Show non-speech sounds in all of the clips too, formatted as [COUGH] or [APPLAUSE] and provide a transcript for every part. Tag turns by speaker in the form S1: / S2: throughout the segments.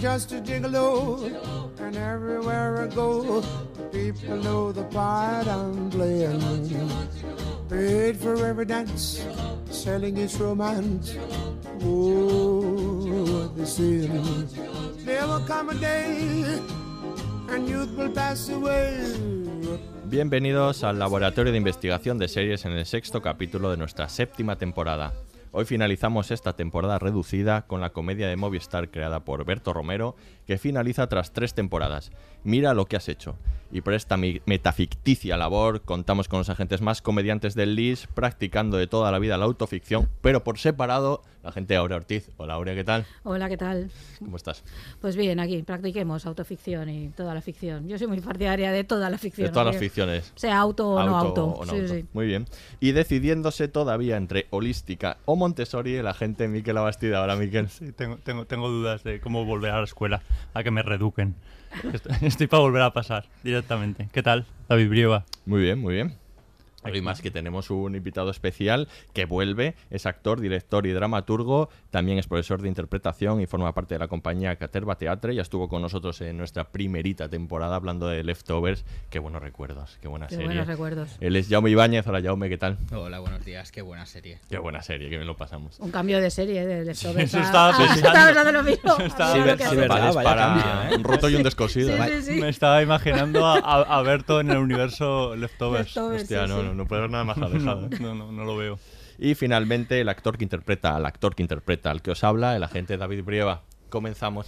S1: Just a gigolo. And everywhere I go, people know the part I'm playing. Paid for every dance, selling its romance. Oh, say. There will come a day, and youth will pass away.
S2: Bienvenidos al Laboratorio de Investigación de Series en el sexto capítulo de nuestra séptima temporada. Hoy finalizamos esta temporada reducida con la comedia de Movistar creada por Berto Romero, que finaliza tras tres temporadas. Mira lo que has hecho. Y por esta metaficticia labor contamos con los agentes más comediantes del LIS, practicando de toda la vida la autoficción, pero por separado, la gente de Aurea Ortiz. Hola Aurea, ¿qué tal?
S3: Hola, ¿qué tal?
S2: ¿Cómo estás?
S3: Pues bien, aquí practiquemos autoficción y toda la ficción. Yo soy muy partidaria de toda la ficción.
S2: De todas las ficciones.
S3: Sea auto o no auto.
S2: o no
S3: sí,
S2: auto.
S3: sí.
S2: Muy bien. Y decidiéndose todavía entre holística o Montessori, el agente Miquel Abastida. Ahora, Miquel.
S4: Sí, tengo, tengo, tengo dudas de cómo volver a la escuela, a que me reeduquen. Estoy, [LAUGHS] estoy para volver a pasar directamente. ¿Qué tal, David Brieva?
S2: Muy bien, muy bien. Y más que tenemos un invitado especial que vuelve, es actor, director y dramaturgo, también es profesor de interpretación y forma parte de la compañía Caterva Teatre. Ya estuvo con nosotros en nuestra primerita temporada hablando de Leftovers. Qué buenos recuerdos, qué buena
S3: Qué
S2: serie.
S3: buenos recuerdos.
S2: Él es Jaume Ibáñez. Hola, Jaume, ¿qué tal?
S5: Hola, buenos días, qué buena serie.
S2: Qué buena serie, que bien lo pasamos.
S3: Un cambio de serie de Leftovers.
S4: eso
S3: a-
S4: estaba pensando.
S3: estaba pensando lo mismo.
S5: ¿eh?
S2: un roto y un descosido.
S3: Sí,
S2: ¿eh?
S3: sí, sí.
S4: Me estaba imaginando a, a, en el universo Leftovers.
S3: Leftovers,
S2: Hostia,
S3: sí,
S2: no,
S3: sí.
S2: No, no puedo ver nada más [LAUGHS] alejado.
S4: No, no, no, no lo veo.
S2: Y finalmente el actor que interpreta al actor que interpreta al que os habla, el agente David Brieva. Comenzamos.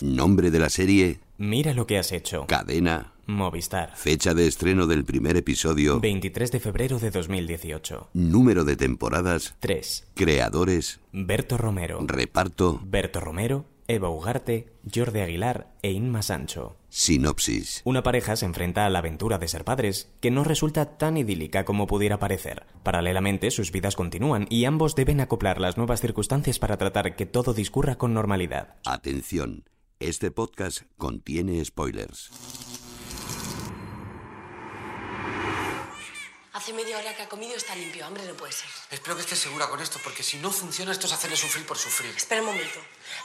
S6: Nombre de la serie,
S7: Mira lo que has hecho.
S6: cadena,
S7: Movistar.
S6: fecha de estreno del primer episodio,
S7: 23 de febrero de 2018.
S6: número de temporadas,
S7: 3.
S6: creadores,
S7: Berto Romero.
S6: reparto,
S7: Berto Romero, Eva Ugarte, Jordi Aguilar e Inma Sancho.
S6: sinopsis.
S7: Una pareja se enfrenta a la aventura de ser padres, que no resulta tan idílica como pudiera parecer. Paralelamente, sus vidas continúan y ambos deben acoplar las nuevas circunstancias para tratar que todo discurra con normalidad.
S6: Atención, este podcast contiene spoilers.
S8: Hace media hora que ha comido está limpio. Hambre no puede ser.
S9: Espero que estés segura con esto, porque si no funciona, esto es hacerle sufrir por sufrir.
S8: Espera un momento.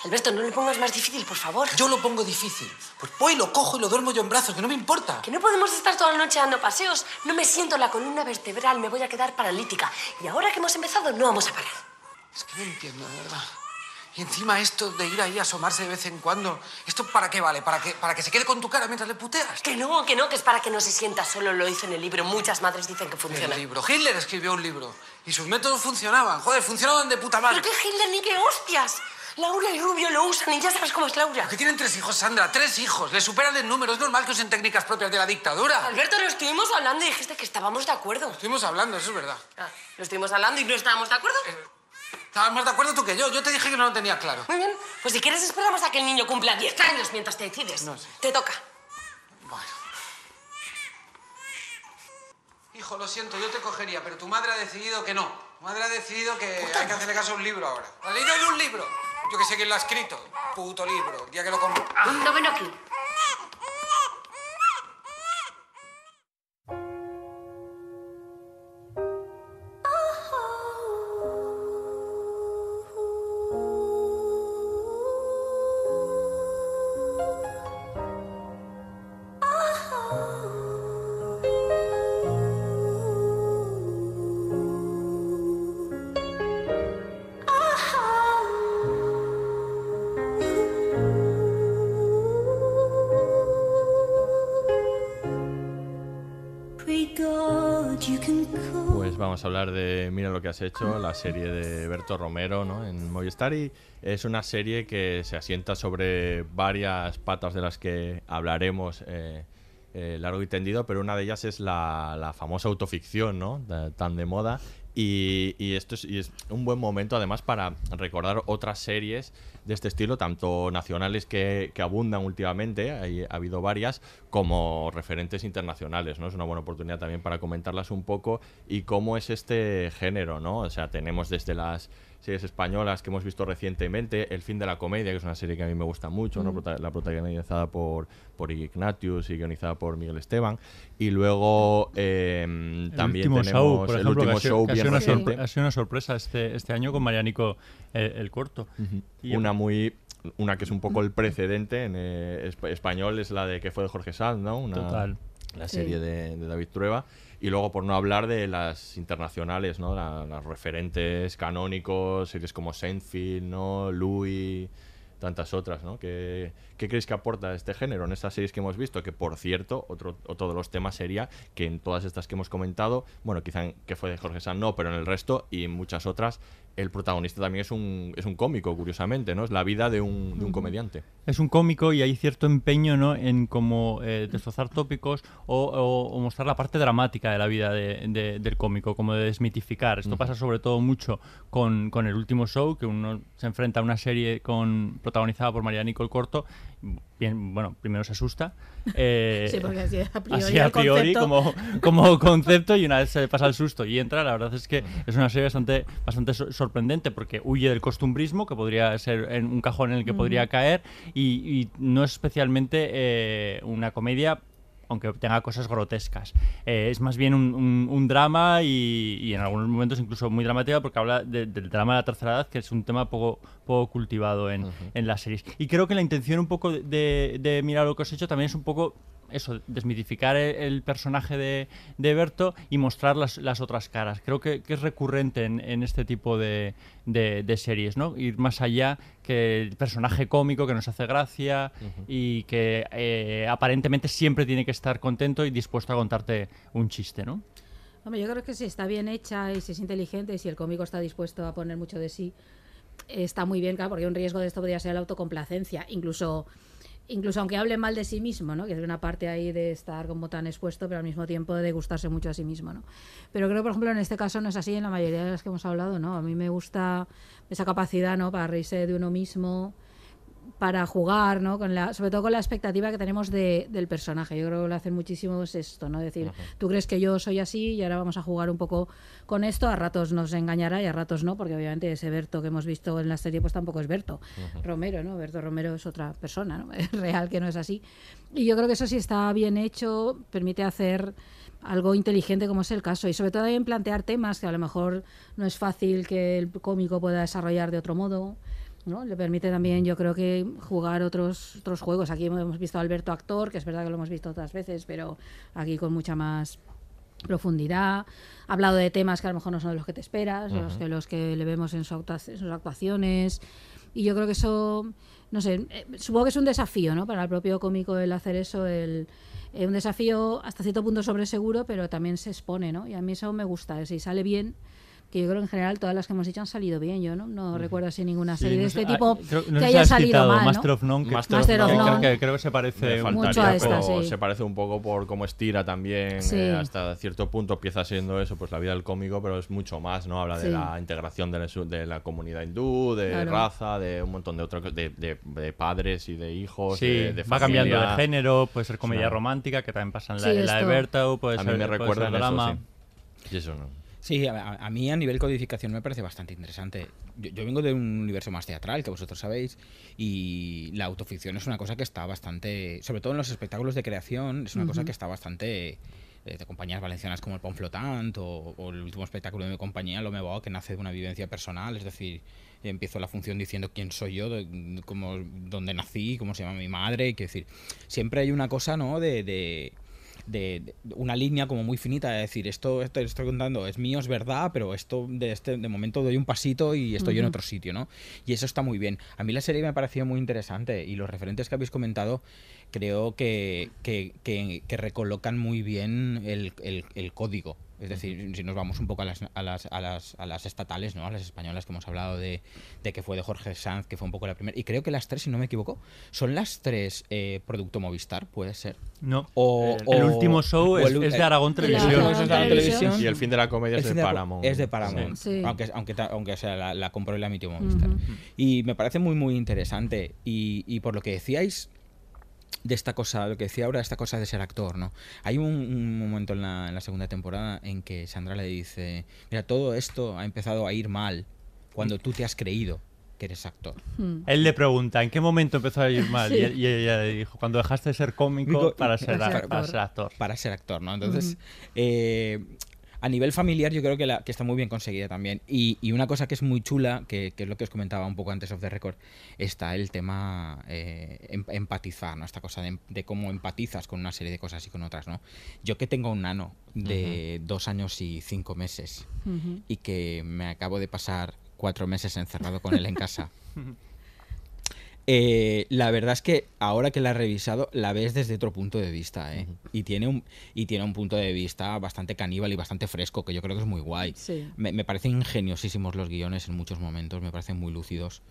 S8: Alberto, no le pongas más difícil, por favor.
S9: Yo lo pongo difícil. Pues voy, lo cojo y lo duermo yo en brazos, que no me importa.
S8: Que no podemos estar toda la noche dando paseos. No me siento en la columna vertebral, me voy a quedar paralítica. Y ahora que hemos empezado, no vamos a parar.
S9: Es que no entiendo, de verdad. Y encima esto de ir ahí a asomarse de vez en cuando, ¿esto para qué vale? ¿Para que, ¿Para que se quede con tu cara mientras le puteas?
S8: Que no, que no, que es para que no se sienta solo. Lo hizo en el libro. Muchas madres dicen que funciona.
S9: El libro. Hitler escribió un libro. Y sus métodos funcionaban. Joder, funcionaban de puta madre.
S8: ¿Pero qué Hitler ni qué hostias? Laura y Rubio lo usan y ya sabes cómo es Laura.
S9: Que tienen tres hijos, Sandra, tres hijos. Le superan en número. Es normal que usen técnicas propias de la dictadura.
S8: Alberto, lo estuvimos hablando y dijiste que estábamos de acuerdo.
S9: Estuvimos hablando, eso es verdad.
S8: Ah, lo estuvimos hablando y no estábamos de acuerdo.
S9: Estabas más de acuerdo tú que yo. Yo te dije que no lo tenía claro.
S8: Muy bien, pues si quieres esperamos a que el niño cumpla 10 años mientras te decides.
S9: No sé.
S8: Te toca.
S9: Bueno. Hijo, lo siento, yo te cogería, pero tu madre ha decidido que no. Tu madre ha decidido que hay que hacerle caso a un libro ahora. ¿La leído un libro? Yo que sé quién lo ha escrito. Puto libro. El día que lo compro.
S8: No ven aquí.
S2: Hablar de Mira lo que has hecho, la serie de Berto Romero ¿no? en Movistar y es una serie que se asienta sobre varias patas de las que hablaremos eh, eh, largo y tendido, pero una de ellas es la, la famosa autoficción, ¿no? Tan de moda. Y, y esto es, un buen momento además para recordar otras series de este estilo, tanto nacionales que, que abundan últimamente, hay- ha habido varias, como referentes internacionales, ¿no? Es una buena oportunidad también para comentarlas un poco y cómo es este género, ¿no? O sea, tenemos desde las series españolas que hemos visto recientemente, El fin de la comedia, que es una serie que a mí me gusta mucho, ¿no?
S10: Mm.
S2: La protagonizada por, por Ignatius y guionizada por Miguel Esteban. Y luego eh, también tenemos
S4: show, por
S2: el
S4: ejemplo,
S2: último
S4: que ha sido-
S2: show
S4: ha sido una ha sido una sorpresa este, este año con Marianico eh, el corto. Y-
S2: Una muy una que es un poco el precedente en eh, esp- español es la de que fue de Jorge Sanz, ¿no? Una,
S4: Total.
S2: La
S4: Sí.
S2: serie de, de David Trueba. Y luego, por no hablar de las internacionales, ¿no? La- las referentes canónicos, series como Seinfeld, ¿no? Louis, tantas otras, ¿no? ¿Qué, qué creéis que aporta este género en estas series que hemos visto? Que, por cierto, otro, otro de los temas sería que en todas estas que hemos comentado, bueno, quizá en que fue de Jorge Sanz no, pero en el resto y en muchas otras, el protagonista también es un, es un cómico, curiosamente, ¿no? Es la vida de un, de un comediante.
S4: Es un cómico y hay cierto empeño ¿no? en como eh, destrozar tópicos o, o- o mostrar la parte dramática de la vida de- de- del cómico, como de desmitificar. Esto pasa sobre todo mucho con, con el último show, que uno se enfrenta a una serie con protagonizada por María Nicole Corto. Bien, bueno, primero se asusta. [LAUGHS] eh,
S3: Sí, porque así a priori
S4: así a priori como, como concepto y una vez se pasa el susto y entra, la verdad es que es una serie bastante, bastante sor- sorprendente porque huye del costumbrismo, que podría ser en un cajón en el que podría caer, y, y no es especialmente eh, una comedia aunque tenga cosas grotescas. Eh, es más bien un, un- un drama y, y en algunos momentos incluso muy dramática porque habla de- del drama de la tercera edad, que es un tema poco, poco cultivado en, en las series. Y creo que la intención un poco de, de mirar lo que os he hecho también es un poco eso, desmitificar el, el personaje de, de Berto y mostrar las, las otras caras. Creo que, que es recurrente en, en este tipo de, de- de series, ¿no? Ir más allá que el personaje cómico que nos hace gracia y que eh, aparentemente siempre tiene que estar contento y dispuesto a contarte un chiste, ¿no?
S3: Hombre, yo creo que si está bien hecha y si es inteligente y si el cómico está dispuesto a poner mucho de sí, está muy bien, claro, porque un riesgo de esto podría ser la autocomplacencia, incluso incluso aunque hable mal de sí mismo, ¿no? Que es una parte ahí de estar como tan expuesto, pero al mismo tiempo de gustarse mucho a sí mismo, ¿no? Pero creo, por ejemplo, en este caso no es así en la mayoría de las que hemos hablado, ¿no? A mí me gusta esa capacidad, ¿no? Para reírse de uno mismo, para jugar, ¿no? Con la, sobre todo con la expectativa que tenemos de, del personaje. Yo creo que lo hacen muchísimo es esto, ¿no? Decir, tú crees que yo soy así y ahora vamos a jugar un poco con esto. A ratos nos engañará y a ratos no, porque obviamente ese Berto que hemos visto en la serie pues tampoco es Berto Romero, ¿no? Berto Romero es otra persona, ¿no? [LAUGHS] Es real que no es así. Y yo creo que eso sí está bien hecho, permite hacer algo inteligente como es el caso y sobre todo también plantear temas que a lo mejor no es fácil que el cómico pueda desarrollar de otro modo. ¿No? Le permite también, yo creo que jugar otros, otros juegos. Aquí hemos visto a Alberto actor, que es verdad que lo hemos visto otras veces, pero aquí con mucha más profundidad. Ha hablado de temas que a lo mejor no son de los que te esperas, los,
S10: Ujú.
S3: que, los que le vemos en, su actua- en sus actuaciones. Y yo creo que eso, no sé, eh, supongo que es un desafío ¿no? para el propio cómico el hacer eso, el, eh, un desafío hasta cierto punto sobre seguro, pero también se expone, ¿no? Y a mí eso me gusta, si sale bien, que yo creo que en general todas las que hemos dicho han salido bien, yo no, no recuerdo así ninguna
S4: Sí,
S3: serie de este tipo
S4: ah, creo- no
S3: que haya
S4: has
S3: salido
S4: citado
S3: mal, ¿no?
S4: Master of None, que-
S3: Master, of None.
S4: que creo que se parece un-
S2: faltaría,
S3: Mucho a esta,
S2: pero
S3: sí.
S2: se parece un poco por cómo estira también
S3: Sí.
S2: eh, hasta cierto punto empieza siendo eso pues la vida del cómico pero es mucho más no habla de la integración de la, su- de la comunidad hindú de
S3: Claro.
S2: raza de un montón de otros de, de- de padres y de hijos
S4: Sí,
S2: de, de
S4: va cambiando de género, puede ser comedia romántica, que también pasa en la,
S3: Sí,
S4: en la de puede
S2: a
S4: ser,
S2: mí me
S4: puede
S2: recuerda
S4: ser
S2: en eso,
S4: drama.
S2: sí. Y eso no
S5: Sí, a, a mí a nivel codificación me parece bastante interesante. Yo, yo vengo de un universo más teatral, que vosotros sabéis, y la autoficción es una cosa que está bastante, sobre todo en los espectáculos de creación, es una cosa que está bastante eh, de compañías valencianas como el Pont Flotant o, o el último espectáculo de mi compañía, Lo Me Va, que nace de una vivencia personal, es decir, empiezo la función diciendo quién soy yo, de- cómo, dónde nací, cómo se llama mi madre, quiero decir, siempre hay una cosa, ¿no? de- de de- de una línea como muy finita de decir, esto, esto estoy contando es mío, es verdad, pero esto de, este, de momento doy un pasito y estoy en
S10: Ujú.
S5: otro sitio, ¿no? Y eso está muy bien. A mí la serie me ha parecido muy interesante y los referentes que habéis comentado creo que, que, que- que recolocan muy bien el, el- el código. Es decir, si nos vamos un poco a las, a las, a las, a las estatales, ¿no? A las españolas que hemos hablado de, de que fue de Jorge Sanz, que fue un poco la primera. Y creo que las tres, si no me equivoco, son las tres eh, producto Movistar, puede ser.
S4: No.
S5: O,
S4: El
S5: o-
S4: último show
S5: o
S4: es-
S5: el-
S4: es de Aragón
S5: el-
S4: Televisión.
S5: el último show es de Aragón
S3: Televisión.
S5: Televisión.
S2: Y el fin de la comedia es
S5: El
S2: de Paramount.
S5: Es de Paramount.
S3: Sí.
S5: Aunque, aunque, aunque sea la, la compró y la emitió Movistar. Y me parece muy, muy interesante. Y, y por lo que decíais de esta cosa, lo que decía ahora, esta cosa de ser actor, ¿no? Hay un, un momento en la, en la segunda temporada en que Sandra le dice, mira, todo esto ha empezado a ir mal cuando tú te has creído que eres actor.
S3: Hmm.
S4: Él le pregunta, ¿en qué momento empezó a ir mal?
S5: Sí.
S4: Y, ella le dijo, cuando dejaste de ser cómico
S5: Digo,
S4: para ser,
S5: para ser
S4: para
S5: actor.
S4: ser actor.
S5: Para ser actor, ¿no? Entonces, eh, a nivel familiar yo creo que, la, que está muy bien conseguida también. Y, y una cosa que es muy chula, que, que es lo que os comentaba un poco antes of the record, está el tema eh, em- empatizar, ¿no? Esta cosa de, de cómo empatizas con una serie de cosas y con otras, ¿no? Yo que tengo un nano de dos años y cinco meses y que me acabo de pasar cuatro meses encerrado con él en casa. [LAUGHS] Eh, la verdad es que ahora que la he revisado, la ves desde otro punto de vista, ¿eh? y, tiene un, y tiene un punto de vista bastante caníbal y bastante fresco, que yo creo que es muy guay.
S3: Sí.
S5: Me, me parecen ingeniosísimos los guiones en muchos momentos, me parecen muy lúcidos.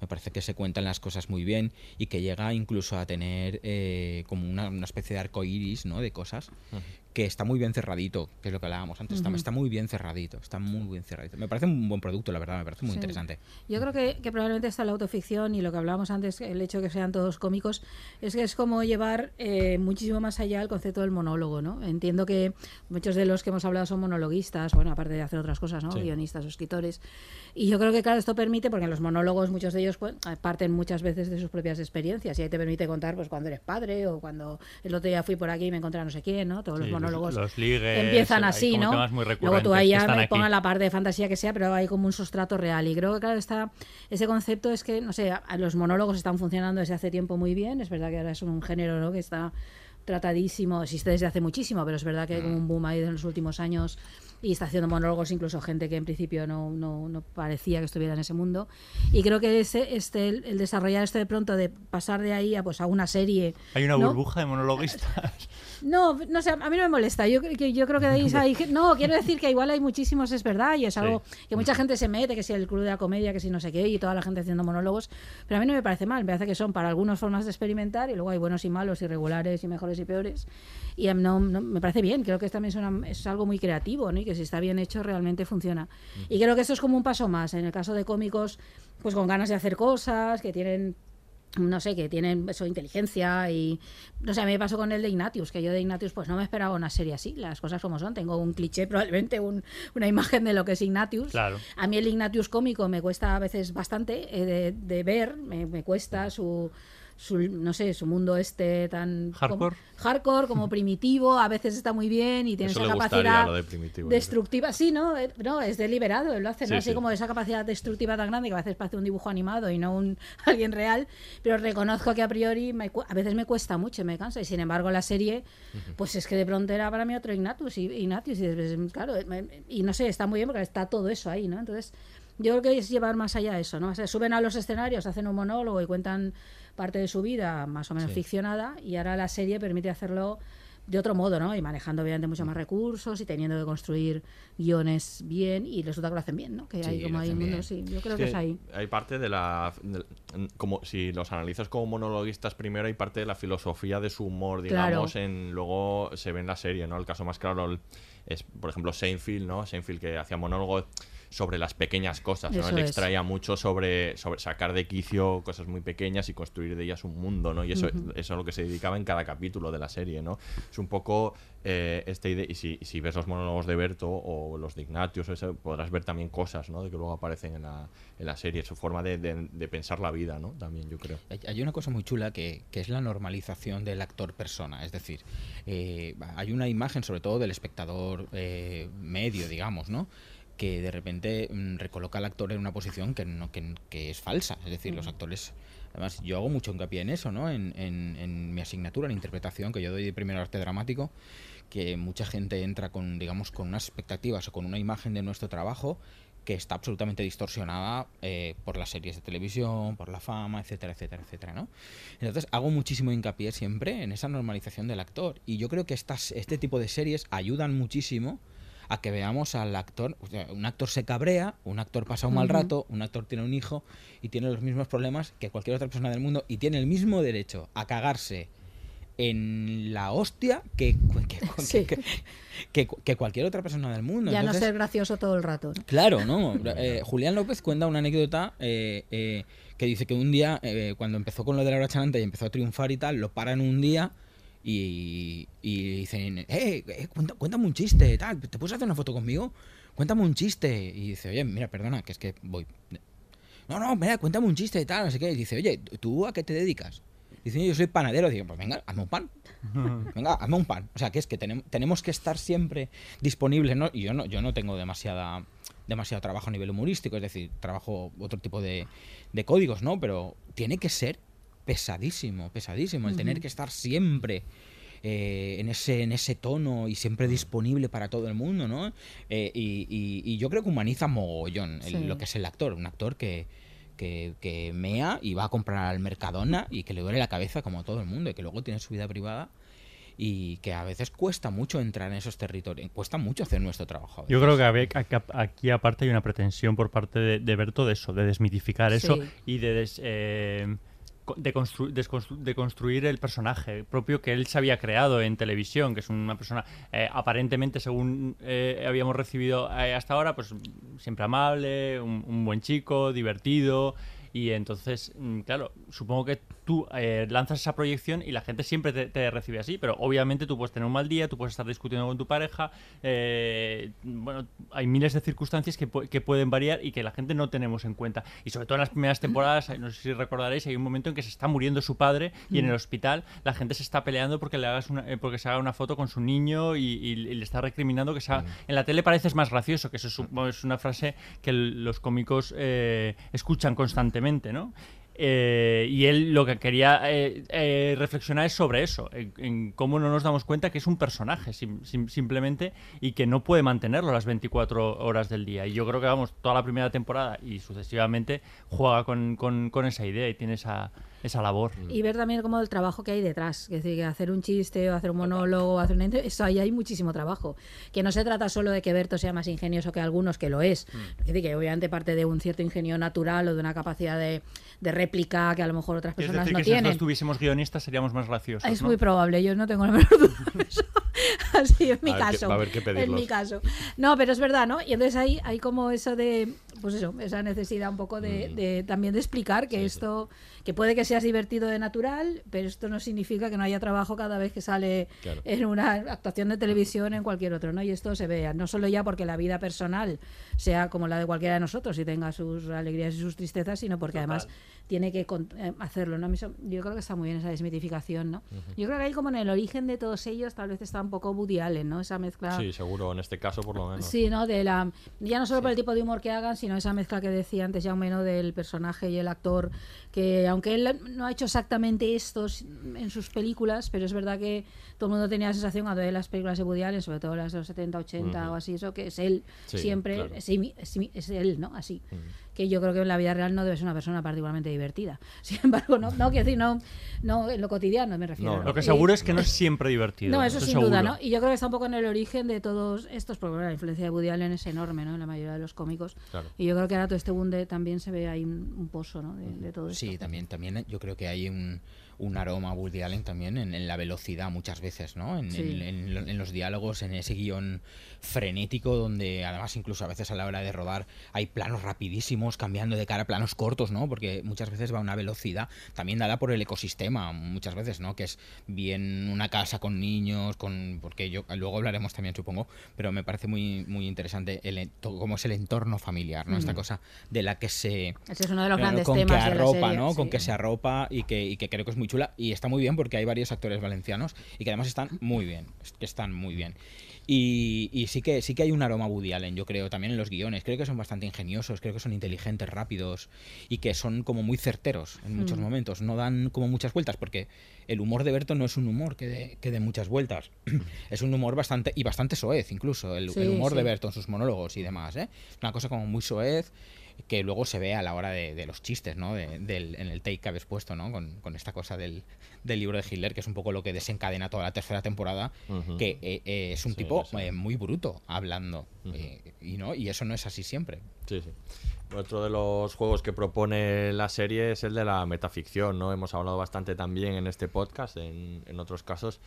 S5: Me parece que se cuentan las cosas muy bien y que llega incluso a tener eh, como una, una especie de arco iris ¿no? de cosas que está muy bien cerradito, que es lo que hablábamos antes. está-
S3: Ujú.
S5: Está, muy bien cerradito, está muy bien cerradito. Me parece un buen producto, la verdad, me parece muy
S3: Sí.
S5: interesante.
S3: Yo creo que, que probablemente está la autoficción y lo que hablábamos antes, el hecho de que sean todos cómicos, es que es como llevar eh, muchísimo más allá el concepto del monólogo, ¿no? Entiendo que muchos de los que hemos hablado son monologuistas, bueno, aparte de hacer otras cosas, ¿no?
S10: Sí.
S3: Guionistas o escritores. Y yo creo que, claro, esto permite, porque los monólogos muchos de ellos pues, parten muchas veces de sus propias experiencias y ahí te permite contar pues cuando eres padre o cuando el otro día fui por aquí y me encontré a no sé quién, ¿no? Todos
S4: Sí,
S3: los
S4: los-
S3: monólogos
S4: los ligues,
S3: empiezan así, ¿no?
S4: temas muy
S3: Luego tú ahí ya me pongan la parte de fantasía que sea, pero hay como un sustrato real. Y creo que, claro, está, ese concepto es que, no sé, los monólogos están funcionando desde hace tiempo muy bien. Es verdad que ahora es un género ¿no? que está tratadísimo, existe desde hace muchísimo, pero es verdad que hay como un boom ahí en los últimos años y está haciendo monólogos incluso gente que en principio no, no, no parecía que estuviera en ese mundo. Y creo que ese, este, el, el desarrollar esto de pronto, de pasar de ahí a, pues, a una serie...
S4: Hay una
S3: ¿no?
S4: burbuja de monologuistas. [LAUGHS]
S3: No, no sé, a mí no me molesta. Yo, que- yo creo que de ahí hay, No, quiero decir que igual hay muchísimos, es verdad, y es algo que mucha gente se mete, que si el club de la comedia, que si no sé qué, y toda la gente haciendo monólogos. Pero a mí no me parece mal, me parece que son para algunas formas de experimentar, y luego hay buenos y malos, irregulares y mejores y peores. Y no, no- me parece bien, creo que también es, una- es algo muy creativo, ¿no? Y que si está bien hecho realmente funciona. Y creo que esto es como un paso más. En el caso de cómicos, pues con ganas de hacer cosas, que tienen no sé, que tienen eso, inteligencia y no sé, a mí me pasó con el de Ignatius, que yo de Ignatius pues no me esperaba una serie así, las cosas como son, tengo un cliché [LAUGHS] probablemente, un- una imagen de lo que es Ignatius.
S4: Claro.
S3: A mí el Ignatius cómico me cuesta a veces bastante eh, de, de ver, me, me cuesta su, su, no sé, su mundo este tan...
S4: Hardcore.
S3: Como, hardcore, [LAUGHS] como primitivo, a veces está muy bien y tiene
S2: Eso
S3: esa
S2: gustaría,
S3: capacidad
S2: de
S3: destructiva. Sí, ¿no? Eh, No, es deliberado, él lo hace, ¿no?
S2: Sí,
S3: Así
S2: sí.
S3: como esa capacidad destructiva tan grande que a veces parece un dibujo animado y no un [LAUGHS] alguien real, pero reconozco que a priori me a veces me cuesta mucho, me cansa y sin embargo la serie pues es que de pronto era para mí otro Ignatius y Ignatius y después, claro, me- y no sé, está muy bien porque está todo eso ahí, ¿no? Entonces, yo creo que es llevar más allá eso, ¿no? O sea, suben a los escenarios, hacen un monólogo y cuentan parte de su vida más o menos
S10: Sí.
S3: ficcionada y ahora la serie permite hacerlo de otro modo, ¿no? Y manejando obviamente muchos más recursos y teniendo que construir guiones bien y resulta que lo hacen bien, ¿no? Que
S2: Sí,
S3: hay como hay un mundo, sí, yo creo que, es ahí.
S2: Hay parte de la. de- como si los analizas como monologuistas primero, hay parte de la filosofía de su humor, digamos,
S3: Claro.
S2: en luego se ve en la serie, ¿no? El caso más claro el- es, por ejemplo, Seinfeld, ¿no? Seinfeld que hacía monólogos sobre las pequeñas cosas, ¿no?
S3: Eso
S2: Él
S3: es.
S2: extraía mucho sobre, sobre sacar de quicio cosas muy pequeñas y construir de ellas un mundo, ¿no? Y eso,
S3: Ujú.
S2: eso es a lo que se dedicaba en cada capítulo de la serie, ¿no? Es un poco eh, esta idea, y si, si ves los monólogos de Berto o los de Ignatius, eso, podrás ver también cosas, ¿no? De que luego aparecen en la, en la serie, su forma de, de- de pensar la vida, ¿no? También, yo creo.
S5: Hay- Hay una cosa muy chula que, que es la normalización del actor persona. Es decir, eh, hay una imagen, sobre todo del espectador eh, medio, digamos, ¿no? Que de repente mm, recoloca al actor en una posición que, no, que, que es falsa. Es decir, los actores Además, yo hago mucho hincapié en eso, ¿no? En, en- en mi asignatura, en interpretación, que yo doy de primero arte dramático, que mucha gente entra con, digamos, con unas expectativas o con una imagen de nuestro trabajo que está absolutamente distorsionada eh, por las series de televisión, por la fama, etcétera, etcétera, etcétera, ¿no? Entonces hago muchísimo hincapié siempre en esa normalización del actor y yo creo que estas, este tipo de series ayudan muchísimo a que veamos al actor, o sea, un actor se cabrea, un actor pasa un mal rato, un actor tiene un hijo y tiene los mismos problemas que cualquier otra persona del mundo y tiene el mismo derecho a cagarse en la hostia que, que, cualquier otra persona del mundo.
S3: Ya no
S5: Entonces,
S3: ser gracioso todo el rato. ¿no?
S5: Claro, ¿no? [LAUGHS] Eh, Julián López cuenta una anécdota eh, eh, que dice que un día, cuando empezó con lo de la hora chanante y empezó a triunfar y tal, lo paran un día y, y dicen, eh, eh, cuenta- cuéntame un chiste, tal, ¿te puedes hacer una foto conmigo? Cuéntame un chiste. Y dice, oye, mira, perdona, que es que voy. No, no, mira, cuéntame un chiste y tal, no sé qué. Y dice, oye, ¿tú a qué te dedicas? Dice, yo soy panadero. Digo, pues venga, hazme un pan. [LAUGHS] Venga, hazme un pan. O sea, que es que tenem- tenemos que estar siempre disponibles, ¿no? Y yo no, yo no tengo demasiada demasiado trabajo a nivel humorístico, es decir, trabajo otro tipo de, de códigos, ¿no? Pero tiene que ser pesadísimo, pesadísimo, el tener que estar siempre eh, en, ese, en ese tono y siempre disponible para todo el mundo, ¿no? Eh, y, y- y yo creo que humaniza mogollón el-
S3: Sí.
S5: lo que es el actor, un actor que, que, que mea y va a comprar al Mercadona y que le duele la cabeza como a todo el mundo y que luego tiene su vida privada y que a veces cuesta mucho entrar en esos territorios, cuesta mucho hacer nuestro trabajo.
S4: Yo creo que aquí, aquí aparte hay una pretensión por parte de, de Berto de eso, de desmitificar eso y de, des- eh, de, constru- de construir el personaje propio que él se había creado en televisión, que es una persona eh, aparentemente, según eh, habíamos recibido eh, hasta ahora, pues siempre amable, un, un buen chico, divertido. Y entonces, mm, claro, supongo que tú eh, lanzas esa proyección y la gente siempre te, te recibe así, pero obviamente tú puedes tener un mal día, tú puedes estar discutiendo con tu pareja, eh, bueno, hay miles de circunstancias que, que pueden variar y que la gente no tenemos en cuenta. Y sobre todo en las primeras temporadas, no sé si recordaréis, hay un momento en que se está muriendo su padre y en el
S10: Mm.
S4: hospital la gente se está peleando porque le hagas una, eh, porque se haga una foto con su niño y, y- y le está recriminando que sea,
S5: Mm.
S4: en la tele pareces más gracioso, que eso es, es una frase que los cómicos eh, escuchan constantemente, ¿no? Eh, y él lo que quería eh, eh, reflexionar es sobre eso, en, cómo no nos damos cuenta que es un personaje sim- simplemente y que no puede mantenerlo las 24 horas del día. Y yo creo que, vamos, toda la primera temporada y sucesivamente juega con, con- con esa idea y tiene esa, esa labor.
S3: Y ver también como el trabajo que hay detrás. Es decir, que hacer un chiste o hacer un monólogo o hacer eso ahí hay muchísimo trabajo. Que no se trata solo de que Berto sea más ingenioso que algunos, que lo es. Es decir, que obviamente parte de un cierto ingenio natural o de una capacidad de, de réplica que a lo mejor otras
S4: Es
S3: personas
S4: decir,
S3: no
S4: que si
S3: tienen.
S4: nosotros tuviésemos guionistas seríamos más graciosos.
S3: Es
S4: ¿no?
S3: muy probable, yo no tengo la menor duda de eso. [LAUGHS] Así en mi
S4: A
S3: caso.
S4: va a haber que
S3: en mi caso. No, pero es verdad, ¿no? Y entonces hay, hay como eso de, pues eso, esa necesidad un poco de,
S4: Mm.
S3: de también de explicar que esto, que puede que seas divertido de natural, pero esto no significa que no haya trabajo cada vez que sale
S10: Claro.
S3: en una actuación de televisión en cualquier otro, ¿no? Y esto se vea, no solo ya porque la vida personal sea como la de cualquiera de nosotros y tenga sus alegrías y sus tristezas, sino porque además tiene que con- eh, hacerlo, ¿no? Yo creo que está muy bien esa desmitificación, ¿no? Yo creo que ahí como en el origen de todos ellos tal vez está un poco Woody Allen, ¿no? Esa mezcla...
S2: Sí, seguro, en este caso por lo menos.
S3: Sí, ¿no? De la, ya no solo por el tipo de humor que hagan, sino esa mezcla que decía antes Jaume, ¿no? Del personaje y el actor, que aunque él no ha hecho exactamente esto en sus películas, pero es verdad que todo el mundo tenía la sensación cuando ve las películas de Woody Allen, sobre todo las de los 70, 80
S10: Ujú.
S3: o así, eso que es él
S10: Sí,
S3: siempre,
S10: claro.
S3: es, imi- es imi- es él, ¿no? Así. Que yo creo que en la vida real no debe ser una persona particularmente divertida. [LAUGHS] Sin embargo, no, no quiero decir, no, no en lo cotidiano me refiero.
S4: Lo que
S3: Eh,
S4: seguro es que no es siempre divertido.
S3: no, eso
S4: estoy
S3: sin duda,
S4: seguro.
S3: ¿no? Y yo creo que está un poco en el origen de todos estos, porque bueno, la influencia de Woody Allen es enorme, ¿no? En la mayoría de los cómicos.
S5: Claro.
S3: Y yo creo que ahora todo este boom de- también se ve ahí un, un pozo, ¿no? De, de todo esto.
S5: Sí, también, también yo creo que hay un, un aroma a Woody Allen también en, en la velocidad muchas veces, ¿no? En,
S3: Sí.
S5: en- en lo- en los diálogos, en ese guion frenético donde además incluso a veces a la hora de rodar hay planos rapidísimos cambiando de cara a planos cortos, ¿no? Porque muchas veces va a una velocidad también dada por el ecosistema, muchas veces, ¿no? Que es bien una casa con niños, con porque yo luego hablaremos también supongo, pero me parece muy muy interesante el cómo es el entorno familiar, ¿no? Esta
S3: Mm.
S5: cosa de la que se
S3: Ese es uno de los grandes
S5: con
S3: temas
S5: que
S3: de la
S5: arropa,
S3: serie,
S5: ¿no? Con que se arropa y que, y que creo que es muy chula y está muy bien porque hay varios actores valencianos y que además están muy bien, que están muy bien. Y, y sí que sí que hay un aroma Woody Allen, yo creo, también en los guiones. Creo que son bastante ingeniosos, creo que son inteligentes, rápidos y que son como muy certeros en muchos
S10: Mm.
S5: momentos. No dan como muchas vueltas, porque el humor de Berto no es un humor que dé que dé muchas vueltas. [CLEARS THROAT] es un humor bastante, y bastante soez incluso, el, el
S10: Sí,
S5: humor de
S10: sí.
S5: Berto en sus monólogos y demás. ¿eh? Una cosa como muy soez que luego se ve a la hora de, de los chistes, ¿no? De- del, en el take que habéis puesto, ¿no? Con, con esta cosa del, del libro de Hitler, que es un poco lo que desencadena toda la tercera temporada, que eh, eh, es un
S2: Sí,
S5: tipo
S2: sí.
S5: eh, muy bruto hablando. y, no, y eso no es así siempre.
S2: Sí, sí. Otro de los juegos que propone la serie es el de la metaficción, ¿no? Hemos hablado bastante también en este podcast, en, en otros casos,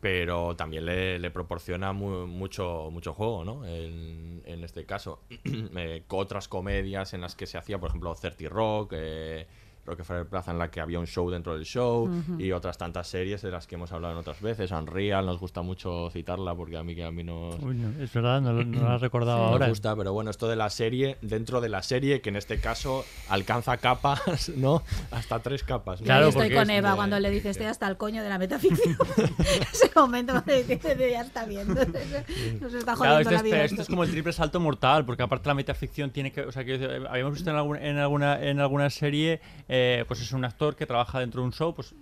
S2: pero también le, le proporciona mu- mucho, mucho juego, ¿no? En, en este caso, [CLEARS THROAT] Eh, otras comedias en las que se hacía, por ejemplo, 30 Rock, eh, Rockefeller Plaza, en la que había un show dentro del show, y otras tantas series de las que hemos hablado en otras veces. Unreal, nos gusta mucho citarla porque a mí que a mí nos...
S4: Uy, no, es verdad, no, lo- no lo has recordado
S2: Nos
S4: ahora.
S2: gusta, pero bueno, esto de la serie, dentro de la serie, que en este caso alcanza capas, [LAUGHS] ¿no? Hasta tres capas. ¿no?
S3: Yo ahí estoy con Eva cuando le dice estoy [LAUGHS] hasta el coño de la metaficción. [LAUGHS] Ese momento cuando le dice ya está bien. Nos está
S4: Claro,
S3: jodiendo
S4: esto
S3: la
S4: es,
S3: vida.
S4: pero esto es como el triple salto mortal, porque aparte la metaficción tiene que. O sea, que eh, habíamos visto en alguna, en alguna, en alguna serie, eh, pues es un actor que trabaja dentro de un show, pues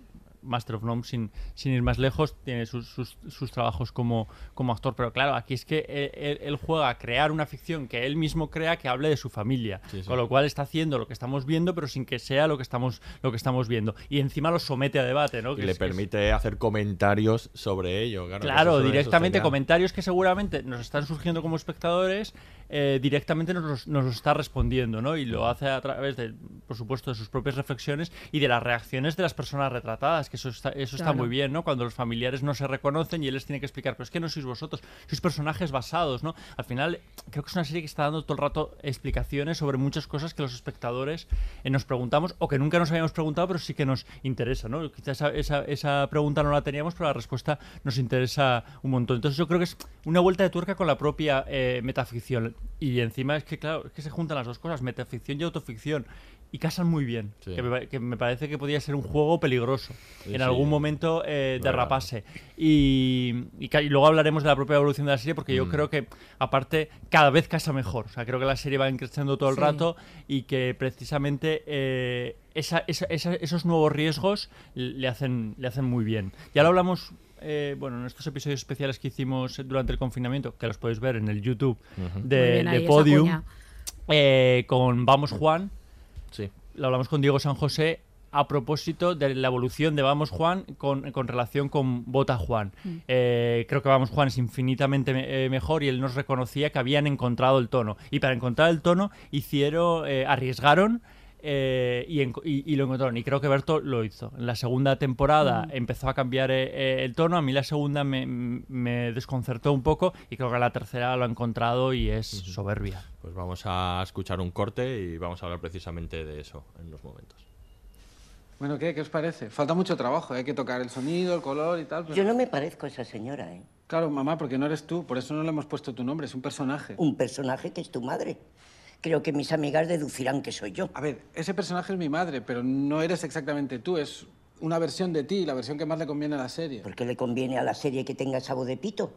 S4: Master of None, sin, sin ir más lejos, tiene sus, sus, sus trabajos como, como actor. Pero claro, aquí es que él, juega a crear una ficción que él mismo crea que hable de su familia.
S2: Sí, sí.
S4: Con lo cual está haciendo lo que estamos viendo, pero sin que sea lo que estamos, lo que estamos viendo. Y encima lo somete a debate, ¿no?
S2: Y
S4: Que
S2: le
S4: es- que es-
S2: permite hacer comentarios sobre ello. Claro,
S4: directamente comentarios que seguramente nos están surgiendo como espectadores, eh, directamente nos nos está respondiendo, ¿no? Y lo hace a través de, por supuesto, de sus propias reflexiones y de las reacciones de las personas retratadas, que eso está, eso está
S10: Claro.
S4: muy bien, ¿no? Cuando los familiares no se reconocen y él les tiene que explicar, pero es que no sois vosotros, sois personajes basados, ¿no? Al final, creo que es una serie que está dando todo el rato explicaciones sobre muchas cosas que los espectadores eh, nos preguntamos o que nunca nos habíamos preguntado, pero sí que nos interesa, ¿no? Quizás esa, esa, esa pregunta no la teníamos, pero la respuesta nos interesa un montón. Entonces yo creo que es una vuelta de tuerca con la propia eh, metaficción. Y encima es que, claro, es que se juntan las dos cosas, metaficción y autoficción. Y casan muy bien.
S2: Sí.
S4: Que, me, pa- que me parece que podía ser un juego peligroso.
S2: Sí,
S4: en
S2: sí.
S4: algún momento eh, derrapase. Y, y luego hablaremos de la propia evolución de la serie, porque yo
S2: Mm.
S4: creo que, aparte, cada vez casa mejor. O sea, creo que la serie va creciendo todo el
S10: Sí.
S4: rato y que precisamente eh, esa- esa- esa- esos nuevos riesgos le hacen, le hacen muy bien. Ya lo hablamos. Eh, bueno, en estos episodios especiales que hicimos durante el confinamiento, que los podéis ver en el YouTube de, de Podium, eh, con Vamos Juan,
S2: Sí.
S4: lo hablamos con Diego San José a propósito de la evolución de Vamos Juan con, con relación con Bota Juan.
S10: Mm.
S4: Eh, creo que Vamos Juan es infinitamente me- mejor y él nos reconocía que habían encontrado el tono. Y para encontrar el tono hicieron, eh, arriesgaron eh, y, enco- y- y lo encontraron. Y creo que Berto lo hizo. En la segunda temporada
S10: Mm.
S4: empezó a cambiar eh, eh, el tono. A mí la segunda me, me desconcertó un poco y creo que la tercera lo ha encontrado y es soberbia.
S2: Pues vamos a escuchar un corte y vamos a hablar precisamente de eso en unos momentos.
S9: Bueno, ¿qué? ¿Qué os parece? Falta mucho trabajo, hay que tocar el sonido, el color y tal. pero-
S11: Yo no me parezco a esa señora, ¿eh?
S9: Claro, mamá, porque no eres tú, por eso no le hemos puesto tu nombre, es un personaje.
S11: Un personaje que es tu madre. Creo que mis amigas deducirán que soy yo.
S9: A ver, ese personaje es mi madre, pero no eres exactamente tú, es una versión de ti, la versión que más le conviene a la serie.
S11: ¿Por qué le conviene a la serie que tenga esa voz de pito?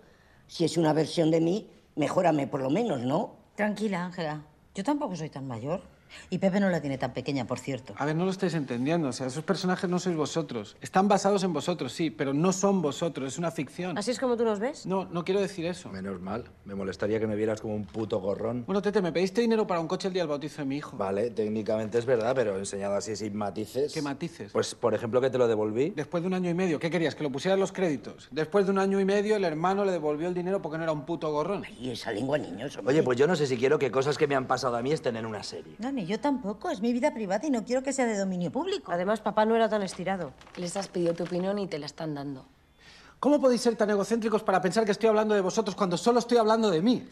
S11: Si es una versión de mí, mejórame por lo menos, ¿no?
S12: Tranquila, Ángela. Yo tampoco soy tan mayor. Y Pepe no la tiene tan pequeña, por cierto.
S9: A ver, no lo estáis entendiendo, o sea, esos personajes no sois vosotros. Están basados en vosotros, sí, pero no son vosotros, es una ficción.
S8: ¿Así es como tú los ves?
S9: No, no quiero decir eso.
S13: Menos mal. Me molestaría que me vieras como un puto gorrón.
S9: Bueno, Tete, me pediste dinero para un coche el día del bautizo de mi hijo.
S13: Vale, técnicamente es verdad, pero enseñado así sin matices.
S9: ¿Qué matices?
S13: Pues, por ejemplo, que te lo devolví.
S9: Después de un año y medio, ¿qué querías? ¿Que lo pusieran los créditos? Después de un año y medio, el hermano le devolvió el dinero porque no era un puto gorrón.
S11: Y esa lengua, niños.
S13: Oye, pues yo no sé si quiero que cosas que me han pasado a mí estén en una serie.
S12: No, ni yo tampoco. Es mi vida privada y no quiero que sea de dominio público.
S8: Además, papá no era tan estirado. Les has pedido tu opinión y te la están dando.
S9: ¿Cómo podéis ser tan egocéntricos para pensar que estoy hablando de vosotros cuando solo estoy hablando de mí?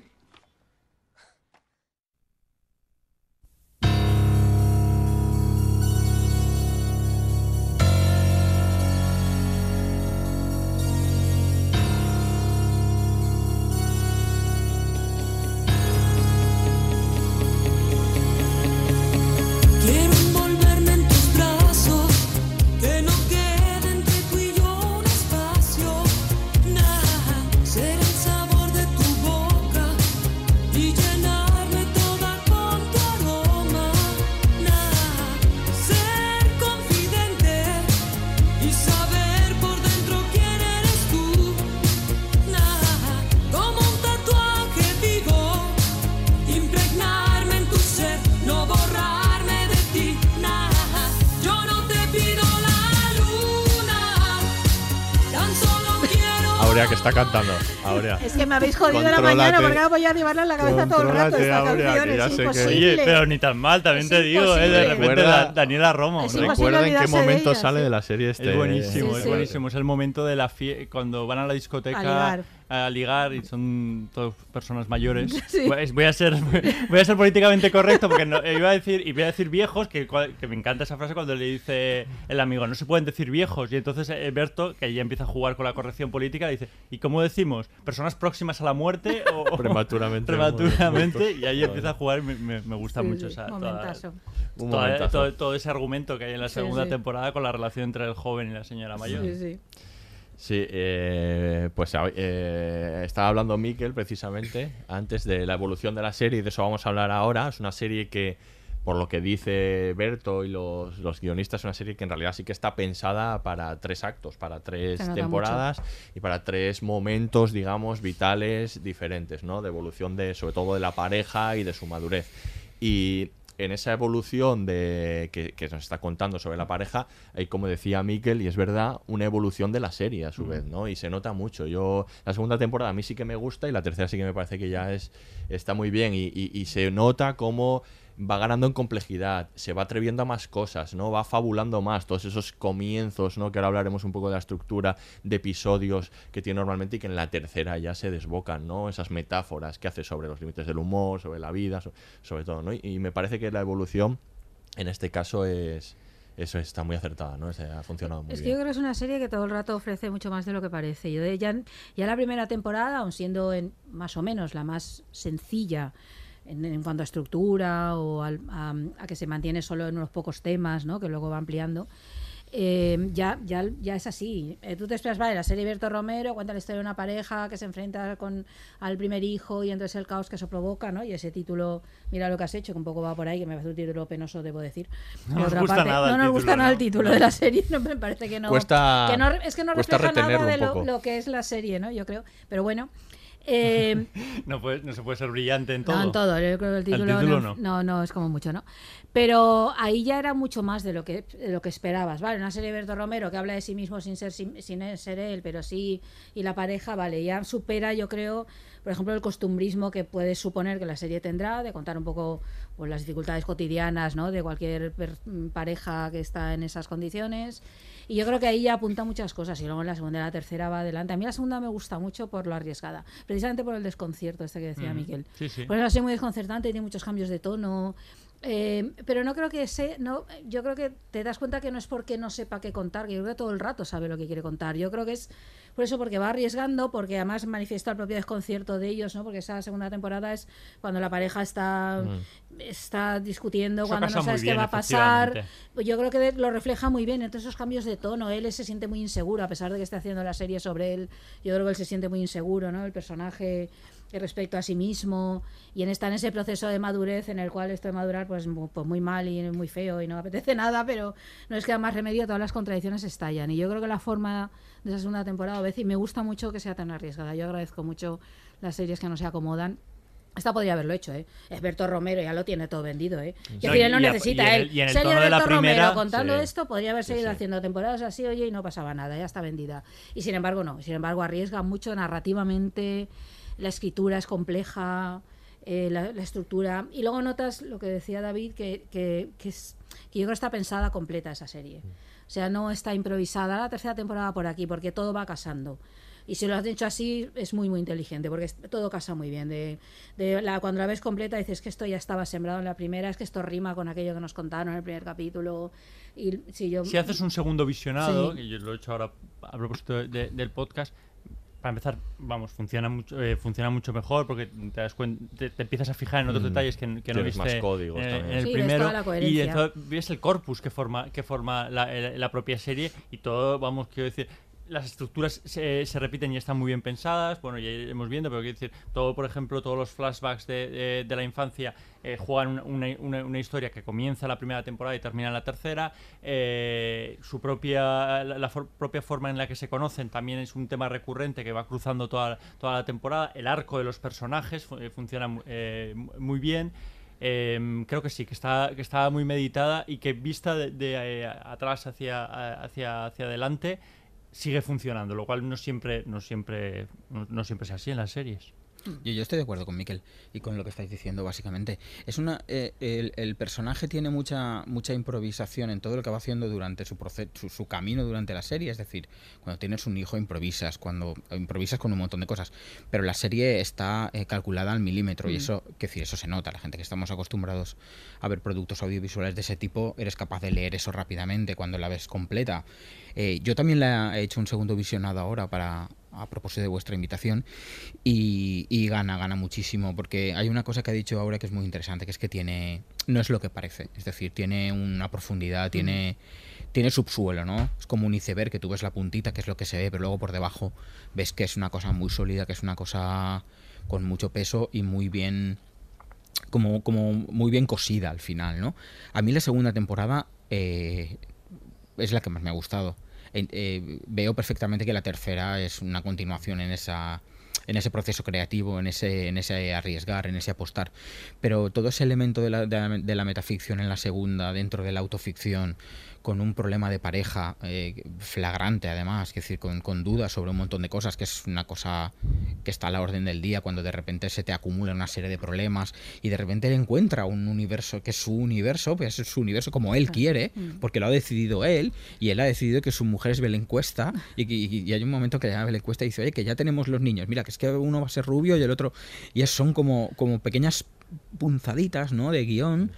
S2: Está cantando, Aurea.
S3: Es que me habéis jodido la mañana porque ahora voy a llevarla en la cabeza todo el rato esta
S2: Aurea,
S3: canción. Es
S2: que-.
S4: Oye, pero ni tan mal, también
S3: Es
S4: te digo, ¿eh? De repente Daniela Romo.
S2: Recuerda en qué momento
S3: ella,
S2: sale
S3: sí.
S2: de la serie este.
S4: Es buenísimo,
S3: Sí,
S4: es buenísimo. Es el momento de la fie cuando van a la discoteca
S3: A.
S4: a ligar y son todas personas mayores. [LAUGHS]
S3: Sí.
S4: Voy- a ser [LAUGHS] voy a ser políticamente correcto porque no- iba a decir y voy a decir viejos que, que me encanta esa frase cuando le dice el amigo no se pueden decir viejos y entonces eh, Berto que ya empieza a jugar con la corrección política dice ¿y cómo decimos? ¿personas próximas a la muerte o o-
S2: Prematuramente [LAUGHS]
S4: prematuramente y ahí empieza a jugar y me, me- me gusta
S3: Sí,
S4: mucho esa, toda-
S3: momentazo.
S2: Un
S4: toda-
S2: momentazo.
S4: todo, todo ese argumento que hay en la
S3: Sí,
S4: segunda
S3: sí.
S4: temporada con la relación entre el joven y la señora mayor.
S3: Sí, sí.
S2: Sí, eh, pues eh, estaba hablando Miquel precisamente antes de la evolución de la serie y de eso vamos a hablar ahora. Es una serie que, por lo que dice Berto y los, los guionistas, es una serie que en realidad sí que está pensada para tres actos, para tres
S3: Se
S2: temporadas y para tres momentos, digamos, vitales diferentes, ¿no? De evolución de, sobre todo de la pareja y de su madurez. Y en esa evolución de que, que nos está contando sobre la pareja, hay, como decía Miquel, y es verdad, una evolución de la serie a su vez, ¿no? Y se nota mucho. Yo, la segunda temporada a mí sí que me gusta y la tercera sí que me parece que ya es está muy bien y, y- y se nota cómo va ganando en complejidad, se va atreviendo a más cosas, ¿no? Va fabulando más todos esos comienzos, ¿no? Que ahora hablaremos un poco de la estructura de episodios que tiene normalmente y que en la tercera ya se desbocan, ¿no? Esas metáforas que hace sobre los límites del humor, sobre la vida, so- sobre todo, ¿no? Y, y me parece que la evolución en este caso es eso está muy acertada, ¿no? Se ha funcionado muy
S3: Es que
S2: bien.
S3: yo creo que es una serie que todo el rato ofrece mucho más de lo que parece. Yo de- ya, ya la primera temporada, aun siendo en, más o menos la más sencilla en, en cuanto a estructura o al- a, a que se mantiene solo en unos pocos temas, ¿no? que luego va ampliando, eh, ya, ya, ya es así. Eh, tú te esperas, vale, la serie Berto Romero cuenta la historia de una pareja que se enfrenta con al primer hijo y entonces el caos que eso provoca, ¿no? Y ese título, mira lo que has hecho, que un poco va por ahí, que me parece un título penoso, debo decir.
S4: No nos gusta
S3: parte,
S4: nada
S3: no nos gusta nada el título de la serie, no me parece que no.
S2: Cuesta-
S3: que no- es que no refleja nada de lo, lo que es la serie, ¿no? Yo creo. Pero bueno. Eh, [LAUGHS]
S4: No, puede- no se puede ser brillante en todo.
S3: no, en todo. Yo creo que el título,
S4: título
S3: no,
S4: no.
S3: no, no, es como mucho, ¿no? Pero ahí ya era mucho más de lo que, de lo que esperabas. Vale, una serie de Berto Romero que habla de sí mismo sin ser, sin, sin ser él, pero sí, y la pareja, vale, ya supera, yo creo, por ejemplo, el costumbrismo que puedes suponer que la serie tendrá, de contar un poco pues, las dificultades cotidianas, ¿no? De cualquier pareja que está en esas condiciones. Y yo creo que ahí ya apunta muchas cosas. Y luego en la segunda y la tercera va adelante. A mí la segunda me gusta mucho por lo arriesgada. Precisamente por el desconcierto este que decía
S4: Ujú.
S3: Miquel.
S4: Sí, sí.
S3: Pues es así muy desconcertante, tiene muchos cambios de tono. Eh, pero no creo que se, no, yo creo que te das cuenta que no es porque no sepa qué contar, que yo creo que todo el rato sabe lo que quiere contar. Yo creo que es por eso, porque va arriesgando, porque además manifiesta el propio desconcierto de ellos, ¿no? Porque esa segunda temporada es cuando la pareja está, está discutiendo,
S4: Eso
S3: cuando no sabes qué va a pasar. yo creo que lo refleja muy bien entre esos cambios de tono. Él se siente muy inseguro, a pesar de que esté haciendo la serie sobre él. Yo creo que él se siente muy inseguro, ¿no? El personaje respecto a sí mismo y en está en ese proceso de madurez en el cual esto de madurar pues, pues muy mal y muy feo y no apetece [LAUGHS] nada, pero no es que más remedio, todas las contradicciones estallan. Y yo creo que la forma de esa segunda temporada, a veces, y me gusta mucho que sea tan arriesgada. Yo agradezco mucho las series que no se acomodan. Esta podría haberlo hecho, ¿eh? Es Berto Romero, ya lo tiene todo vendido, ¿eh? Y
S4: No,
S3: al final
S4: y-
S3: no
S4: y
S3: necesita
S4: y
S3: él.
S4: el- y en el tono de la
S3: Romero
S4: primera,
S3: contando
S4: sí.
S3: esto, podría haber
S4: Sí,
S3: seguido
S4: sí.
S3: haciendo temporadas así, oye, y no pasaba nada, ya está vendida. Y sin embargo, no. Sin embargo, arriesga mucho narrativamente, la escritura es compleja, eh, la, la estructura. Y luego notas lo que decía David, que, que, que es, que yo creo que está pensada completa esa serie. O sea, no está improvisada la tercera temporada por aquí, porque todo va casando. Y si lo has hecho así, es muy, muy inteligente, porque todo casa muy bien. De, de la, cuando la ves completa, dices que esto ya estaba sembrado en la primera, es que esto rima con aquello que nos contaron en el primer capítulo. Y si yo.
S4: Si haces un segundo visionado,
S3: Sí.
S4: que yo lo he hecho ahora a propósito de- de- del podcast, para empezar, vamos, funciona mucho, eh, funciona mucho mejor porque te das cuen- te, te empiezas a fijar en otros
S2: Mm.
S4: detalles que, que no viste
S2: más códigos
S4: eh,
S2: también.
S4: en el
S3: Sí,
S4: primero y entonces ves el corpus que forma que forma la, el- la propia serie y todo, vamos, quiero decir, las estructuras se, repiten y están muy bien pensadas, bueno, ya iremos viendo, pero quiero decir, todo, por ejemplo, todos los flashbacks de, de- la infancia eh, juegan una, una- una- historia que comienza la primera temporada y termina la tercera, eh, su propia, la, propia forma en la que se conocen también es un tema recurrente que va cruzando toda, toda la temporada, el arco de los personajes eh, funciona eh, muy bien. Eh, creo que sí, que está, que está muy meditada y que vista de, atrás hacia, hacia, hacia adelante sigue funcionando, lo cual no siempre, no siempre, no, siempre es así en las series.
S5: Yo, yo estoy de acuerdo con Miquel y con lo que estáis diciendo, básicamente. Es una eh, el, el personaje tiene mucha mucha improvisación en todo lo que va haciendo durante su, proce- su, su camino durante la serie. Es decir, cuando tienes un hijo improvisas, cuando improvisas con un montón de cosas. Pero la serie está eh, calculada al milímetro y
S14: Mm.
S5: eso, que decir, eso se nota. La gente que estamos acostumbrados a ver productos audiovisuales de ese tipo, eres capaz de leer eso rápidamente cuando la ves completa. Eh, yo también la he hecho un segundo visionado ahora para a propósito de vuestra invitación y, y gana, gana muchísimo porque hay una cosa que ha dicho ahora que es muy interesante, que es que tiene, no es lo que parece, es decir, tiene una profundidad, tiene, tiene subsuelo, ¿no? Es como un iceberg que tú ves la puntita, que es lo que se ve, pero luego por debajo ves que es una cosa muy sólida, que es una cosa con mucho peso y muy bien como, como muy bien cosida al final, ¿no? A mí la segunda temporada eh, es la que más me ha gustado. Eh, veo perfectamente que la tercera es una continuación en esa en ese proceso creativo, en ese, en ese arriesgar, en ese apostar. Pero todo ese elemento de de la metaficción en la segunda, dentro de la autoficción, con un problema de pareja eh, flagrante además, es decir, con, con dudas sobre un montón de cosas, que es una cosa que está a la orden del día, cuando de repente se te acumula una serie de problemas y de repente él encuentra un universo que es su universo, pues es su universo como él quiere,
S14: Mm.
S5: porque lo ha decidido él, y él ha decidido que su mujer es Belén Cuesta, y, y- y hay un momento que llama Belén Cuesta y dice, oye, que ya tenemos los niños, mira, que es que uno va a ser rubio y el otro, y son como, como pequeñas punzaditas, ¿no?, de guion,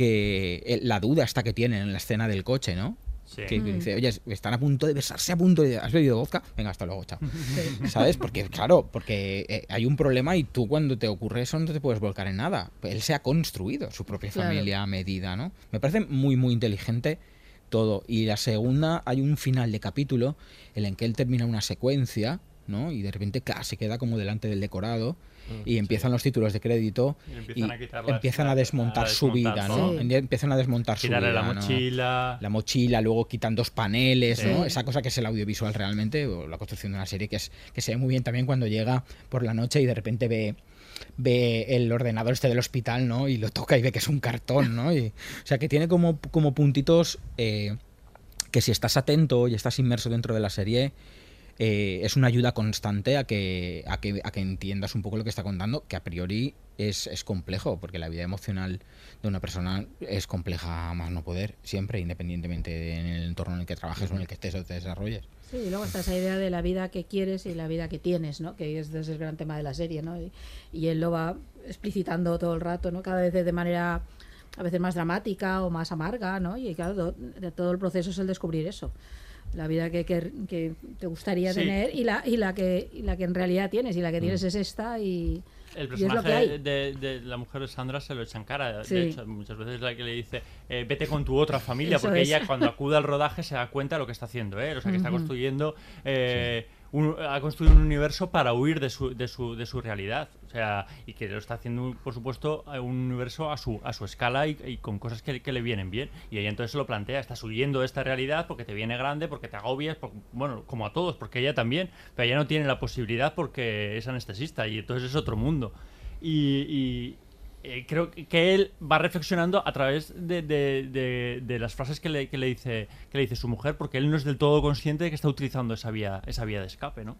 S5: que eh, la duda esta que tienen en la escena del coche, ¿no?
S4: Sí.
S5: Que, que
S4: Mm.
S5: dice, oye, están a punto de besarse, a punto de... ¿Has bebido vodka? Venga, hasta luego, chao. [LAUGHS] ¿Sabes? Porque, claro, porque eh, hay un problema y tú cuando te ocurre eso no te puedes volcar en nada. Él se ha construido su propia
S14: Claro.
S5: familia a medida, ¿no? Me parece muy, muy inteligente todo. Y la segunda, hay un final de capítulo en el que él termina una secuencia, ¿no? Y de repente, claro, se queda como delante del decorado
S4: Mm,
S5: y empiezan los títulos de crédito
S4: Y empiezan a quitar las-
S5: empiezan a
S4: a-
S5: desmontar su vida, ¿no? Empiezan a desmontar su vida,
S4: la
S5: ¿no?
S4: mochila.
S5: La mochila, luego quitan dos paneles,
S4: Sí.
S5: ¿no? Esa cosa que es el audiovisual realmente, o la construcción de una serie que es que se ve muy bien también cuando llega por la noche y de repente ve ve el ordenador este del hospital, ¿no? Y lo toca y ve que es un cartón, ¿no? Y, o sea, que tiene como, como puntitos eh, que si estás atento y estás inmerso dentro de la serie, eh, es una ayuda constante a que, a, que, a que entiendas un poco lo que está contando, que a priori es, es complejo, porque la vida emocional de una persona es compleja más no poder, siempre, independientemente de en el entorno en el que trabajes o en el que estés o te desarrolles.
S3: Sí, y luego está esa idea de la vida que quieres y la vida que tienes, ¿no? Que es, es el gran tema de la serie, ¿no? Y, y él lo va explicitando todo el rato, ¿no? Cada vez de manera a veces más dramática o más amarga, ¿no? Y claro, do- de todo el proceso es el descubrir eso. La vida que, que, que te gustaría
S4: Sí.
S3: tener y la, y, la que, y la que en realidad tienes. Y la que tienes
S4: Mm.
S3: es esta y,
S4: El personaje de, de la mujer de Sandra se lo echa en cara.
S3: Sí.
S4: De hecho, muchas veces la que le dice, eh, vete con tu otra familia,
S3: Eso
S4: porque
S3: es.
S4: ella cuando acude al rodaje se da cuenta de lo que está haciendo él. O sea, que está construyendo, eh, un- ha construido un universo para huir de su, de su, de su realidad. O sea, y que lo está haciendo, por supuesto, a un universo a su, a su escala y, con cosas que, que le vienen bien. Y ella entonces se lo plantea, estás huyendo de esta realidad porque te viene grande, porque te agobias, por- bueno, como a todos, porque ella también, pero ella no tiene la posibilidad porque es anestesista y entonces es otro mundo. Y, y, eh, creo que- él va reflexionando a través de- de las frases que le, que le dice que le dice su mujer, porque él no es del todo consciente de que está utilizando esa vía esa vía de escape, ¿no?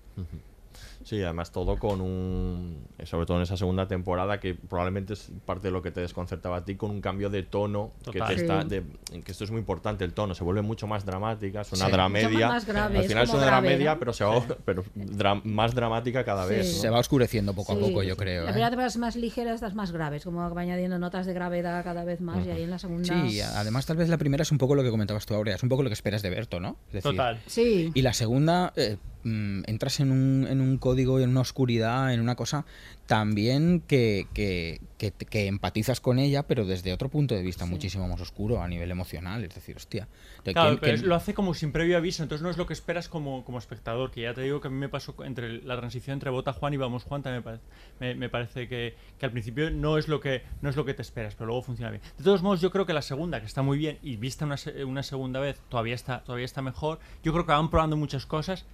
S2: Sí, además todo con un. eh, Sobre todo en esa segunda temporada, que probablemente es parte de lo que te desconcertaba a ti, con un cambio de tono. Que,
S4: Total.
S2: te está, de- que esto es muy importante, el tono. Se vuelve mucho más dramática, es una
S5: Sí.
S2: dramedia.
S3: más grave,
S2: Al final es una
S3: grave,
S2: dramedia,
S3: ¿no?
S2: pero, se va, [LAUGHS] pero dra- más dramática cada vez.
S5: Se va oscureciendo poco a poco, yo creo.
S3: La
S5: ¿eh?
S3: primera temporada es más ligera, estas más graves, como va añadiendo notas de gravedad cada vez más y ahí en la segunda...
S5: Sí, además tal vez la primera es un poco lo que comentabas tú, Aurea, es un poco lo que esperas de Berto, ¿no? Es decir,
S4: Total.
S3: Sí.
S5: Y la segunda, eh, mm, entras en un, en un código, en una oscuridad, en una cosa también que, que, que, que empatizas con ella, pero desde otro punto de vista muchísimo más oscuro a nivel emocional. Es decir, hostia.
S4: Claro, pero lo hace como sin previo aviso, entonces no es lo que esperas como, como espectador, que ya te digo que a mí me pasó entre la transición entre Vota Juan y Vamos Juan, también me me, me parece que, que al principio no es, lo que, no es lo que te esperas, pero luego funciona bien. De todos modos, yo creo que la segunda, que está muy bien, y vista una, una segunda vez, todavía está, todavía está mejor, yo creo que van probando muchas cosas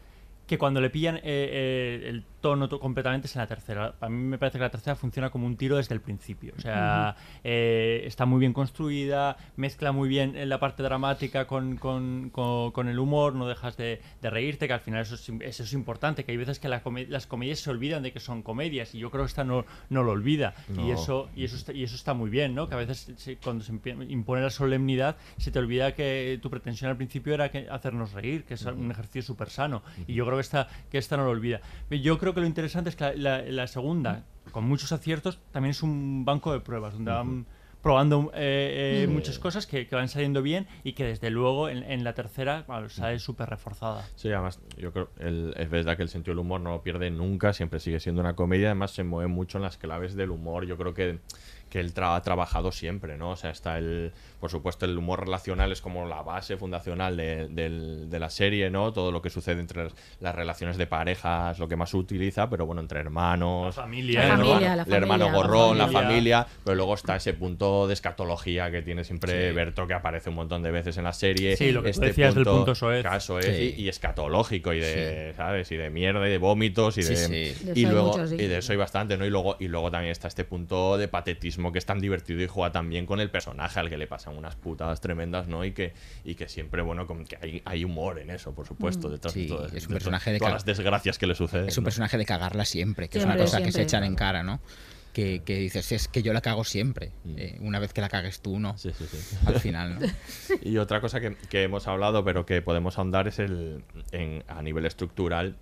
S4: que cuando le pillan eh, eh, el tono to- completamente es en la tercera. A mí me parece que la tercera funciona como un tiro desde el principio. O sea, eh, está muy bien construida, mezcla muy bien en la parte dramática con, con- con- con el humor, no dejas de, de reírte, que al final eso es, eso es importante, que hay veces que la come- las comedias se olvidan de que son comedias y yo creo que esta no, no lo olvida. Y
S2: No.
S4: eso y eso está, y eso está muy bien, ¿no? Que a veces se- cuando se impone la solemnidad se te olvida que tu pretensión al principio era que hacernos reír, que es un ejercicio súper sano. Y yo creo que esta, que esta no lo olvida. Yo creo que lo interesante es que la, segunda, con muchos aciertos, también es un banco de pruebas, donde van probando eh, eh, muchas cosas que, que van saliendo bien y que desde luego en, en la tercera bueno, sale súper reforzada.
S2: Sí, además, yo creo el, es verdad que el sentido del humor no lo pierde nunca, siempre sigue siendo una comedia, además se mueve mucho en las claves del humor, yo creo que, que él tra- ha trabajado siempre, ¿no? O sea, está el, por supuesto, el humor relacional es como la base fundacional de, del- de la serie, ¿no? Todo lo que sucede entre las, las relaciones de pareja es lo que más se utiliza, pero bueno, entre hermanos,
S4: La familia,
S2: el
S4: La
S2: hermano-
S4: familia, la
S2: el hermano
S4: familia, la
S2: gorrón, la
S4: familia.
S2: pero luego está ese punto de escatología que tiene siempre
S5: Sí.
S2: Berto, que aparece un montón de veces en la serie.
S4: Sí, lo que tú
S2: este
S4: decías del punto soez.
S2: Caso es,
S5: Sí.
S2: y, y escatológico y de, ¿sabes? Y de mierda y de vómitos y
S5: Sí,
S2: de
S5: sí.
S3: De
S2: y luego
S3: mucho, sí.
S2: y de eso hay bastante, ¿no? Y luego y luego también está este punto de patetismo que es tan divertido y juega tan bien con el personaje al que le pasan unas putadas tremendas, ¿no? Y que y que siempre bueno, como que hay, hay humor en eso, por supuesto,
S5: Mm.
S2: detrás
S5: Sí,
S2: de todo-
S5: es un personaje de
S2: todas las desgracias que le suceden.
S5: Es un
S2: ¿no?
S5: personaje de cagarla siempre, que es una cosa que se echan en cara, ¿no? Que, que dices, es que yo la cago siempre. Eh, una vez que la cagues tú, ¿no?
S2: Mm. Sí, sí, sí.
S5: Al final, ¿no? [LAUGHS]
S2: Y otra cosa que, que hemos hablado, pero que podemos ahondar, es el en, a nivel estructural.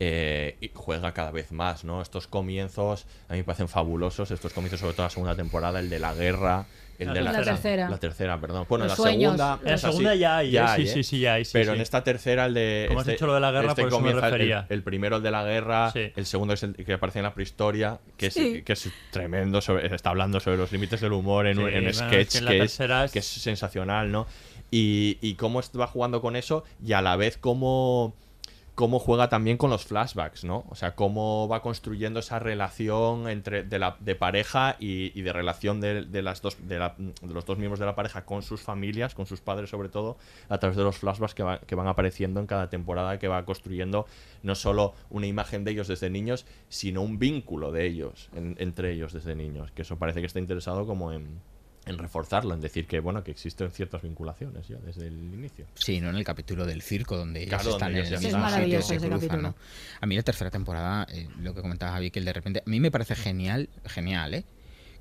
S2: Eh, y juega cada vez más, ¿no? Estos comienzos a mí me parecen fabulosos. Estos comienzos, sobre todo la segunda temporada, el de la guerra, el
S4: La
S2: de la,
S3: tercera. La tercera.
S2: La tercera, perdón. Bueno,
S3: Los
S2: la
S3: sueños.
S2: segunda.
S4: En la
S2: así,
S4: segunda ya hay, ¿eh? Sí, sí, sí, ya hay, sí,
S2: pero
S4: sí.
S2: en esta tercera, el de.
S4: Como has
S2: este-
S4: dicho lo de la guerra,
S2: este
S4: por eso me
S2: el-
S4: refería.
S2: El, primero, el de la guerra.
S4: Sí.
S2: El segundo es el que aparece en la prehistoria, que es,
S3: Sí.
S2: que es tremendo. sobre- está hablando sobre los límites del humor en, en
S4: bueno,
S2: sketch,
S4: es que en la
S2: que, es,
S4: tercera es-
S2: que es sensacional, ¿no? Y, y cómo va jugando con eso y a la vez cómo, cómo juega también con los flashbacks, ¿no? O sea, cómo va construyendo esa relación entre de, la, de pareja y, y de relación de, de las dos, de, la- de los dos miembros de la pareja con sus familias, con sus padres sobre todo, a través de los flashbacks que, va- que van apareciendo en cada temporada, que va construyendo no solo una imagen de ellos desde niños, sino un vínculo de ellos, en- entre ellos desde niños, que eso parece que está interesado como en, en reforzarlo, en decir que bueno que existen ciertas vinculaciones ya desde el inicio.
S5: Sí, ¿no? En el capítulo del circo, donde ellos
S2: Claro,
S5: están
S2: donde
S5: en el mismo sitio se cruzan,
S3: capítulo.
S5: ¿no? A mí la tercera temporada, eh, lo que comentaba Javi, que el de repente... A mí me parece genial, genial, ¿eh?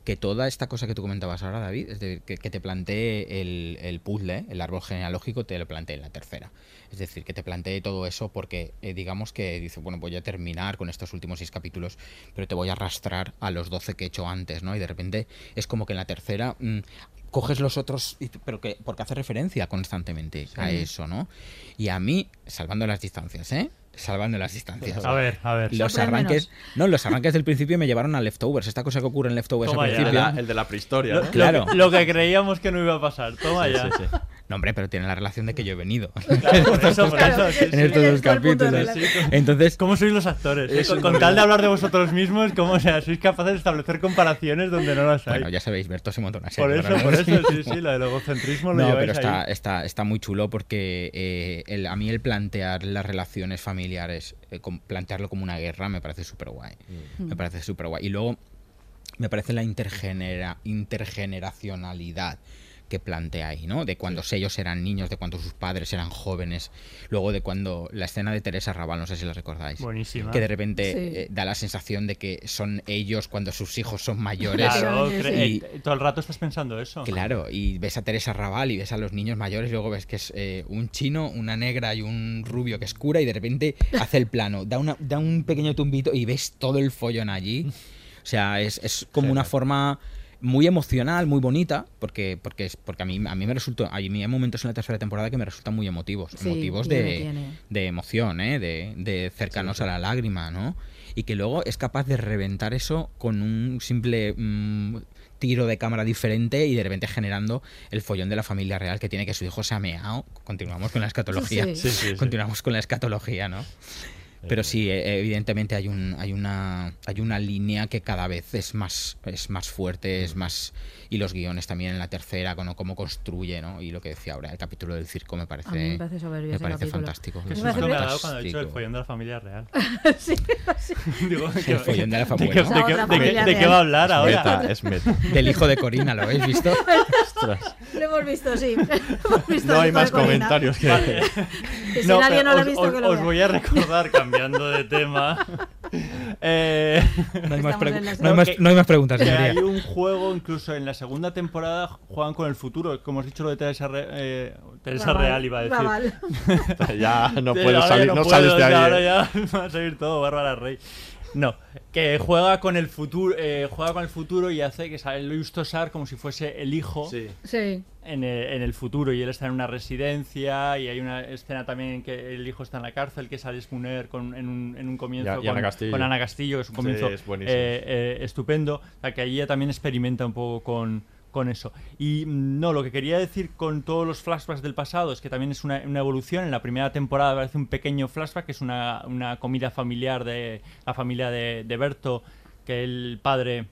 S5: Que toda esta cosa que tú comentabas ahora, David, es decir, que, que te plantee el, el puzzle, el árbol genealógico, te lo plantee en la tercera. Es decir, que te plantee todo eso porque, eh, digamos que dice, bueno, voy a terminar con estos últimos seis capítulos, pero te voy a arrastrar a los 12 que he hecho antes, ¿no? Y de repente es como que en la tercera mm, coges los otros, y- pero que porque hace referencia constantemente a eso, ¿no? Y a mí, salvando las distancias, ¿eh? Salvando las distancias.
S4: A ver, a ver.
S5: Los arranques, no, los arranques del principio me llevaron a Leftovers. Esta cosa que ocurre en Leftovers
S4: Toma
S5: al
S4: ya.
S2: El de,
S5: principio.
S2: la, el de la prehistoria,
S4: Lo,
S2: ¿no?
S4: lo-
S5: Claro.
S4: lo que creíamos que no iba a pasar. Toma
S2: Sí,
S4: ya.
S2: sí, sí.
S5: No, hombre, pero tiene la relación de que yo he venido. [LAUGHS]
S4: Claro, por eso, por eso, sí,
S5: en
S4: sí.
S5: estos dos capítulos. Entonces,
S4: ¿Cómo sois los actores? eh?
S5: Es
S4: Con, tal de [LAUGHS] hablar de vosotros mismos, ¿cómo o sea, sois capaces de establecer comparaciones donde no las hay?
S5: bueno, ya sabéis, Berto se monta una
S4: por eso, por eso, sí, sí, lo del egocentrismo lo
S5: No, pero está,
S4: ahí.
S5: está, está muy chulo porque eh, el- a mí el plantear las relaciones familiares, eh, plantearlo como una guerra, me parece súper guay. Me parece súper guay. Y luego me parece la intergenera, intergeneracionalidad que plantea ahí, ¿no? De cuando ellos eran niños, de cuando sus padres eran jóvenes, luego de cuando la escena de Teresa Raval, no sé si la recordáis,
S4: Buenísima.
S5: que de repente
S3: Sí.
S5: eh, da la sensación de que son ellos cuando sus hijos son mayores.
S4: Claro,
S3: Sí.
S5: Y-
S4: eh, todo el rato estás pensando eso.
S5: Claro, y ves a Teresa Raval y ves a los niños mayores, y luego ves que es eh, un chino, una negra y un rubio que es cura, y de repente [LAUGHS] hace el plano, da, una, da un pequeño tumbito y ves todo el follón allí. O sea, es, es como una forma muy emocional, muy bonita, porque porque es porque a mí a mí me resultó, a mí hay momentos en la tercera temporada que me resultan muy emotivos,
S3: Sí,
S5: emotivos de, de emoción, ¿eh? de, de cercanos a la lágrima, ¿no? Y que luego es capaz de reventar eso con un simple mm, tiro de cámara diferente y de repente generando el follón de la familia real que tiene que su hijo se ha meado. Continuamos con la escatología.
S3: Sí.
S2: Sí, sí, sí.
S5: Continuamos con la escatología, ¿no? Pero sí, eh, evidentemente hay un, hay una, hay una línea que cada vez es más, es más fuerte, es más y los guiones también en la tercera, con cómo construye, ¿no? Y lo que decía ahora, el capítulo del circo me parece,
S3: A mí me parece soberbio
S5: me parece fantástico.
S4: Que
S5: me parece
S4: me ha dado cuando ha dicho el follón de la familia real. [LAUGHS]
S3: sí, sí. [LAUGHS]
S4: Digo,
S5: El follón de la
S4: ¿de
S5: familia.
S4: qué-
S5: Esa
S4: de qué- de qué- de qué va a hablar
S5: Es
S4: ahora?
S5: meta, es meta. [LAUGHS] Del hijo de Corina, ¿lo habéis visto?
S3: Lo hemos visto, sí. [LAUGHS] Hemos visto
S2: No hay más comentarios que...
S4: Vale. [LAUGHS]
S3: Que si
S4: No, pero
S3: no lo ha visto,
S4: os,
S3: que lo
S4: os voy a recordar, cambiando de tema. [LAUGHS] eh,
S5: No hay más, no hay más-
S4: que-
S5: no hay más preguntas,
S4: que hay un juego, incluso en la segunda temporada, juegan con el futuro. Como has dicho lo de Teresa, Re- eh, Teresa
S3: Raval,
S4: Real, iba a decir.
S3: Raval.
S2: ya no puedes salir,
S4: no
S2: no
S4: puedo,
S2: sales de ahí.
S4: Ahora ya va a salir todo, Bárbara Rey. No, que juega con el futuro, eh, juega con el futuro y hace que sale Luis Tosar como si fuese el hijo
S2: Sí.
S3: Sí.
S4: en, el, en el futuro y él está en una residencia y hay una escena también en que el hijo está en la cárcel que es Alex Muner con, en, un, en un comienzo
S2: Y- y Ana
S4: con,
S2: Castillo.
S4: con Ana Castillo que es un
S2: Sí,
S4: comienzo
S2: es
S4: eh, eh, estupendo o sea, que allí ella también experimenta un poco con, con eso. Y mm, no lo que quería decir con todos los flashbacks del pasado es que también es una, una evolución. En la primera temporada aparece un pequeño flashback que es una, una comida familiar de la familia de, de Berto que el padre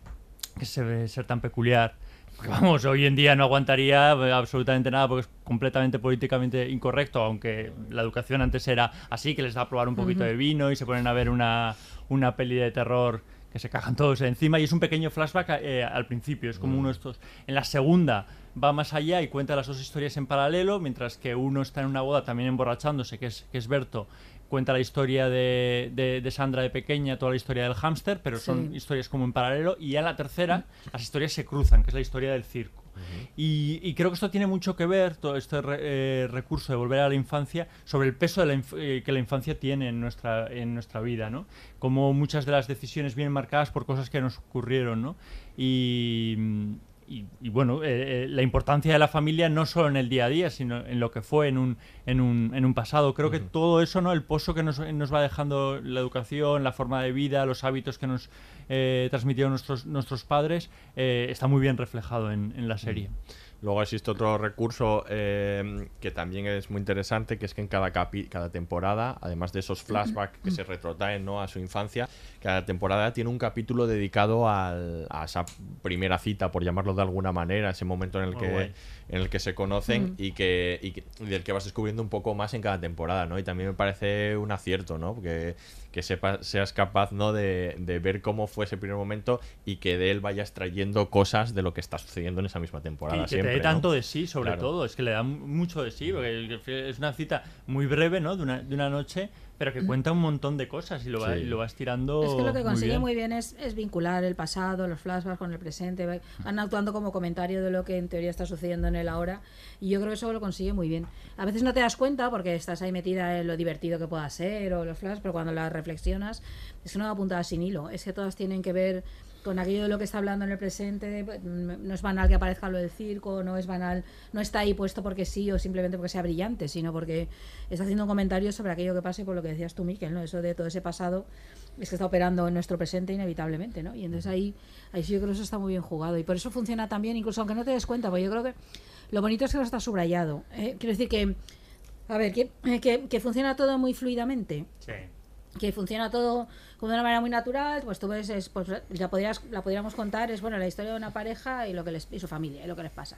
S4: que se ve ser tan peculiar [LAUGHS] que, Vamos, hoy en día no aguantaría absolutamente nada porque es completamente políticamente incorrecto, aunque la educación antes era así, que les da a probar un poquito de vino y se ponen a ver una, una peli de terror que se cagan todos encima y es un pequeño flashback eh, al principio, es como uno de estos. En la segunda va más allá y cuenta las dos historias en paralelo, mientras que uno está en una boda también emborrachándose, que es, que es Berto, cuenta la historia de, de- de Sandra de pequeña, toda la historia del hámster, pero son
S3: Sí.
S4: historias como en paralelo, y ya en la tercera las historias se cruzan, que es la historia del circo. Y, y creo que esto tiene mucho que ver, todo este re- eh, recurso de volver a la infancia, sobre el peso de la inf- eh, que la infancia tiene en nuestra, en nuestra vida, ¿no? Como muchas de las decisiones vienen marcadas por cosas que nos ocurrieron, ¿no? Y, y- y bueno, eh, eh, la importancia de la familia no solo en el día a día, sino en lo que fue en un, en un, en un pasado. Creo que todo eso, ¿no? El pozo que nos, nos va dejando la educación, la forma de vida, los hábitos que nos eh, transmitieron nuestros, nuestros padres, eh, está muy bien reflejado en, en la serie.
S2: Luego existe otro recurso eh, que también es muy interesante, que es que en cada, capi cada temporada, además de esos flashbacks que se retrotraen ¿no? a su infancia, cada temporada tiene un capítulo dedicado al- a esa primera cita, por llamarlo de alguna manera, ese momento en el que, en el que se conocen
S3: Mm.
S2: y, que, y, que- y del que vas descubriendo un poco más en cada temporada, ¿no? Y también me parece un acierto, ¿no? Que, que sepa- seas capaz, ¿no? De, de ver cómo fue ese primer momento y que de él vayas trayendo cosas de lo que está sucediendo en esa misma temporada.
S4: Y que
S2: siempre,
S4: te dé
S2: ¿no?
S4: tanto de sí, sobre
S2: Claro.
S4: todo. Es que le da mucho de sí, porque es una cita muy breve, ¿no? De una, de una noche, pero que cuenta un montón de cosas y lo, va,
S2: Sí.
S4: y lo va estirando.
S3: Es que lo que
S4: muy
S3: consigue
S4: bien.
S3: muy bien, es, es vincular el pasado, los flashbacks con el presente, va- van actuando como comentario de lo que en teoría está sucediendo en el ahora y yo creo que eso lo consigue muy bien. A veces no te das cuenta porque estás ahí metida en lo divertido que pueda ser o los flashes, pero cuando las reflexionas es va apuntada sin hilo, es que todas tienen que ver con aquello de lo que está hablando en el presente, no es banal que aparezca lo del circo, no es banal, no está ahí puesto porque sí o simplemente porque sea brillante, sino porque está haciendo un comentario sobre aquello que pase por lo que decías tú, Miquel, ¿no? Eso de todo ese pasado es que está operando en nuestro presente inevitablemente, ¿no? Y entonces ahí, ahí sí yo creo que eso está muy bien jugado y por eso funciona tan bien, incluso aunque no te des cuenta, porque yo creo que lo bonito es que no está subrayado. ¿eh? Quiero decir que, a ver, que, eh, que, que funciona todo muy fluidamente
S4: Sí.
S3: que funciona todo como de una manera muy natural, pues tú ves, es, pues la, podrías, la podríamos contar, es bueno la historia de una pareja y lo que les, y su familia y lo que les pasa.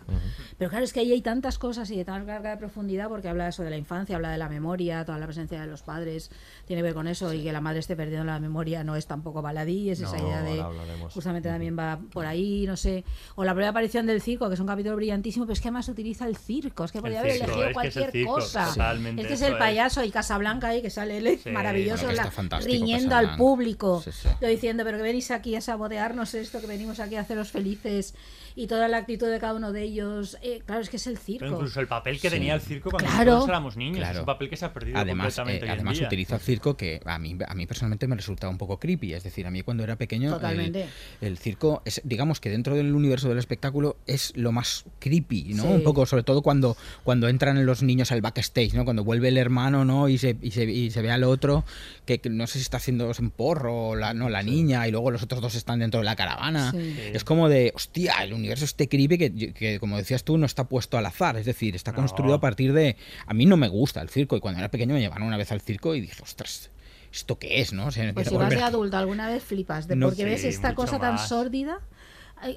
S3: Pero claro, es que ahí hay tantas cosas y de tan carga de profundidad porque habla eso de la infancia, habla de la memoria, toda la presencia de los padres tiene que ver con eso y que la madre esté perdiendo la memoria no es tampoco baladí, es esa idea de
S2: ahora hablaremos.
S3: justamente también va por ahí, no sé, o la primera aparición del circo, que es un capítulo brillantísimo, pero es que además utiliza el circo, es que podría haber elegido
S4: es es el
S3: cualquier cosa. es que es
S4: eso
S3: el
S4: es.
S3: payaso y Casablanca ahí que sale él,
S4: Sí,
S3: maravilloso, la- riñendo al
S5: Casablanca.
S3: Público,
S5: Sí, sí.
S3: yo diciendo, pero que venís aquí a sabotearnos esto, que venimos aquí a haceros felices y toda la actitud de cada uno de ellos. Eh, claro, es que es el circo.
S4: Pero incluso el papel que
S5: Sí.
S4: tenía el circo cuando
S3: Claro.
S4: nosotros éramos niños.
S5: Claro.
S4: Es un papel que se ha perdido
S5: Además,
S4: completamente
S5: eh,
S4: hoy en
S5: además
S4: día.
S5: utiliza el circo que a mí, a mí personalmente me resulta un poco creepy. Es decir, a mí cuando era pequeño, el,
S3: Totalmente.
S5: el circo, es, digamos que dentro del universo del espectáculo es lo más creepy, ¿no?
S3: Sí.
S5: Un poco, sobre todo cuando, cuando entran los niños al backstage, ¿no? Cuando vuelve el hermano, ¿no? Y se, y se, y se ve al otro, que, que no sé si está haciendo un porro, la, no, la niña, y luego los otros dos están dentro de la caravana.
S3: Sí.
S5: Es como de, hostia, el universo este creepy que, que, como decías tú, no está puesto al azar. Es decir, está construido a partir de... A mí no me gusta el circo y cuando era pequeño me llevaron una vez al circo y dije, ostras, ¿esto qué es? ¿no? Se
S3: Pues si vas de adulto alguna vez flipas, de
S5: No,
S3: porque ves esta cosa tan sórdida.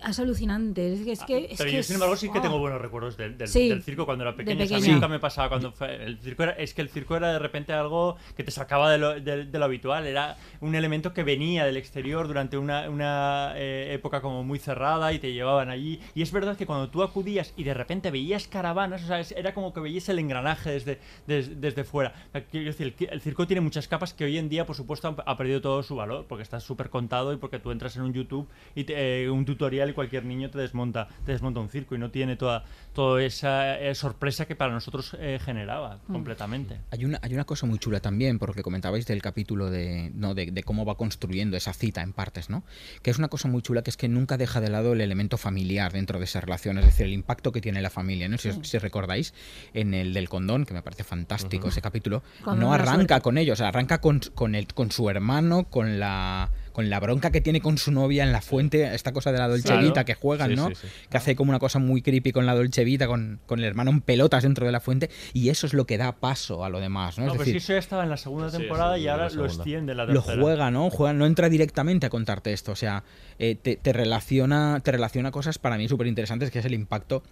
S3: Es alucinante. Es que, es que, es
S4: Pero
S3: que
S4: yo, sin embargo, sí que
S3: ¡oh!
S4: tengo buenos recuerdos del, del-
S3: Sí,
S4: del circo cuando era pequeño. A mí nunca me pasaba cuando fue. El circo era, es que el circo era de repente algo que te sacaba de lo, de- de lo habitual. Era un elemento que venía del exterior durante una, una, eh, época como muy cerrada y te llevaban allí. Y es verdad que cuando tú acudías y de repente veías caravanas, o sea, era como que veías el engranaje desde, des- desde fuera. Quiero decir, el, el circo tiene muchas capas que hoy en día, por supuesto, ha, ha perdido todo su valor porque está súper contado y porque tú entras en un YouTube y te- eh, un tutorial y cualquier niño te desmonta, te desmonta un circo y no tiene toda, toda esa eh, sorpresa que para nosotros eh, generaba
S5: Mm.
S4: completamente.
S5: Hay una, hay una cosa muy chula también, por lo que comentabais del capítulo de, ¿no? de, de cómo va construyendo esa cita en partes, ¿no? Que es una cosa muy chula que es que nunca deja de lado el elemento familiar dentro de esa relación, es decir, el impacto que tiene la familia, ¿no? Si,
S3: Sí.
S5: si recordáis, en el del condón, que me parece fantástico ese capítulo,
S3: Condón
S5: no arranca
S3: suerte.
S5: con ellos, arranca con, con, el, con su hermano, con la con la bronca que tiene con su novia en la fuente, esta cosa de la Dolce
S2: Claro.
S5: Vita que juegan,
S2: Sí,
S5: ¿no?
S2: sí, sí.
S5: Que hace como una cosa muy creepy con la Dolce Vita, con, con el hermano en pelotas dentro de la fuente, y eso es lo que da paso a lo demás, ¿no?
S4: No,
S5: es
S4: pero
S5: decir,
S4: eso ya estaba en la segunda temporada
S2: sí,
S4: y ahora lo extiende la
S5: lo
S4: tercera.
S5: juega, ¿no? Juega, no entra directamente a contarte esto. O sea, eh, te, te relaciona, te relaciona cosas para mí súper interesantes, que es el impacto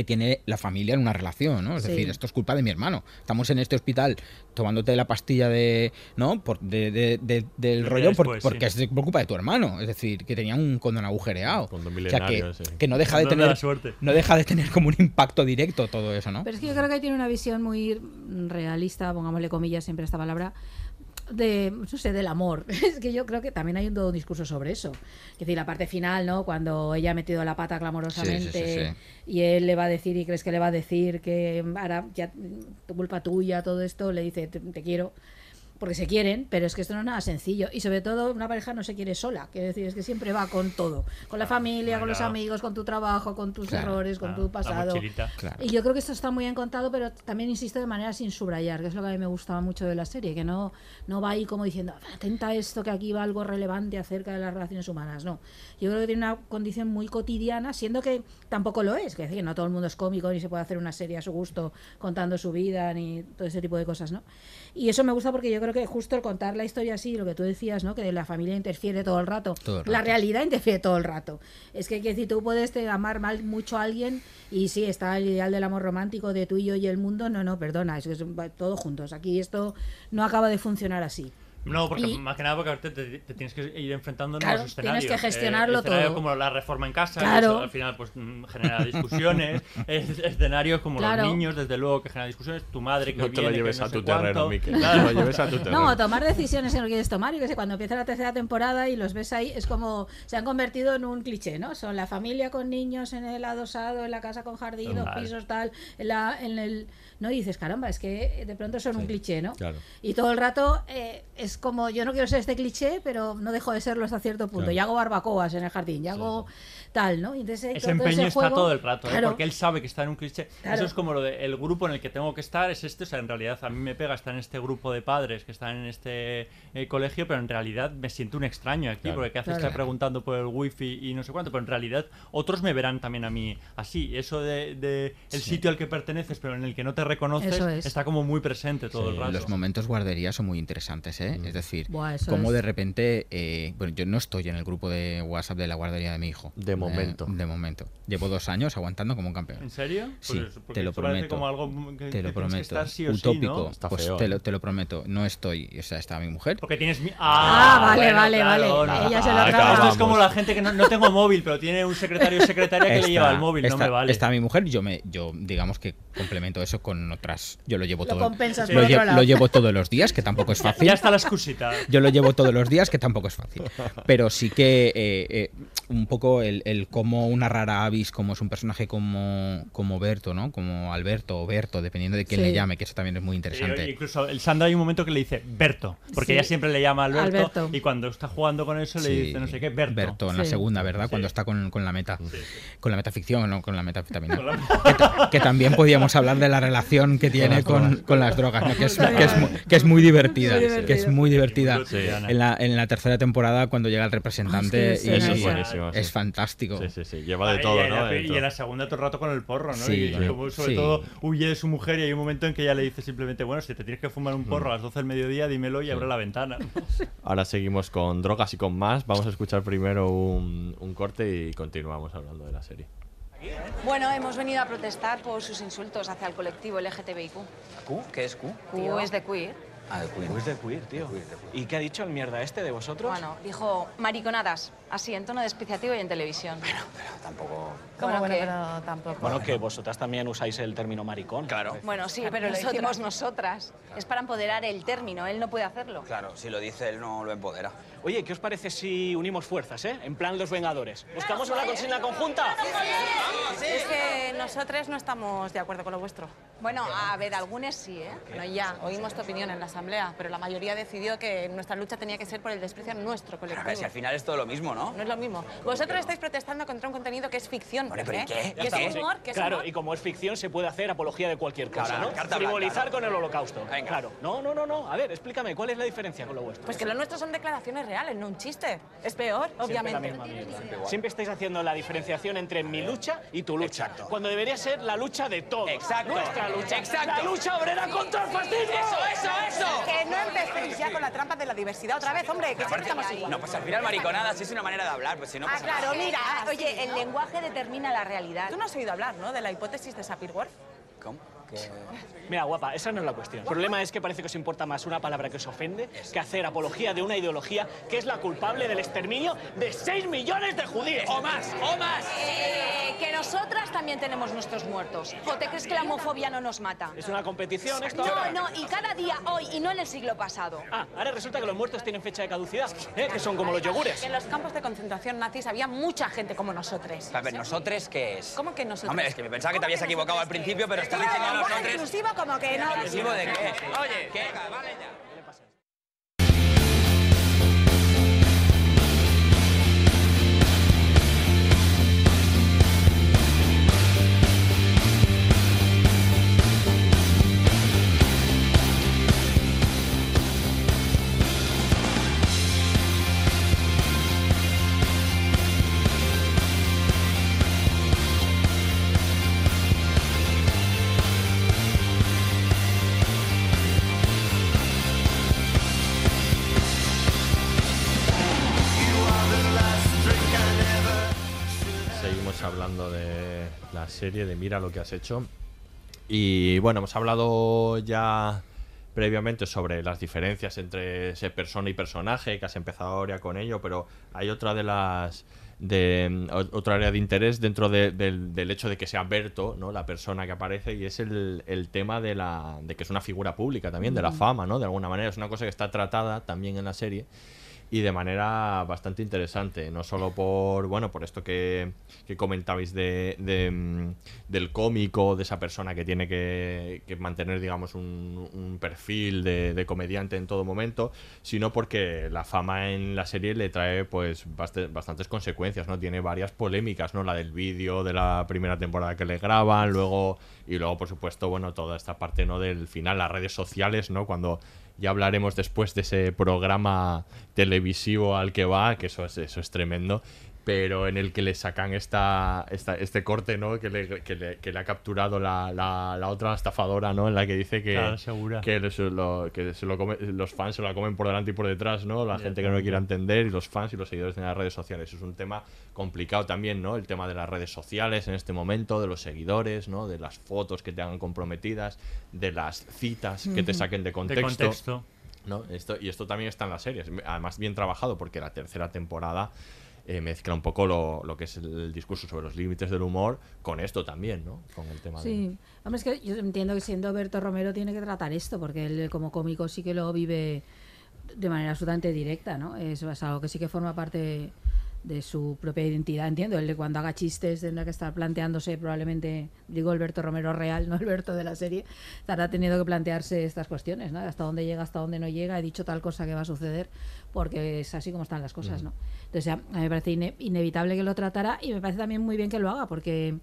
S5: que tiene la familia en una relación, ¿no? Es
S3: Sí.
S5: decir, esto es culpa de mi hermano. Estamos en este hospital tomándote la pastilla de, ¿no? Por, de, de- de- del rollo por- porque
S4: sí.
S5: es por culpa de tu hermano. Es decir, que tenía un condón agujereado.
S2: Condón
S5: o sea, que,
S2: sí.
S5: que no deja de
S4: Condón de la
S5: tener
S4: suerte.
S5: no deja de tener como un impacto directo todo eso, ¿no?
S3: Pero es que yo creo que tiene una visión muy realista, pongámosle comillas siempre a esta palabra, de, no sé, del amor. [LAUGHS] Es que yo creo que también hay un, todo un discurso sobre eso. Es decir, la parte final, ¿no? Cuando ella ha metido la pata clamorosamente
S5: Sí, sí, sí, sí.
S3: y él le va a decir, y crees que le va a decir que ahora ya tu culpa tuya, todo esto, le dice, te, te quiero. Porque se quieren, pero es que esto no es nada sencillo. Y sobre todo, una pareja no se quiere sola. Quiero decir, es que siempre va con todo. Con la familia, con los amigos, con tu trabajo, con tus
S5: Claro,
S3: errores, con tu pasado. Y yo creo que esto está muy bien contado, pero también insisto de manera sin subrayar, que es lo que a mí me gustaba mucho de la serie, que no, no va ahí como diciendo, atenta a esto, que aquí va algo relevante acerca de las relaciones humanas. No, yo creo que tiene una condición muy cotidiana, siendo que tampoco lo es, que es decir, no todo el mundo es cómico, ni se puede hacer una serie a su gusto contando su vida, ni todo ese tipo de cosas, ¿no? Y eso me gusta porque yo creo que justo el contar la historia así, lo que tú decías, ¿no? Que la familia interfiere todo el rato.
S5: Todo el
S3: La realidad interfiere todo el rato. Es que, que si tú puedes te, amar mal mucho a alguien y sí, está el ideal del amor romántico de tú y yo y el mundo, no, no, perdona, es que es va todo juntos. Aquí esto no acaba de funcionar así.
S4: No, porque
S3: Y-
S4: más que nada porque ahorita te, te tienes que ir enfrentando a
S3: Claro,
S4: nuevos
S3: tienes
S4: escenarios.
S3: que gestionarlo
S4: Eh,
S3: todo.
S4: como la reforma en casa,
S3: Claro.
S4: eso al final pues mm, genera [LAUGHS] discusiones. Es- escenarios como
S3: Claro.
S4: los niños, desde luego, que generan discusiones. Tu madre que
S2: No te lo lleves
S4: no
S2: a tu terreno. Miquel.
S4: Claro.
S2: No lo lleves a tu terreno.
S3: No, tomar decisiones que no quieres tomar. Y que sé, cuando empieza la tercera temporada y los ves ahí, es como se han convertido en un cliché, ¿no? Son la familia con niños en el adosado, en la casa con jardín, dos pisos, tal, en, la, en el. No y dices, caramba, es que de pronto son un cliché, ¿no?
S2: Claro.
S3: Y todo el rato eh, es como, yo no quiero ser este cliché, pero no dejo de serlo hasta cierto punto.
S2: Claro.
S3: Y hago barbacoas en el jardín, y hago tal, ¿no? Y entonces, hay
S4: Ese empeño está
S3: juego-
S4: todo el rato, ¿eh? Porque él sabe que está en un cliché.
S3: Claro.
S4: Eso es como lo de el grupo en el que tengo que estar, es este. O sea, en realidad a mí me pega estar en este grupo de padres que están en este eh, colegio, pero en realidad me siento un extraño aquí,
S2: Claro.
S4: porque ¿qué haces
S3: Claro.
S4: estar preguntando por el wifi y no sé cuánto? Pero en realidad otros me verán también a mí así. Eso de, de el sitio al que perteneces, pero en el que no te reconoces,
S3: es.
S4: está como muy presente todo el rato.
S5: Los momentos guardería son muy interesantes, ¿eh?
S2: Mm.
S5: Es decir,
S3: Buah,
S5: como
S3: es.
S5: de repente, eh, bueno, yo no estoy en el grupo de WhatsApp de la guardería de mi hijo.
S2: De momento.
S5: de momento. Llevo dos años aguantando como un campeón.
S4: ¿En serio?
S5: Sí,
S4: Pues
S5: te lo prometo.
S4: como algo que-
S5: te lo prometo.
S4: estar sí o sí,
S5: Utópico.
S4: ¿no?
S5: Pues te,
S2: ¿eh?
S5: lo, te lo prometo. No estoy. O sea, está mi mujer.
S4: Porque tienes mi...
S3: Ah, vale,
S4: bueno,
S3: vale,
S4: claro,
S3: vale.
S4: no.
S3: Ella se lo
S2: Ah,
S3: acaba.
S4: Esto es como la gente que no, no tengo móvil, pero tiene un secretario o secretaria que le lleva el móvil,
S5: está,
S4: no me vale.
S5: Está mi mujer, yo me, yo digamos que complemento eso con otras. Yo lo llevo
S3: Lo
S5: todo.
S3: compensas
S5: lo, lle- llevo todos los días, que tampoco es [LAUGHS] fácil.
S4: Ya está la excusita.
S5: Yo lo llevo todos los días, que tampoco es fácil. Pero sí que eh, eh, un poco el, el cómo una rara avis, como es un personaje como, como Berto, ¿no? Como Alberto o Berto, dependiendo de quién
S3: Sí.
S5: le llame, que eso también es muy
S4: Sí,
S5: interesante.
S4: incluso el Sandra hay un momento que le dice Berto, porque
S3: Sí.
S4: ella siempre le llama Alberto,
S3: Alberto.
S4: y cuando está jugando con eso le
S5: Sí.
S4: dice no sé qué, Berto.
S5: Berto en la segunda, ¿verdad?
S4: Sí.
S5: Cuando está con, con la meta. Con la metaficción, no con la metafetamina. [LAUGHS]
S4: Con la-
S5: que, ta- que también podíamos hablar de la relación que tiene con, con las drogas, ¿no? que, es, que, es, mu- que es muy divertida. Que es muy divertida
S2: Sí.
S5: en, la, en la tercera temporada cuando llega el representante
S3: es que
S5: y
S2: es buenísimo, sí.
S5: es fantástico.
S2: Sí, sí, sí. Lleva de
S4: Vale,
S2: todo,
S4: y en
S2: ¿no?
S4: y en la segunda todo el rato con el porro, ¿no?
S5: Sí,
S4: y
S5: sí.
S4: como sobre
S5: Sí.
S4: todo huye de su mujer y hay un momento en que ella le dice simplemente, bueno, si te tienes que fumar un porro a las 12 del mediodía, dímelo y abre la ventana. [LAUGHS]
S2: Ahora seguimos con drogas y con más. Vamos a escuchar primero un, un corte y continuamos hablando de la serie.
S14: Bueno, hemos venido a protestar por sus insultos hacia el colectivo LGTBIQ.
S15: ¿Q? ¿Qué es Q?
S14: Q es de queer.
S15: Ah, de Queen.
S16: Queer, tío. ¿Y qué ha dicho el mierda este de vosotros?
S14: Bueno, dijo mariconadas, así, en tono despreciativo y en televisión.
S15: Tampoco.
S14: ¿Cómo
S12: bueno,
S14: que?
S12: pero tampoco.
S16: Bueno, que vosotras también usáis el término maricón.
S15: Claro.
S14: Bueno, sí, pero lo decimos nosotras. Es para empoderar el término, él no puede hacerlo.
S15: Claro, si lo dice él no lo empodera.
S16: Oye, ¿qué os parece si unimos fuerzas, eh? En plan los Vengadores. ¿Buscamos una consigna conjunta?
S12: Es que nosotros no estamos de acuerdo con lo vuestro.
S14: Bueno, a ver, algunos sí, ¿eh?
S12: Bueno, ya, oímos tu opinión en la asamblea, pero la mayoría decidió que nuestra lucha tenía que ser por el desprecio a nuestro
S15: Pero a
S12: colectivo.
S15: ver, si al final es todo lo mismo, ¿no?
S12: No es lo mismo. Vosotros estáis protestando contra un contenido que es ficción.
S15: Vale, pero ¿y
S12: ¿eh?
S15: qué?
S12: Que es humor, que es
S16: Claro,
S12: humor.
S16: y como es ficción, se puede hacer apología de cualquier cosa,
S15: Claro,
S16: ¿no?
S15: carta
S16: Frivolizar
S15: blanca,
S16: con el holocausto.
S15: Venga.
S16: Claro. No, no, no, no. A ver, explícame, ¿cuál es la diferencia con lo vuestro?
S12: Pues que lo nuestro son declaraciones reales, no un chiste. Es peor, obviamente.
S16: la misma mierda. Siempre estáis haciendo la diferenciación entre mi lucha y tu lucha. Cuando debería ser la lucha de todos.
S15: Exacto.
S16: Nuestra lucha.
S15: Exacto.
S16: La lucha obrera contra el fascismo.
S15: ¡Eso, eso, eso!
S12: Que no empecéis ya con la trampa de la diversidad otra vez, hombre, que siempre estamos igual.
S15: No, pues al final mariconadas es una manera de hablar, pues si no
S12: Ah,
S15: pasa
S12: claro,
S15: nada.
S12: mira,
S14: Oye, el lenguaje determina la realidad.
S12: Tú no has oído hablar, ¿no? De la hipótesis de Sapir-Whorf.
S15: ¿Cómo? Que-
S16: Mira, guapa, esa no es la cuestión. El problema es que parece que os importa más una palabra que os ofende que hacer apología de una ideología que es la culpable del exterminio de 6 millones de judíos.
S15: ¡O más! ¡O más!
S14: Eh, que nosotras también tenemos nuestros muertos. ¿O te crees que la homofobia no nos mata?
S16: Es una competición esto.
S14: No, no, y cada día hoy, y no en el siglo pasado.
S16: Ah, ahora resulta que los muertos tienen fecha de caducidad, ¿eh? que son como los yogures.
S12: En los campos de concentración nazis había mucha gente como nosotros.
S15: A ver, ¿nosotros qué es?
S12: ¿Cómo que nosotros?
S15: Hombre, es que me pensaba que te habías equivocado al principio, pero estás diciendo nosotros...
S12: inclusivo como que no.
S15: ¿Inclusivo de qué? Oye, ¿qué? Vale ya.
S2: Serie de Mira lo que has hecho. Y bueno, hemos hablado ya previamente sobre las diferencias entre ese persona y personaje, que has empezado ahora con ello, pero hay otra de las de mm, otra área de interés dentro de- del, del hecho de que sea Berto, ¿no? La persona que aparece y es el, el tema de la de que es una figura pública también, de la
S17: Mm.
S2: fama, ¿no? De alguna manera es una cosa que está tratada también en la serie y de manera bastante interesante, no solo por, bueno, por esto que, que comentabais de, de, mm, del cómico, de esa persona que tiene que, que mantener, digamos, un, un perfil de, comediante en todo momento, sino porque la fama en la serie le trae, pues, baste- bastantes consecuencias, ¿no? Tiene varias polémicas, ¿no? La del vídeo de la primera temporada que le graban, luego, y luego, por supuesto, bueno, toda esta parte, ¿no? Del final, las redes sociales, ¿no? Cuando ya hablaremos después de ese programa televisivo al que va, que eso es, eso es tremendo, pero en el que le sacan esta, esta este corte, ¿no? Que le, que le, que le ha capturado la, la, la otra estafadora, ¿no? En la que dice que,
S4: Claro, segura.
S2: que, se lo- que se lo come- los fans se la comen por delante y por detrás, ¿no? La gente que no lo quiere entender y los fans y los seguidores de las redes sociales. Es un tema complicado también, ¿no? El tema de las redes sociales en este momento, de los seguidores, ¿no? De las fotos que te hagan comprometidas, de las citas que te saquen de
S4: De
S2: contexto.
S4: contexto.
S2: ¿no? Esto, y esto también está en las series. Además, bien trabajado, porque la tercera temporada eh, mezcla un poco lo, lo que es el discurso sobre los límites del humor con esto también, ¿no? Con el tema de...
S3: Sí, hombre, es que yo entiendo que siendo Berto Romero tiene que tratar esto, porque él como cómico sí que lo vive de manera absolutamente directa, ¿no? Es, es algo que sí que forma parte de su propia identidad, entiendo. Él de cuando haga chistes tendrá que estar planteándose probablemente, digo Alberto Romero real, [LAUGHS] no Alberto de la serie, estará teniendo que plantearse estas cuestiones, ¿no? Hasta dónde llega, hasta dónde no llega, he dicho tal cosa que va a suceder, porque es así como están las cosas, ¿no? Entonces ya, a mí me parece ine- inevitable que lo tratara y me parece también muy bien que lo haga, porque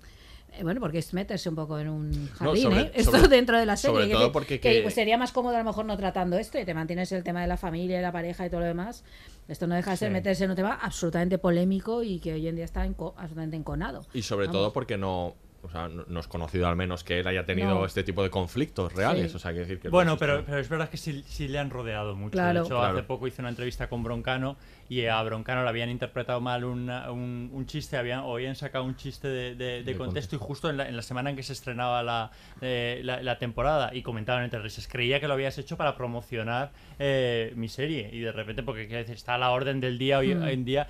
S3: Bueno, porque es meterse un poco en un jardín,
S2: sobre-
S3: ¿eh? Esto
S2: sobre-
S3: dentro de la serie.
S2: sobre
S3: que-
S2: todo porque
S3: que,
S2: que-
S3: pues, sería más cómodo a lo mejor no tratando esto y te mantienes el tema de la familia, la pareja y todo lo demás. Esto no deja de ser
S2: Sí.
S3: meterse en un tema absolutamente polémico y que hoy en día está enco- absolutamente enconado.
S2: Y sobre
S3: Vamos.
S2: todo porque no, o sea, no, no es conocido al menos que él haya tenido
S3: No.
S2: este tipo de conflictos reales.
S3: Sí.
S2: O sea, que decir que
S4: Bueno, pero, pero es verdad que sí, sí le han rodeado mucho.
S3: Claro.
S4: De hecho,
S2: Claro.
S4: hace poco hice una entrevista con Broncano y a Broncano le habían interpretado mal una- un, un chiste, habían, o habían sacado un chiste de, de- de
S2: De
S4: contexto y justo en la, en la semana en que se estrenaba la, eh, la, la temporada y comentaban entre risas, creía que lo habías hecho para promocionar eh, mi serie y de repente, porque decir, está a la orden del día hoy,
S3: Mm.
S4: hoy en día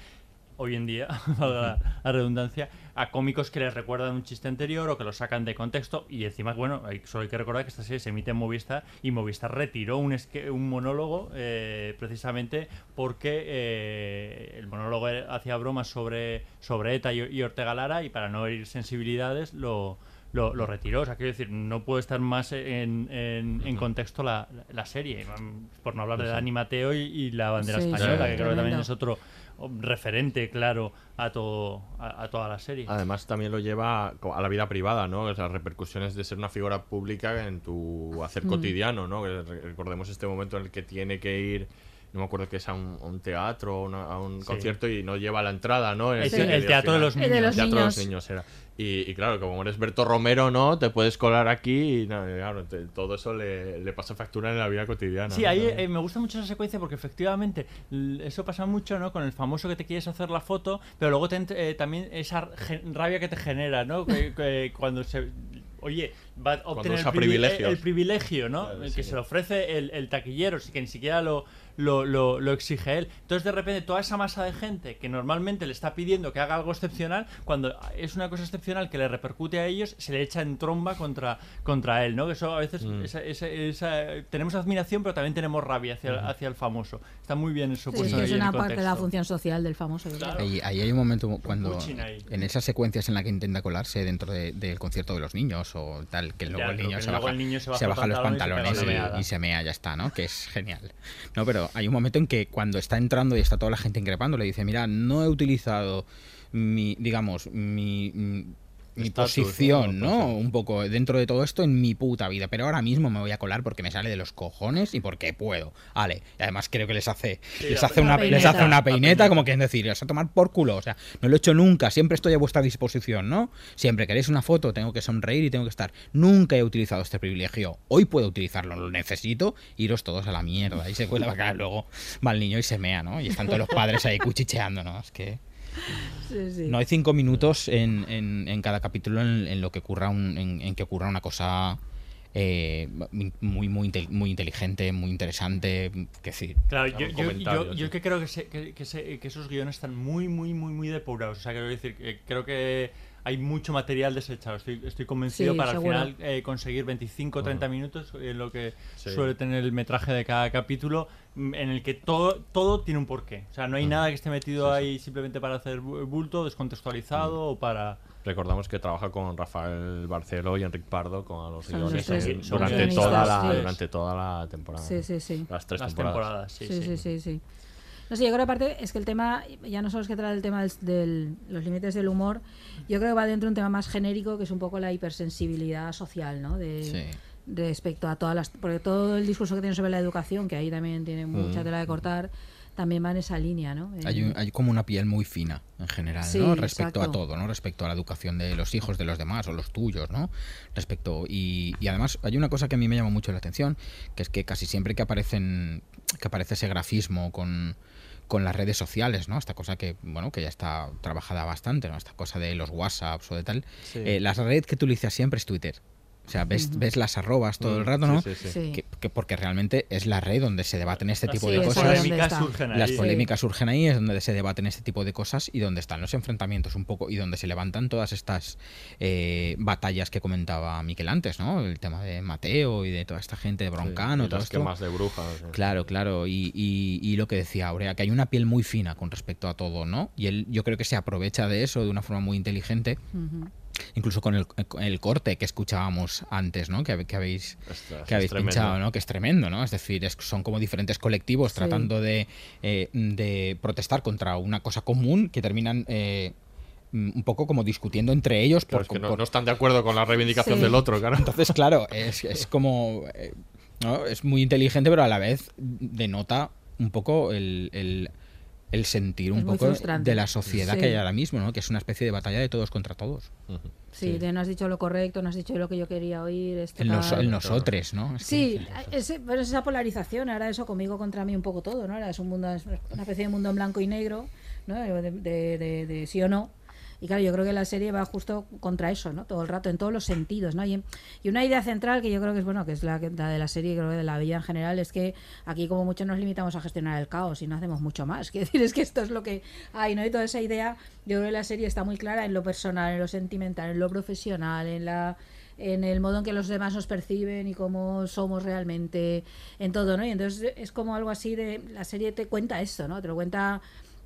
S4: hoy en día, [LAUGHS] la redundancia, a cómicos que les recuerdan un chiste anterior o que lo sacan de contexto. Y encima, bueno, hay, solo hay que recordar que esta serie se emite en Movistar y Movistar retiró un, esque- un monólogo eh, precisamente porque eh, el monólogo hacía bromas sobre, sobre ETA y, y Ortega Lara y para no herir sensibilidades lo, lo, lo retiró. O sea, quiero decir, no puede estar más en, en- en contexto la, la serie. Por no hablar de. Dani Mateo y, y la bandera
S3: Sí, sí,
S4: española, que creo que también es otro referente claro a todo a, a toda la serie.
S2: Además también lo lleva a la vida privada, ¿no? Las repercusiones de ser una figura pública en tu hacer
S3: Mm.
S2: cotidiano, ¿no? Recordemos este momento en el que tiene que ir, no me acuerdo que es a un, a un teatro, una- a un
S4: Sí.
S2: concierto y no lleva la entrada, ¿no?
S4: El- el teatro de los
S3: El de los
S2: El teatro de los
S3: niños.
S2: niños era. Y, y claro, como eres Berto Romero, ¿no? Te puedes colar aquí y no, claro, te- todo eso le, le pasa factura en la vida cotidiana.
S4: Sí,
S2: ¿no?
S4: ahí eh, me gusta mucho esa secuencia porque efectivamente eso pasa mucho, ¿no? Con el famoso que te quieres hacer la foto, pero luego te eh, también esa rabia que te genera, ¿no? Que, [LAUGHS] que cuando se... Oye, va a obtener el, el privilegio, ¿no?
S2: Claro,
S4: el
S2: sí.
S4: que se lo ofrece el, el taquillero, que ni siquiera lo, lo, lo- lo exige él. Entonces, de repente, toda esa masa de gente que normalmente le está pidiendo que haga algo excepcional, cuando es una cosa excepcional que le repercute a ellos, se le echa en tromba contra, contra él, ¿no? Que eso a veces
S2: Mm.
S4: esa- esa- esa- tenemos admiración, pero también tenemos rabia hacia, el- hacia el famoso. Está muy bien eso
S3: Sí, es una
S4: el
S3: parte de la función social del famoso.
S4: Claro.
S5: Ahí, ahí hay un momento cuando en esas secuencias en la que intenta colarse dentro de- del concierto de los niños o tal, que luego, el
S4: Teatro,
S5: niño,
S4: que
S5: se
S4: luego
S5: baja,
S4: el niño se baja
S5: se
S4: los
S5: baja los
S4: pantalones y
S5: y se mea, ya está, ¿no? Que es genial. No, pero hay un momento en que cuando está entrando y está toda la gente increpando, le dice, mira, no he utilizado mi, digamos, mi... mi posición,
S2: ¿no?
S5: Un poco dentro de todo esto en mi puta vida. Pero ahora mismo me voy a colar porque me sale de los cojones y porque puedo. Vale. Y además creo que les hace,
S4: Sí,
S5: les hace una, les
S3: peineta.
S5: hace una peineta,
S4: peineta.
S5: como que es decir, os a tomar por culo. O sea, no lo he hecho nunca. Siempre estoy a vuestra disposición, ¿no? Siempre queréis una foto, tengo que sonreír y tengo que estar. Nunca he utilizado este privilegio. Hoy puedo utilizarlo, lo necesito. Iros todos a la mierda. Y se cuela acá, luego va el niño y se mea, ¿no? Y están todos los padres ahí cuchicheando, ¿no? Es que. [LAUGHS]
S3: Sí, sí.
S5: No hay cinco minutos en, en- en cada capítulo en, en lo que ocurra un- en, en que ocurra una cosa eh, muy, muy, muy inteligente, muy interesante. Que sí.
S4: Claro, yo, yo, yo, yo que creo que, se- que, que se- que esos guiones están muy, muy, muy, muy depurados. O sea, quiero decir, que creo que hay mucho material desechado. Estoy, estoy convencido
S3: Sí,
S4: para
S3: seguro.
S4: al final eh, conseguir 25 o 30 minutos, en lo que
S2: Sí.
S4: suele tener el metraje de cada capítulo, mm, en el que todo, todo tiene un porqué. O sea, no hay nada que esté metido ahí simplemente para hacer bu- bulto, descontextualizado o para...
S2: Recordamos que trabaja con Rafael Barceló y Enric Pardo con los
S3: Son los
S2: guiones durante, toda la, durante toda la temporada.
S3: Sí, sí, sí.
S2: Las tres
S4: las
S2: temporadas.
S4: temporadas. sí,
S3: Sí, sí,
S4: sí.
S3: sí, sí. No sé, yo creo que aparte es que el tema, ya no solo es que trata el tema de los límites del humor, yo creo que va dentro de un tema más genérico que es un poco la hipersensibilidad social, ¿no? De,
S5: Sí.
S3: Respecto a todas las. Porque todo el discurso que tiene sobre la educación, que ahí también tiene mucha
S5: Mm.
S3: tela de cortar, también va en esa línea, ¿no?
S5: Hay, un- hay como una piel muy fina en general,
S3: Sí,
S5: ¿no? Respecto a todo, ¿no? Respecto a la educación de los hijos de los demás o los tuyos, ¿no? Respecto y, y además hay una cosa que a mí me llama mucho la atención, que es que casi siempre que aparecen que aparece ese grafismo con con las redes sociales, ¿no? Esta cosa que, bueno, que ya está trabajada bastante, ¿no? Esta cosa de los WhatsApps o de tal.
S2: Sí.
S5: Eh, la red que tú utilizas siempre es Twitter. O sea, ves, ves las arrobas todo el
S2: Mm,
S5: rato, ¿no?
S2: sí, sí.
S3: Sí.
S5: Que, que porque realmente es la red donde se debaten este tipo
S3: Sí,
S5: de cosas.
S4: Las polémicas surgen ahí.
S5: Las
S3: Sí.
S5: polémicas surgen ahí, es donde se debaten este tipo de cosas y donde están los enfrentamientos un poco y donde se levantan todas estas eh, batallas que comentaba Miquel antes, ¿no? El tema de Mateo y de toda esta gente de Broncano,
S2: Sí, y
S5: todo
S2: las
S5: esto.
S2: quemas de brujas. sí.
S5: Claro, claro, y, y- y lo que decía Aurea, que hay una piel muy fina con respecto a todo, ¿no? Y él yo creo que se aprovecha de eso de una forma muy inteligente,
S3: Ujú.
S5: Incluso con el, con el corte que escuchábamos antes, ¿no? Que, habéis
S2: Ostras,
S5: que habéis pinchado, ¿no? Que es tremendo, ¿no? Es decir, es- son como diferentes colectivos
S3: Sí.
S5: tratando de, eh, de protestar contra una cosa común que terminan eh, un poco como discutiendo entre ellos.
S2: Claro,
S5: por,
S2: es que no,
S5: por-
S2: no están de acuerdo con la reivindicación
S3: Sí.
S2: del otro, claro.
S5: Entonces, claro, es, es como. eh, ¿no? Es muy inteligente, pero a la vez denota un poco el, el- el sentir un poco
S3: frustrante.
S5: de la sociedad
S3: Sí.
S5: que hay ahora mismo, ¿no? Que es una especie de batalla de todos contra todos.
S3: Sí, de no has dicho lo correcto, no has dicho lo que yo quería oír. Esto
S5: El, nos-
S3: tal.
S5: el nosotres, ¿no? Es que-
S3: Sí, ese- pero es esa polarización, ahora eso conmigo contra mí un poco todo, ¿no? Ahora es un mundo, es una especie de mundo en blanco y negro, ¿no? De, de- de- de sí o no. Y claro, yo creo que la serie va justo contra eso, ¿no? Todo el rato, en todos los sentidos, ¿no? Y, y una idea central que yo creo que es, bueno, que es la, la de la serie, creo que de la vida en general, es que aquí como mucho nos limitamos a gestionar el caos y no hacemos mucho más. [LAUGHS] Quiero decir, es que esto es lo que hay, ¿no? Y toda esa idea, yo creo que la serie está muy clara en lo personal, en lo sentimental, en lo profesional, en la en el modo en que los demás nos perciben y cómo somos realmente en todo, ¿no? Y entonces es como algo así de la serie te cuenta esto, ¿no? Te lo cuenta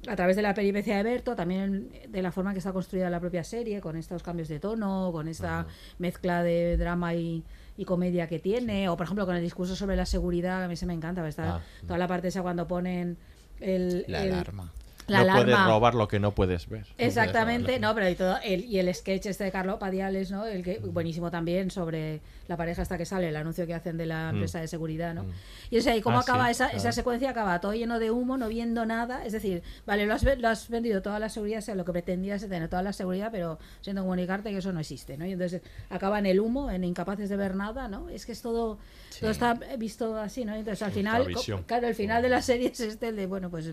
S3: a través de la peripecia de Berto, también de la forma que está construida la propia serie, con estos cambios de tono, con esta mezcla de drama y, y comedia que tiene, o por ejemplo con el discurso sobre la seguridad, a mí se me encanta, está
S2: Ah,
S3: toda la parte esa cuando ponen el,
S5: La
S3: el-
S5: alarma.
S3: La
S2: no puedes robar lo que no puedes ver.
S3: Exactamente, no, pero y todo el, y el sketch este de Carlos Padiales, ¿no? El que buenísimo también sobre la pareja hasta que sale el anuncio que hacen de la
S2: Mm.
S3: empresa de seguridad, ¿no? Y o sea, y cómo
S2: Ah,
S3: acaba
S2: sí,
S3: esa,
S2: claro.
S3: esa secuencia acaba todo lleno de humo, no viendo nada, es decir, vale, lo has, ve- lo has vendido toda la seguridad, o sea, lo que pretendías es tener toda la seguridad, pero siento comunicarte que eso no existe, ¿no? Y entonces acaba en el humo, en incapaces de ver nada, ¿no? Es que es todo todo está visto así, ¿no? Entonces al final, claro, el final de la serie es este el de, bueno, pues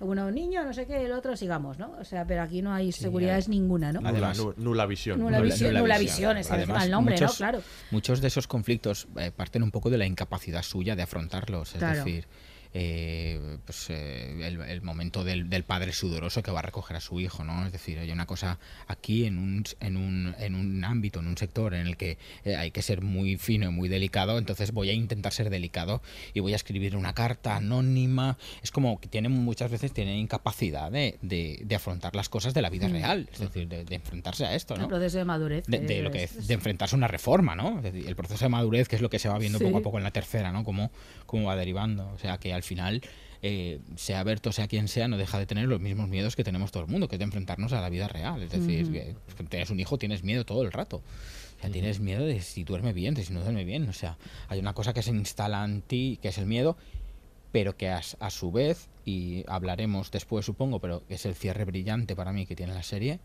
S3: uno niño, no sé qué, el otro sigamos, ¿no? O sea, pero aquí no hay seguridades
S5: hay-
S3: ninguna, ¿no?
S2: Nula,
S5: Además-
S2: nu- nula visión.
S3: Nula visión, nula visión, es encima el nombre, ¿no?
S5: muchos,
S3: Claro.
S5: muchos de esos conflictos eh, parten un poco de la incapacidad suya de afrontarlos. Es
S3: Claro.
S5: decir, eh, pues, eh, el, el momento del, del padre sudoroso que va a recoger a su hijo, ¿no? Es decir, hay una cosa aquí en un, en un, en un ámbito, en un sector en el que eh, hay que ser muy fino y muy delicado, entonces voy a intentar ser delicado y voy a escribir una carta anónima. Es como que tienen muchas veces tienen incapacidad de, de- de afrontar las cosas de la vida
S3: Mm.
S5: real, es decir, de, de enfrentarse a esto,
S3: El
S5: ¿no?
S3: proceso de madurez.
S5: de, lo que
S3: es-
S5: de enfrentarse a una reforma, ¿no? Es decir, el proceso de madurez, que es lo que se va viendo
S3: Sí.
S5: poco a poco en la tercera, ¿no? Cómo, cómo va derivando. O sea, que al final, eh, sea Berto, sea quien sea, no deja de tener los mismos miedos que tenemos todo el mundo, que es de enfrentarnos a la vida real. Es decir, que, que tienes un hijo, tienes miedo todo el rato. O sea, tienes miedo de si duerme bien, de si no duerme bien. O sea, hay una cosa que se instala en ti, que es el miedo, pero que a, a su vez, y hablaremos después supongo, pero es el cierre brillante para mí que tiene la serie,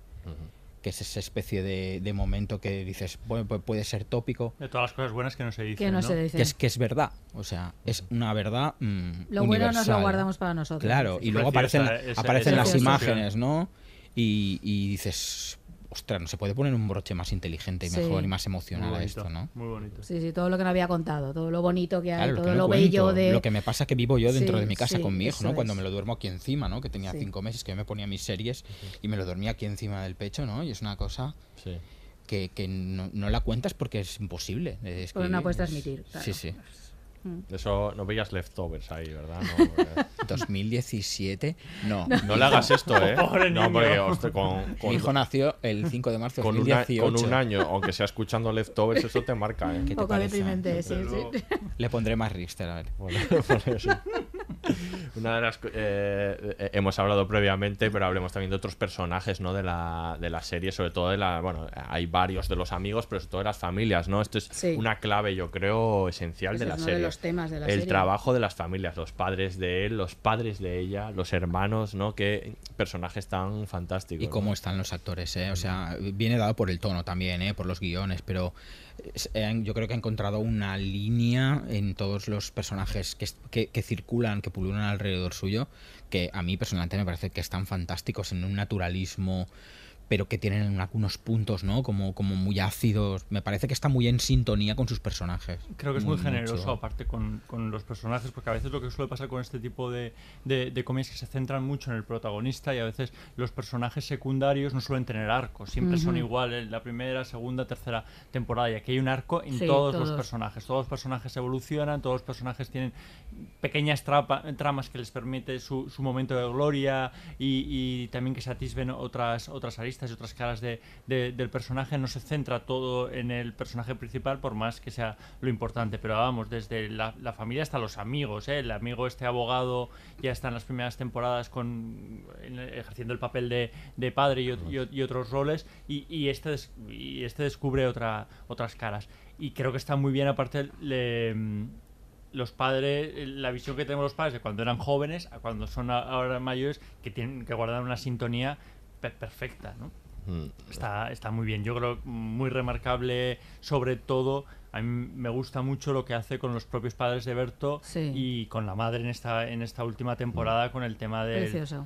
S5: que es esa especie de, de momento que dices, bueno, pues puede ser tópico,
S4: De todas las cosas buenas que no se dicen.
S3: Que no se dicen.
S5: que es, que es verdad, o sea, es una verdad mm,
S3: Lo bueno nos lo guardamos para nosotros.
S5: Claro, y luego
S4: preciosa
S5: aparecen,
S4: esa-
S5: aparecen
S4: esa
S5: las imágenes, ¿no? Y, y dices, ostras, no se puede poner un broche más inteligente y
S3: Sí.
S5: mejor y más emocional a esto, ¿no?
S4: Muy bonito.
S3: Sí, sí, todo lo que no había contado, todo lo bonito que hay,
S5: Claro,
S3: todo
S5: que
S3: lo
S5: cuento,
S3: bello de...
S5: Lo que me pasa que vivo yo dentro
S3: Sí,
S5: de mi casa
S3: sí,
S5: con mi hijo, ¿no? Cuando
S3: es.
S5: me lo duermo aquí encima, ¿no? Que tenía
S3: Sí.
S5: cinco meses, que yo me ponía mis series y me lo dormía aquí encima del pecho, ¿no? Y es una cosa
S2: Sí.
S5: que, que no, no la cuentas porque es imposible. de
S3: Porque no puedes transmitir, claro.
S5: Sí, sí.
S2: Eso no veías leftovers ahí, ¿verdad? No, porque- [LAUGHS]
S5: 2017, no.
S2: no le hagas esto, ¿eh? [LAUGHS]
S4: Pobre
S2: no,
S4: niño.
S2: porque hostia, con, con-
S5: Mi hijo nació el 5 de marzo de
S2: con, una-
S5: 2018.
S2: con un año, aunque sea escuchando leftovers, eso te marca, ¿eh?
S3: Un
S5: te
S3: poco
S5: parece?
S3: deprimente, sí,
S4: Desde
S3: sí. [LAUGHS]
S5: Le pondré más Richter, a ver.
S2: Bueno, por eso. [LAUGHS] Una de las eh, eh, hemos hablado previamente, pero hablemos también de otros personajes, ¿no? De la, de la serie, sobre todo de la, bueno, hay varios de los amigos, pero sobre todo de las familias, ¿no? Esto es
S3: Sí.
S2: una clave, yo creo, esencial
S3: Ese
S2: de la
S3: es uno de
S2: serie.
S3: los temas de la
S2: el
S3: serie.
S2: trabajo de las familias, los padres de él, los padres de ella, los hermanos, ¿no? Qué personajes tan fantásticos.
S5: Y cómo
S2: ¿no?
S5: están los actores, ¿eh? O sea, viene dado por el tono también, ¿eh? Por los guiones, pero yo creo que ha encontrado una línea en todos los personajes que, que, que circulan, que pululan alrededor suyo, que a mí personalmente me parece que están fantásticos en un naturalismo pero que tienen algunos puntos, ¿no? Como, como muy ácidos. Me parece que está muy en sintonía con sus personajes.
S4: Creo que es muy, generoso
S5: mucho.
S4: aparte con, con los personajes, porque a veces lo que suele pasar con este tipo de, de, de comedias es que se centran mucho en el protagonista y a veces los personajes secundarios no suelen tener arcos, siempre son
S3: Ujú.
S4: iguales, la primera, segunda, tercera temporada y aquí hay un arco en
S3: Sí,
S4: todos,
S3: todos.
S4: los personajes, todos los personajes evolucionan, todos los personajes tienen pequeñas trapa- tramas que les permite su, su momento de gloria y, y también que se atisben otras, otras aristas y otras caras de, de- del personaje, no se centra todo en el personaje principal, por más que sea lo importante. Pero vamos, desde la, la familia hasta los amigos, ¿eh? el amigo este abogado ya está en las primeras temporadas con en- ejerciendo el papel de, de padre y, y y otros roles, y, y este, y este descubre otra, otras caras. Y creo que está muy bien, aparte, le, los padres, la visión que tenemos los padres de cuando eran jóvenes a cuando son ahora mayores, que tienen que guardar una sintonía perfecta, ¿no?
S2: Mm.
S4: Está, está muy bien, yo creo muy remarcable, sobre todo, a mí me gusta mucho lo que hace con los propios padres de Berto
S3: Sí.
S4: y con la madre en esta, en esta última temporada con el tema del,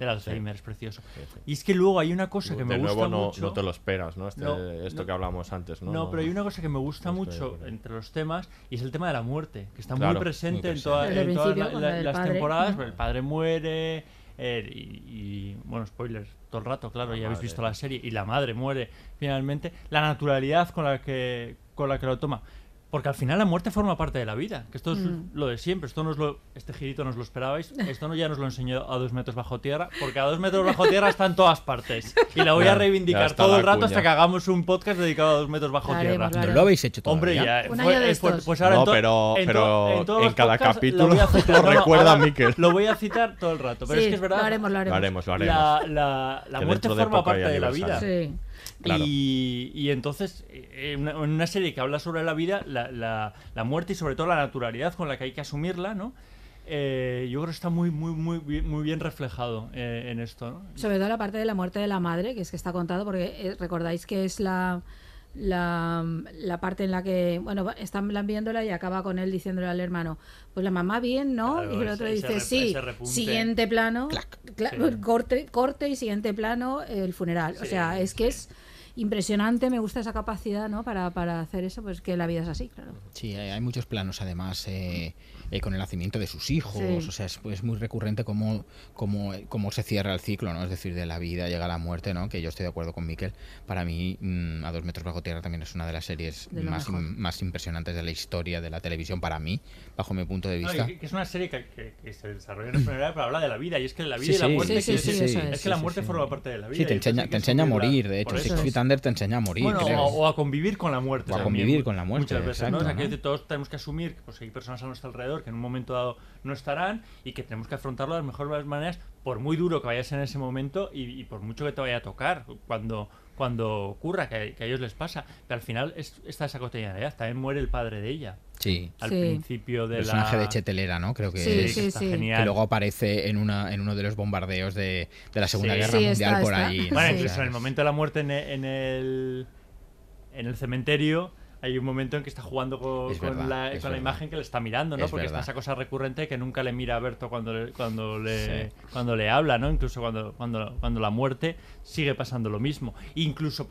S4: Alzheimer, es precioso. Y es que luego hay una cosa que
S2: de
S4: me
S2: nuevo
S4: gusta
S2: no,
S4: mucho.
S2: no te lo esperas, ¿no? Este-
S4: No,
S2: esto
S4: no.
S2: que hablamos antes, ¿no?
S4: No, pero hay una cosa que me gusta mucho entre los temas y es el tema de la muerte, que está
S2: Claro,
S4: muy presente, en, toda- en todas la- las
S3: padre.
S4: temporadas. El padre muere eh, y, y, bueno, spoilers, todo el rato, claro,
S2: La
S4: ya habéis visto la serie y la madre muere finalmente. La naturalidad con la que con la que lo toma. Porque al final la muerte forma parte de la vida, que esto es
S3: Mm.
S4: lo de siempre. Esto nos lo, este girito nos lo esperabais. [LAUGHS] Esto no ya nos lo enseñó a dos metros bajo tierra, porque a dos metros bajo tierra está en todas partes. Y la voy
S2: Ya,
S4: a
S2: ya
S4: reivindicar todo el rato
S2: cuña.
S4: hasta que hagamos un podcast dedicado a dos metros bajo tierra.
S3: ¿No lo
S5: habéis hecho
S4: Hombre,
S5: todavía?
S4: ya.
S3: Un
S4: fue-
S3: año de
S4: eh, pues- pues ahora
S2: No,
S4: en to-
S2: pero-
S4: en to-
S2: pero
S4: todos
S2: en
S4: los
S2: cada capítulo
S4: lo voy a [LAUGHS] citar.
S2: lo
S4: No, no,
S2: recuerda
S4: ahora
S2: Miquel.
S4: Lo voy a citar todo el rato. Pero
S3: Sí,
S4: es que es verdad.
S3: lo haremos, lo haremos.
S2: Lo haremos, lo haremos.
S4: La, la, muerte forma parte de la vida.
S3: Sí.
S2: Claro.
S4: Y, y entonces, eh, en una, una serie que habla sobre la vida, la, la- la muerte y sobre todo la naturalidad con la que hay que asumirla, ¿no? Eh, yo creo que está muy, muy, muy, bien- muy bien reflejado eh, en esto, ¿no?
S3: Sobre todo la parte de la muerte de la madre, que es que está contado, porque eh, recordáis que es la, la, la parte en la que, bueno, están viéndola y acaba con él diciéndole al hermano, pues la mamá bien, ¿no?
S4: Claro,
S3: y el otro
S4: ese
S3: dice, sí,
S4: ese repunte.
S3: siguiente plano, cla-
S4: Sí.
S3: corte, corte y siguiente plano, el funeral. o
S4: Sí,
S3: sea, es que es impresionante, me gusta esa capacidad, ¿no? Para, para hacer eso, pues que la vida es así, claro.
S5: Sí, hay, muchos planos además eh, eh, con el nacimiento de sus hijos,
S3: Sí.
S5: o sea, es, es muy recurrente cómo, cómo, cómo se cierra el ciclo, ¿no? Es decir, de la vida llega la muerte, ¿no? Que yo estoy de acuerdo con Miquel. Para mí, mm, A dos metros bajo tierra también es una de las series
S3: De
S5: más, más impresionantes de la historia de la televisión para mí, bajo mi punto de
S4: No,
S5: vista.
S4: y que es una serie que, que- que se desarrolla en funeral, pero habla de la vida. Y es que la vida
S5: Sí,
S4: y la muerte.
S3: Sí,
S4: es
S3: es.
S4: que la muerte
S5: sí.
S4: forma parte de la vida.
S5: Sí, te enseña, te enseña a morir, de hecho, Six. Feet Under te enseña a morir,
S4: Bueno,
S5: creo.
S4: o, o a convivir con la muerte.
S5: O a
S4: también,
S5: convivir con la muerte,
S4: Muchas veces, ¿no?
S5: exacto,
S4: O sea,
S5: ¿no?
S4: que decir, todos tenemos que asumir que pues, hay personas a nuestro alrededor que en un momento dado no estarán y que tenemos que afrontarlo de las mejores maneras, por muy duro que vayas en ese momento y, y por mucho que te vaya a tocar cuando, cuando ocurra, que, que a ellos les pasa. Pero al final es, está esa cotidianidad. También muere el padre de ella.
S5: Sí.
S4: Al
S3: Sí.
S4: principio de
S5: El
S4: la.
S5: personaje de Chetelera, ¿no? Creo que
S3: Sí,
S5: es-
S3: sí,
S4: está
S3: sí.
S4: genial.
S5: que luego aparece en una en uno de los bombardeos de, de la Segunda
S4: Sí.
S5: Guerra
S3: Sí,
S5: Mundial
S3: está,
S5: por
S3: está.
S5: allí. ¿no?
S4: Bueno, incluso en el momento de la muerte en e- en el, en el cementerio hay un momento en que está jugando con,
S5: Es
S4: con
S5: verdad,
S4: la,
S5: es
S4: con la
S5: verdad.
S4: imagen que le está mirando, ¿no?
S5: Es
S4: Porque está
S5: verdad.
S4: esa cosa recurrente que nunca le mira a Berto cuando le, cuando le,
S5: Sí.
S4: cuando le habla, ¿no? Incluso cuando, cuando, cuando la muerte sigue pasando lo mismo. Incluso,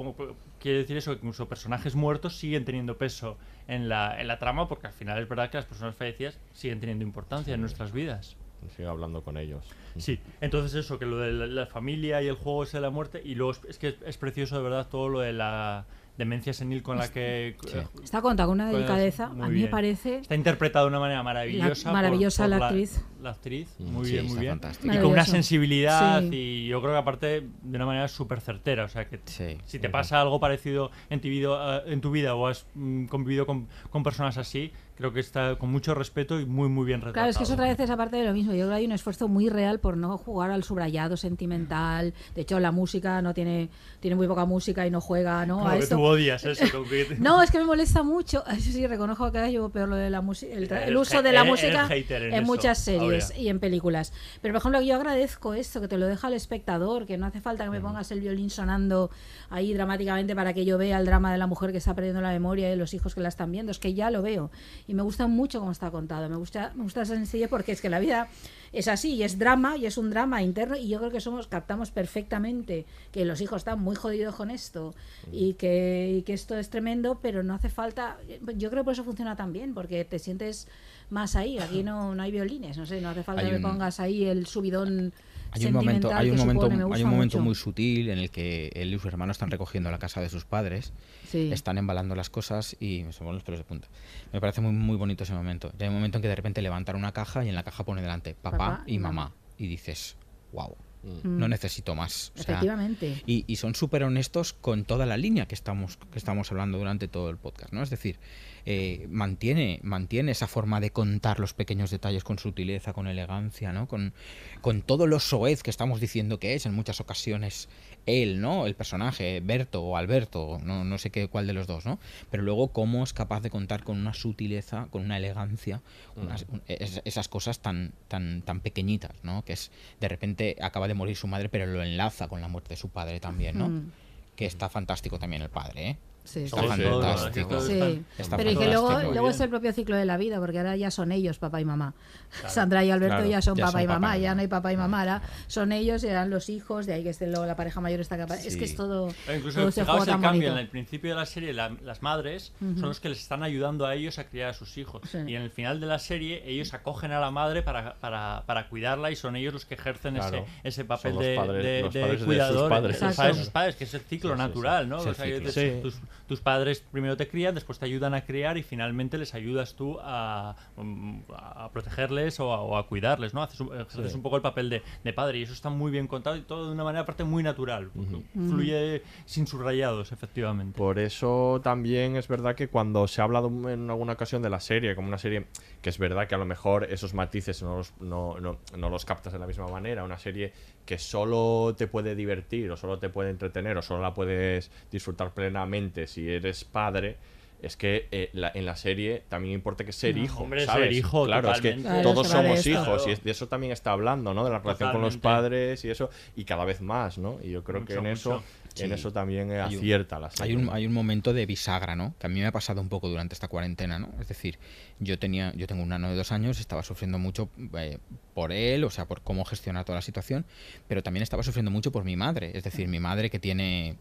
S4: quiere decir eso, que incluso personajes muertos siguen teniendo peso en la, en la trama porque al final es verdad que las personas fallecidas siguen teniendo importancia en nuestras vidas.
S2: Sigo hablando con ellos.
S4: Sí, entonces eso, que lo de la, la familia y el juego ese de la muerte, y luego es, es que es, es precioso de verdad todo lo de la demencia senil con la que...
S5: Sí.
S4: eh,
S3: Está contado con una delicadeza, a mí me parece...
S4: Está interpretado de una manera maravillosa.
S3: La- maravillosa la actriz.
S4: La actriz, muy
S5: sí,
S4: bien, muy bien. Y con una sensibilidad
S3: Sí.
S4: y yo creo que aparte de una manera súper certera. O sea que
S5: Sí,
S4: si te
S5: sí.
S4: pasa algo parecido en tu vida, en tu vida o has mm, convivido con, con personas así, creo que está con mucho respeto y muy, muy bien retratado.
S3: Claro, es que es otra vez esa parte de lo mismo. Yo creo que hay un esfuerzo muy real por no jugar al subrayado sentimental. De hecho, la música no tiene, tiene muy poca música y no juega, ¿no?
S4: Como
S3: a
S4: que
S3: esto.
S4: tú odias eso. [LAUGHS] que-
S3: No, es que me molesta mucho. Eso [LAUGHS] sí, reconozco que llevo peor lo de la música, el, el uso de la música
S4: en
S3: en,
S4: eso,
S3: muchas series y en películas. Pero por ejemplo, yo agradezco esto, que te lo deja el espectador, que no hace falta que me pongas el violín sonando ahí dramáticamente para que yo vea el drama de la mujer que está perdiendo la memoria y los hijos que la están viendo. Es que ya lo veo. Y me gusta mucho cómo está contado. Me gusta, me gusta esa sencillez porque es que la vida es así y es drama y es un drama interno y yo creo que somos captamos perfectamente que los hijos están muy jodidos con esto y que, y que esto es tremendo pero no hace falta yo creo que por eso funciona tan bien porque te sientes más ahí aquí [LAUGHS] no, no hay violines no sé no hace falta que pongas ahí el subidón
S5: Hay un momento, hay un momento, hay un momento
S3: mucho.
S5: muy sutil en el que él y sus hermanos están recogiendo la casa de sus padres,
S3: Sí.
S5: están embalando las cosas y me ponen los pelos de punta. Me parece muy muy bonito ese momento. Y hay un momento en que de repente levantan una caja y en la caja pone delante papá,
S3: Papá
S5: y mamá
S3: mamá.
S5: y dices, wow. no necesito más. O sea,
S3: Efectivamente.
S5: y, y son súper honestos con toda la línea que estamos, que estamos hablando durante todo el podcast, ¿no? Es decir, eh, mantiene, mantiene esa forma de contar los pequeños detalles con sutileza, con elegancia, ¿no? Con, con todo lo soez que estamos diciendo que es en muchas ocasiones él, ¿no? El personaje, Berto o Alberto, no, no sé qué cuál de los dos, ¿no? Pero luego cómo es capaz de contar con una sutileza, con una elegancia, unas- un- es- esas cosas tan, tan, tan pequeñitas, ¿no? Que es, de repente acaba de morir su madre, pero lo enlaza con la muerte de su padre también, ¿no?
S3: Mm.
S5: Que está fantástico también el padre, ¿eh?
S3: Sí,
S5: está
S3: sí,
S5: fantástico.
S3: Sí,
S5: Está
S3: pero y que luego, luego es el propio ciclo de la vida, porque ahora ya son ellos, papá y mamá. Sandra y Alberto
S5: Claro,
S3: ya son
S5: ya
S3: papá
S5: son
S3: y
S5: papá
S3: mamá, ya no hay papá y mamá, ahora son ellos y eran los hijos, de ahí que esté luego la pareja mayor está capaz. Es que es todo,
S4: Eh, Incluso
S3: todo
S4: fijaos
S3: juego
S4: el
S3: tan
S4: cambio,
S3: bonito.
S4: en el principio de la serie la- las madres son los que les están ayudando a ellos a criar a sus hijos
S3: Sí.
S4: y en el final de la serie ellos acogen a la madre para, para, para cuidarla y son ellos los que ejercen
S2: Claro.
S4: ese, ese papel de,
S2: padres-
S4: de-
S2: los
S4: de
S2: padres de sus
S4: cuidador,
S2: padres.
S4: de los padres sus padres, que es el ciclo natural, ¿no? Tus, padres primero te crían, después te ayudan a criar y finalmente les ayudas tú a, mm, a protegerles o a, o a cuidarles, ¿no? Haces
S2: Sí.
S4: un poco el papel de, de padre y eso está muy bien contado y todo de una manera aparte muy natural. Fluye sin subrayados, efectivamente.
S2: Por eso también es verdad que cuando se ha hablado en alguna ocasión de la serie, como una serie que es verdad que a lo mejor esos matices no los, no, no- no los captas de la misma manera, una serie que solo te puede divertir o solo te puede entretener o solo la puedes disfrutar plenamente si eres padre. Es que eh, la- en la serie también importa que ser
S4: No,
S2: hijo,
S4: hombre, ser hijo,
S2: claro, es que todos somos
S4: esto.
S2: hijos y
S4: Claro.
S2: de eso también está hablando, ¿no? De la relación con los padres y eso, y cada vez más, ¿no? Y yo creo que
S5: Mucho,
S2: en eso, en eso también eh,
S5: un-
S2: acierta la serie.
S5: Hay un, hay un momento de bisagra, ¿no? Que a mí me ha pasado un poco durante esta cuarentena, ¿no? Es decir, yo tenía, yo tengo un nano de dos años, estaba sufriendo mucho eh, por él, o sea, por cómo gestionar toda la situación, pero también estaba sufriendo mucho por mi madre. Es decir, mi madre que tiene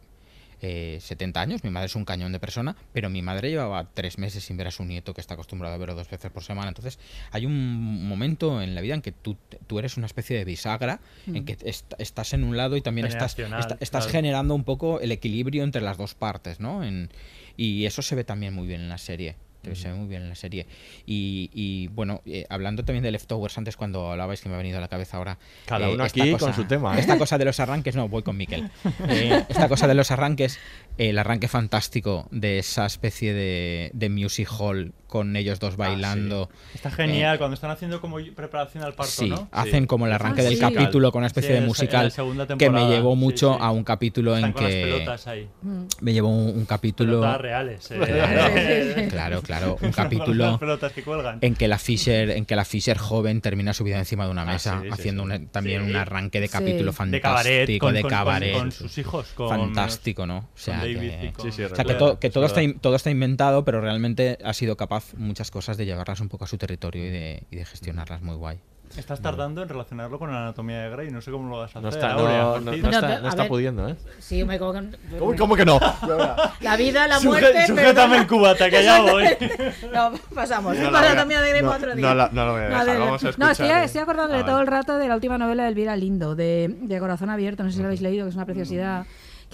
S5: eh, 70 años, mi madre es un cañón de persona, pero mi madre llevaba tres meses sin ver a su nieto, que está acostumbrado a verlo dos veces por semana. Entonces, hay un momento en la vida en que tú, tú eres una especie de bisagra, en
S4: Mm.
S5: que est- estás en un lado y también estás, estás
S4: claro.
S5: generando un poco el equilibrio entre las dos partes, ¿no? En- y eso se ve también muy bien en la serie. Se ve muy bien en la serie. Y, y, bueno, eh, hablando también de Leftovers antes, cuando hablabais que me ha venido a la cabeza ahora.
S2: Cada
S5: eh,
S2: uno aquí con su tema, ¿eh?
S5: Esta cosa de los arranques, no, voy con Miquel. Esta cosa de los arranques, el arranque fantástico de esa especie de, de music hall con ellos dos bailando.
S4: Está genial cuando están haciendo como preparación al parto,
S5: Sí,
S4: ¿no?
S5: hacen como el arranque
S4: Ah,
S5: del
S4: sí.
S5: capítulo con una especie de musical que me llevó mucho
S4: sí.
S5: a un capítulo
S4: Están
S5: en
S4: con las
S5: que
S4: pelotas ahí.
S5: me llevó un, un capítulo
S4: Pelotas reales, eh.
S5: claro, claro, un [LAUGHS] capítulo
S4: Las pelotas que cuelgan.
S5: en que la Fisher, en que la Fisher joven termina su vida encima de una
S4: Ah,
S5: mesa
S4: sí, sí,
S5: haciendo
S4: sí.
S5: un- también
S4: Sí.
S5: un arranque de
S4: Sí.
S5: capítulo
S4: De
S5: fantástico
S4: cabaret, con-
S5: de
S4: con- con-
S5: cabaret
S4: con sus hijos, con-
S5: fantástico, ¿no? O sea, que, o
S4: Sí, sí,
S5: sea, que, to- que todo está in- todo está inventado, pero realmente ha sido capaz muchas cosas de llevarlas un poco a su territorio y de, y de gestionarlas muy guay.
S4: Estás tardando en relacionarlo con la anatomía de Grey, no sé cómo lo vas a
S2: No
S4: hacer.
S2: está-
S4: Aurea,
S2: no- no- no está- no está
S3: ver.
S2: pudiendo, ¿eh?
S3: Sí, me como que- [LAUGHS]
S2: ¿Cómo, cómo que no?
S3: La vida, la
S4: Suje-
S3: muerte.
S4: sujétame
S3: perdona.
S4: el cubata, que ya voy. [LAUGHS]
S3: No, pasamos.
S2: No la
S3: anatomía de Grey
S2: no-
S3: otro día.
S2: no la- no la voy a dejar,
S3: de-
S2: vamos a
S3: No,
S2: escuchar,
S3: estoy,
S2: eh.
S3: estoy acordándome todo el rato de la última novela de Elvira Lindo, de, de Corazón Abierto. No sé si lo habéis leído, que es una preciosidad.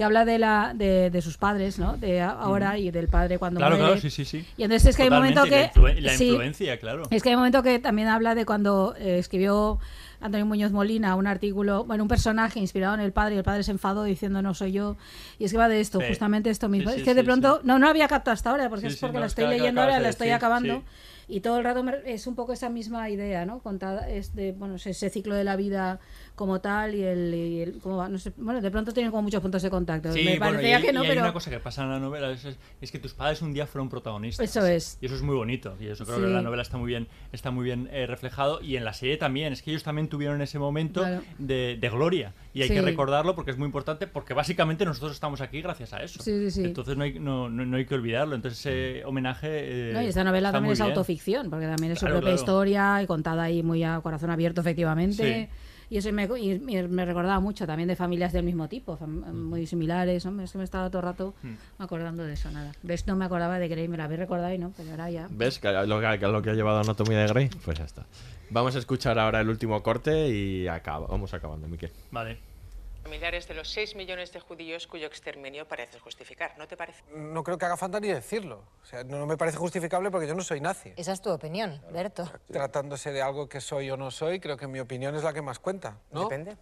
S3: Que habla de, la, de, de sus padres, ¿no? De ahora y del padre cuando
S4: Claro,
S3: muere.
S4: claro, sí, sí, sí.
S3: Y entonces es que hay un momento
S4: Totalmente,
S3: que.
S4: la influ- la
S3: sí,
S4: influencia, claro.
S3: Es que hay un momento que también habla de cuando eh, escribió Antonio Muñoz Molina un artículo, bueno, un personaje inspirado en el padre y el padre se enfadó diciendo no soy yo. Y es que va de esto,
S4: Sí.
S3: justamente esto mismo.
S4: Sí,
S3: es que de pronto, no, no había captado hasta ahora, porque es porque
S4: no,
S3: la
S4: es
S3: estoy leyendo ahora, la estoy acabando. Y todo el rato es un poco esa misma idea, ¿no? Contada es de, bueno, ese, ese ciclo de la vida como tal y el, y el- no sé, bueno, de pronto tienen como muchos puntos de contacto.
S4: Sí,
S3: me
S4: bueno,
S3: parecía
S4: y,
S3: que no,
S4: y hay
S3: pero
S4: una cosa que pasa en la novela, es, es que tus padres un día fueron protagonistas.
S3: Eso es.
S4: Y eso es muy bonito. Y eso creo
S3: Sí.
S4: que en la novela está muy bien, está muy bien eh, reflejado. Y en la serie también. Es que ellos también tuvieron ese momento
S3: Claro.
S4: de, de gloria. Y hay
S3: Sí.
S4: que recordarlo porque es muy importante, porque básicamente nosotros estamos aquí gracias a eso.
S3: Sí, sí, sí.
S4: Entonces no hay, no, no, no hay que olvidarlo. Entonces ese homenaje... eh,
S3: No, y esta novela también es
S4: bien.
S3: autoficción, porque también es su
S4: Claro,
S3: propia
S4: claro.
S3: historia y contada ahí muy a corazón abierto, efectivamente. Y eso me, y me- me recordaba mucho también de familias del mismo tipo, fam- muy similares. ¿no? Es que me estaba todo el rato acordando de eso, nada. ¿Ves? No me acordaba de Grey, me la había recordado y no, pero ahora ya.
S2: ¿Ves que lo que, lo que ha llevado Anatomía de Grey? Pues ya está. Vamos a escuchar ahora el último corte y acaba, vamos acabando, Miquel.
S4: Vale.
S17: Familiares de los 6 millones de judíos cuyo exterminio parece justificar, ¿no te parece?
S9: No creo que haga falta ni decirlo. O sea, no, no me parece justificable porque yo no soy nazi.
S18: Esa es tu opinión, Berto.
S9: Tratándose de algo que soy o no soy, creo que mi opinión es la que más cuenta, ¿no?
S17: Depende.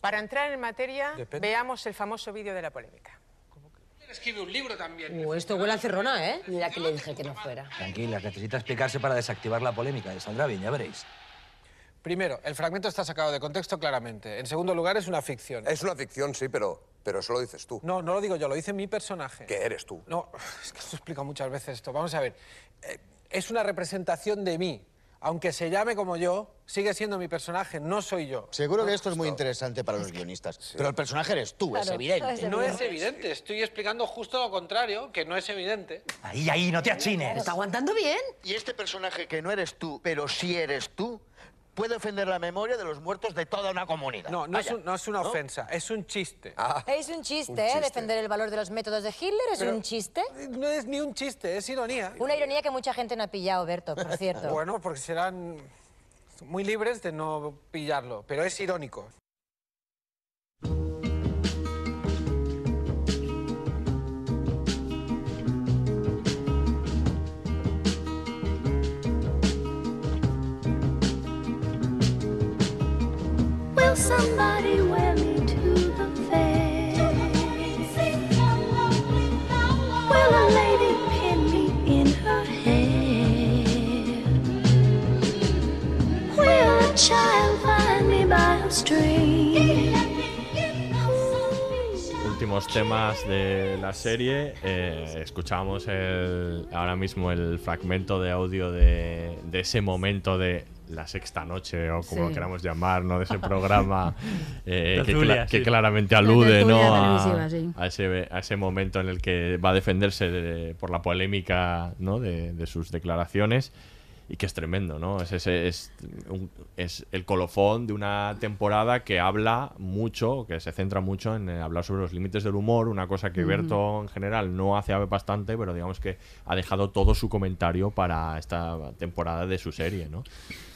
S17: Para entrar en materia,
S9: Depende.
S17: veamos el famoso vídeo de la polémica.
S9: Escribe un libro también.
S8: Uh, esto huele a cerrona, ¿eh? Mira que le dije que no fuera.
S13: Tranquila, que necesita explicarse para desactivar la polémica. Saldrá bien, ya veréis.
S9: Primero, el fragmento está sacado de contexto claramente. En segundo lugar, es una ficción.
S18: Es una ficción, sí, pero, pero eso lo dices tú.
S9: No, no lo digo yo, lo dice mi personaje.
S18: Que eres tú.
S9: No, [LAUGHS] es que esto explica muchas veces esto. Vamos a ver. Eh, es una representación de mí. Aunque se llame como yo, sigue siendo mi personaje, no soy yo.
S19: Seguro que esto es muy interesante para los guionistas. Pero el personaje eres tú, es evidente.
S9: No es evidente, estoy explicando justo lo contrario, que no es evidente.
S19: Ahí, ahí, no te achines.
S8: ¿Está aguantando bien?
S19: Y este personaje que no eres tú, pero sí eres tú, puede ofender la memoria de los muertos de toda una comunidad.
S9: No, no, es, un- no es una ofensa, es un chiste.
S8: Es un chiste,
S9: Un
S8: ¿eh?
S9: chiste.
S8: Defender el valor de los métodos de Hitler es
S9: Pero-
S8: un chiste.
S9: No es ni un chiste, es ironía.
S8: Una ironía que mucha gente no ha pillado, Berto, por cierto. [LAUGHS]
S9: Bueno, porque serán muy libres de no pillarlo, pero es irónico.
S10: Somebody to the?
S2: Últimos temas de la serie. eh, escuchamos el- ahora mismo el fragmento de audio de ese momento de la sexta noche o como
S3: Sí.
S2: lo queramos llamar, ¿no? De ese programa [LAUGHS] eh, que, cla- claramente
S3: La
S2: alude, ¿no? A,
S3: televisiva, sí.
S2: a ese, a ese momento en el que va a defenderse de- por la polémica, ¿no? De, de sus declaraciones y que es tremendo, ¿no? Es, ese- es, un- es el colofón de una temporada que habla mucho, que se centra mucho en eh, hablar sobre los límites del humor, una cosa que. Berto en general no hace bastante, pero digamos que ha dejado todo su comentario para esta temporada de su serie, ¿no?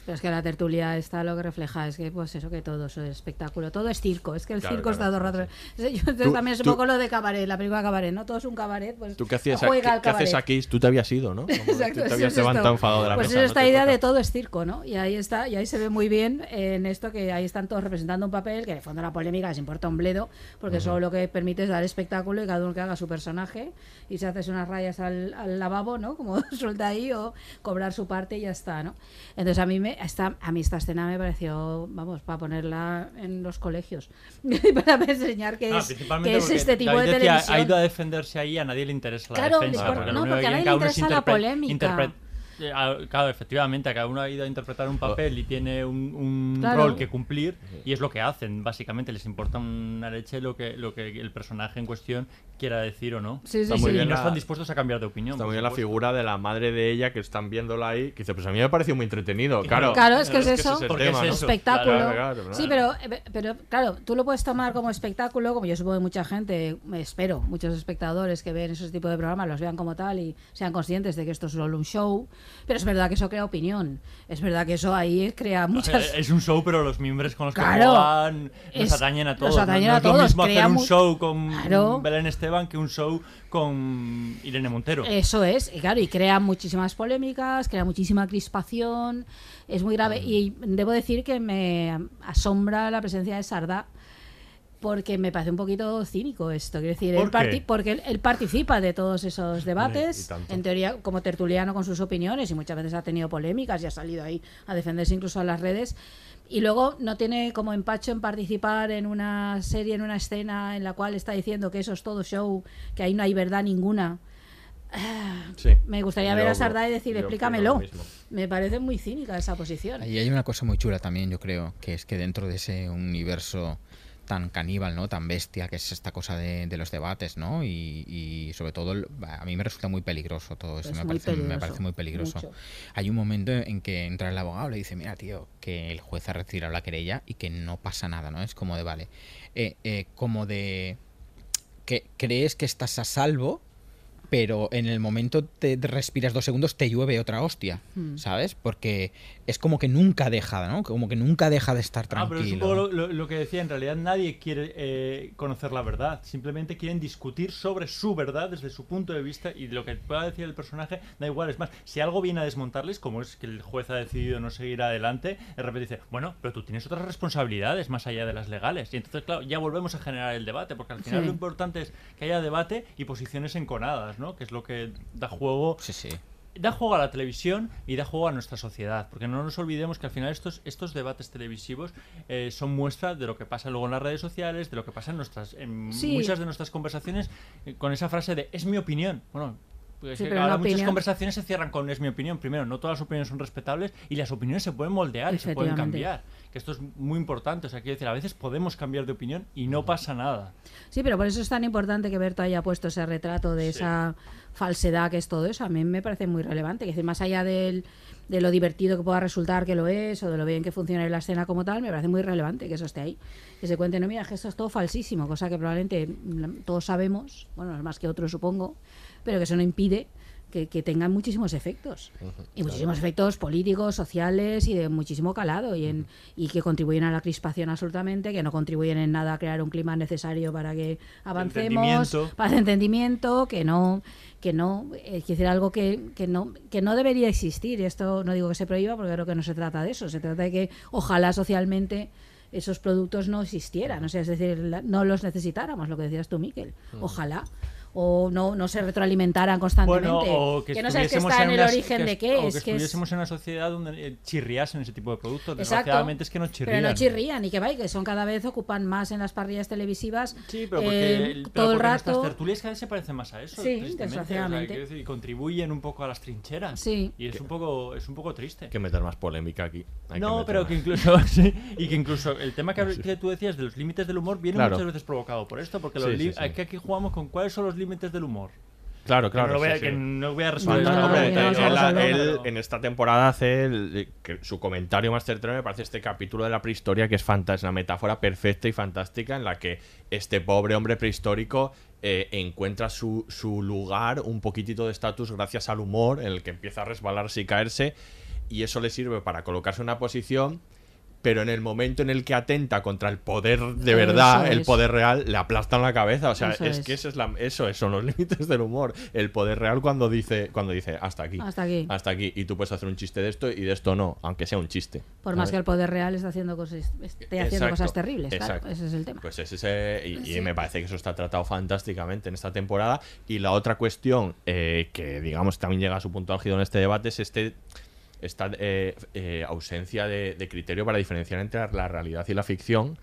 S3: Pero es que la tertulia está lo que refleja, es que pues eso que todo eso es espectáculo, todo es circo, es que el
S2: Claro,
S3: circo
S2: claro,
S3: está todo rato. Yo entonces
S2: Tú-
S3: también es un
S2: tú-
S3: poco lo de cabaret, la película cabaret, ¿no? Todo es un cabaret, pues
S2: ¿Tú qué, hacías,
S3: juega
S2: qué-
S3: al
S2: qué haces aquí? Tú te habías ido, ¿no? Como
S3: Exacto,
S2: tú te
S3: eso
S2: habías
S3: es
S2: levantado enfadado de la
S3: Pues
S2: mesa.
S3: es esta idea
S2: toca.
S3: de todo es circo, ¿no? Y ahí está, y ahí se ve muy bien en esto que ahí están todos representando un papel que de fondo la polémica les importa un bledo, porque
S2: Ujú.
S3: solo lo que permite es dar espectáculo y cada uno que haga su personaje y se hace unas rayas al, al lavabo, ¿no? Como [LAUGHS] suelta ahí o cobrar su parte y ya está, ¿no? Entonces a mí me esta, a mí esta escena me pareció, vamos, para ponerla en los colegios, [LAUGHS] para enseñar que
S4: No,
S3: es, que es este tipo
S4: David
S3: de
S4: decía,
S3: televisión.
S4: Ha ido a defenderse ahí, a nadie le interesa la
S3: Claro,
S4: defensa.
S3: no, porque
S4: que
S3: a nadie le interesa la polémica.
S4: Eh, Claro, efectivamente, cada uno ha ido a interpretar un papel y tiene un, un
S3: Claro.
S4: rol que cumplir y es lo que hacen, básicamente. Les importa una leche lo que, lo que el personaje en cuestión quiera decir o no.
S3: Sí, sí,
S2: Está muy
S4: y
S2: bien
S4: no
S2: la-
S4: están dispuestos a cambiar de opinión.
S2: Está muy bien la figura de la madre de ella que están viéndola ahí. Que dice, pues a mí me ha parecido muy entretenido. Claro,
S3: Claro, es que es eso,
S2: el
S4: Porque
S2: tema,
S4: es
S2: ¿no?
S3: espectáculo.
S2: Claro, claro, claro.
S3: Sí, pero, eh, pero claro, tú lo puedes tomar como espectáculo, como yo supongo que mucha gente, me espero, muchos espectadores que ven ese tipo de programas los vean como tal y sean conscientes de que esto es solo un show, pero es verdad que eso crea opinión. Es verdad que eso ahí crea muchas...
S4: Eh, Es un show, pero los miembros con los que juegan nos
S3: Es-
S4: atañen a
S3: nos
S4: todos. No- es lo
S3: todos,
S4: mismo hacer un show con
S3: Claro.
S4: Belén Esteban que un show con Irene Montero.
S3: Eso es, y claro, y crea muchísimas polémicas, crea muchísima crispación, es muy grave. Y debo decir que me asombra la presencia de Sardá, porque me parece un poquito cínico esto. Quiero decir,
S4: ¿Por
S3: él porque él, él participa de todos esos
S2: y
S3: debates,
S2: tanto.
S3: en teoría como tertuliano con sus opiniones, y muchas veces ha tenido polémicas y ha salido ahí a defenderse incluso a las redes. Y luego no tiene como empacho en participar en una serie, en una escena en la cual está diciendo que eso es todo show, que ahí no hay verdad ninguna.
S2: Sí.
S3: Me gustaría
S2: Yo-
S3: ver a Sardá y decir, explícamelo. Me parece muy cínica esa posición.
S5: Ahí hay una cosa muy chula también, yo creo, que es que dentro de ese universo tan caníbal, ¿no? Tan bestia, que es esta cosa de, de los debates, ¿no? Y, y sobre todo, a mí me resulta muy peligroso todo eso,
S3: Es
S5: me parece, me
S3: peligroso,
S5: parece muy peligroso.
S3: mucho.
S5: Hay un momento en que entra el abogado y le dice, mira, tío, que el juez ha retirado la querella y que no pasa nada, ¿no? Es como de, vale, eh, eh, como de que crees que estás a salvo pero en el momento te respiras dos segundos te llueve otra hostia,
S4: Hmm.
S5: ¿sabes? Porque es como que nunca deja, ¿no? Como que nunca deja de estar
S4: Ah, pero es un
S5: tranquilo.
S4: poco lo, lo- lo que decía, en realidad nadie quiere eh, conocer la verdad, simplemente quieren discutir sobre su verdad desde su punto de vista y lo que pueda decir el personaje da igual, es más, si algo viene a desmontarles, como es que el juez ha decidido no seguir adelante, de repente dice, bueno, pero tú tienes otras responsabilidades más allá de las legales. Y entonces, claro, ya volvemos a generar el debate, porque al final
S5: Sí.
S4: lo importante es que haya debate y posiciones enconadas, ¿no? Que es lo que da juego da juego a la televisión y da juego a nuestra sociedad, porque no nos olvidemos que al final estos, estos debates televisivos eh, son muestra de lo que pasa luego en las redes sociales, de lo que pasa en, nuestras, en
S3: Sí.
S4: muchas de nuestras conversaciones eh, con esa frase de es mi opinión. Bueno, pues
S3: Sí,
S4: que
S3: pero
S4: ahora muchas
S3: opinión-
S4: conversaciones se cierran con es mi opinión. Primero, no todas las opiniones son respetables y las opiniones se pueden moldear y se pueden cambiar. Que esto es muy importante. O sea, quiero decir, a veces podemos cambiar de opinión y no pasa nada.
S3: Sí, pero por eso es tan importante que Berto haya puesto ese retrato de esa falsedad que es todo eso. A mí me parece muy relevante. Es decir, más allá del, de lo divertido que pueda resultar que lo es o de lo bien que funciona la escena como tal, me parece muy relevante que eso esté ahí. Que se cuente, no, mira, que esto es todo falsísimo, cosa que probablemente mm, todos sabemos, bueno, más que otros supongo, pero que eso no impide que, que tengan muchísimos efectos. Y muchísimos efectos políticos, sociales y de muchísimo calado y, en, y que contribuyen a la crispación absolutamente, que no contribuyen en nada a crear un clima necesario para que avancemos, para el entendimiento, que no, que no, es decir, algo que, que no, que no debería existir. Y esto no digo que se prohíba porque creo que no se trata de eso, se trata de que ojalá socialmente esos productos no existieran, o sea, es decir, la- no los necesitáramos, lo que decías tú, Miquel. Ojalá. O no, no se retroalimentaran constantemente.
S4: Bueno, o que,
S3: no sabes que está en
S4: en
S3: el
S4: una-
S3: origen
S4: que
S3: de qué
S4: o que
S3: es. que es-
S4: estuviésemos en una sociedad donde eh, chirriasen ese tipo de productos. Desgraciadamente es que no chirrían.
S3: Pero no chirrían y que vaya, que son cada vez ocupan más en las parrillas televisivas.
S4: Sí, pero porque,
S3: eh,
S4: pero
S3: todo el
S4: porque nuestras
S3: rato.
S4: tertulias cada vez se parecen más a eso.
S3: Sí,
S4: tristemente. O sea,
S3: desgraciadamente.
S4: decir, y contribuyen un poco a las trincheras.
S3: Sí.
S4: Y es un poco, es un poco triste.
S2: Hay que meter más polémica aquí. Hay
S4: no,
S2: meter
S4: pero
S2: más.
S4: que incluso [LAUGHS] sí, y que incluso el tema que,
S2: Sí.
S4: que tú decías de los límites del humor viene
S2: Claro.
S4: muchas veces provocado por esto, porque los aquí jugamos con cuáles son los límites del humor.
S2: Claro,
S4: Que no
S2: claro.
S4: voy
S2: sí,
S4: que no voy a
S2: él-
S4: no a
S2: él- en esta temporada hace el- que su comentario más certero me parece este capítulo de la prehistoria que es fantástica, una metáfora perfecta y fantástica en la que este pobre hombre prehistórico eh, encuentra su, su lugar, un poquitito de estatus gracias al humor en el que empieza a resbalarse y caerse y eso le sirve para colocarse en una posición pero en el momento en el que atenta contra el poder de
S3: Eso
S2: verdad, el
S3: es.
S2: poder real, le aplastan la cabeza. O sea,
S3: Eso
S2: es,
S3: es.
S2: que eso es la, eso es, son los [LAUGHS] límites del humor. El poder real cuando dice, cuando dice hasta aquí.
S3: Hasta aquí.
S2: Hasta aquí. Y tú puedes hacer un chiste de esto y de esto no, aunque sea un chiste.
S3: Por más que el poder real esté haciendo cosas, esté haciendo cosas terribles, claro, ese es el tema.
S2: Pues es ese, y, y me parece que eso está tratado fantásticamente en esta temporada. Y la otra cuestión eh, que, digamos, también llega a su punto álgido en este debate es este esta eh, eh, ausencia de, de criterio para diferenciar entre la realidad y la ficción,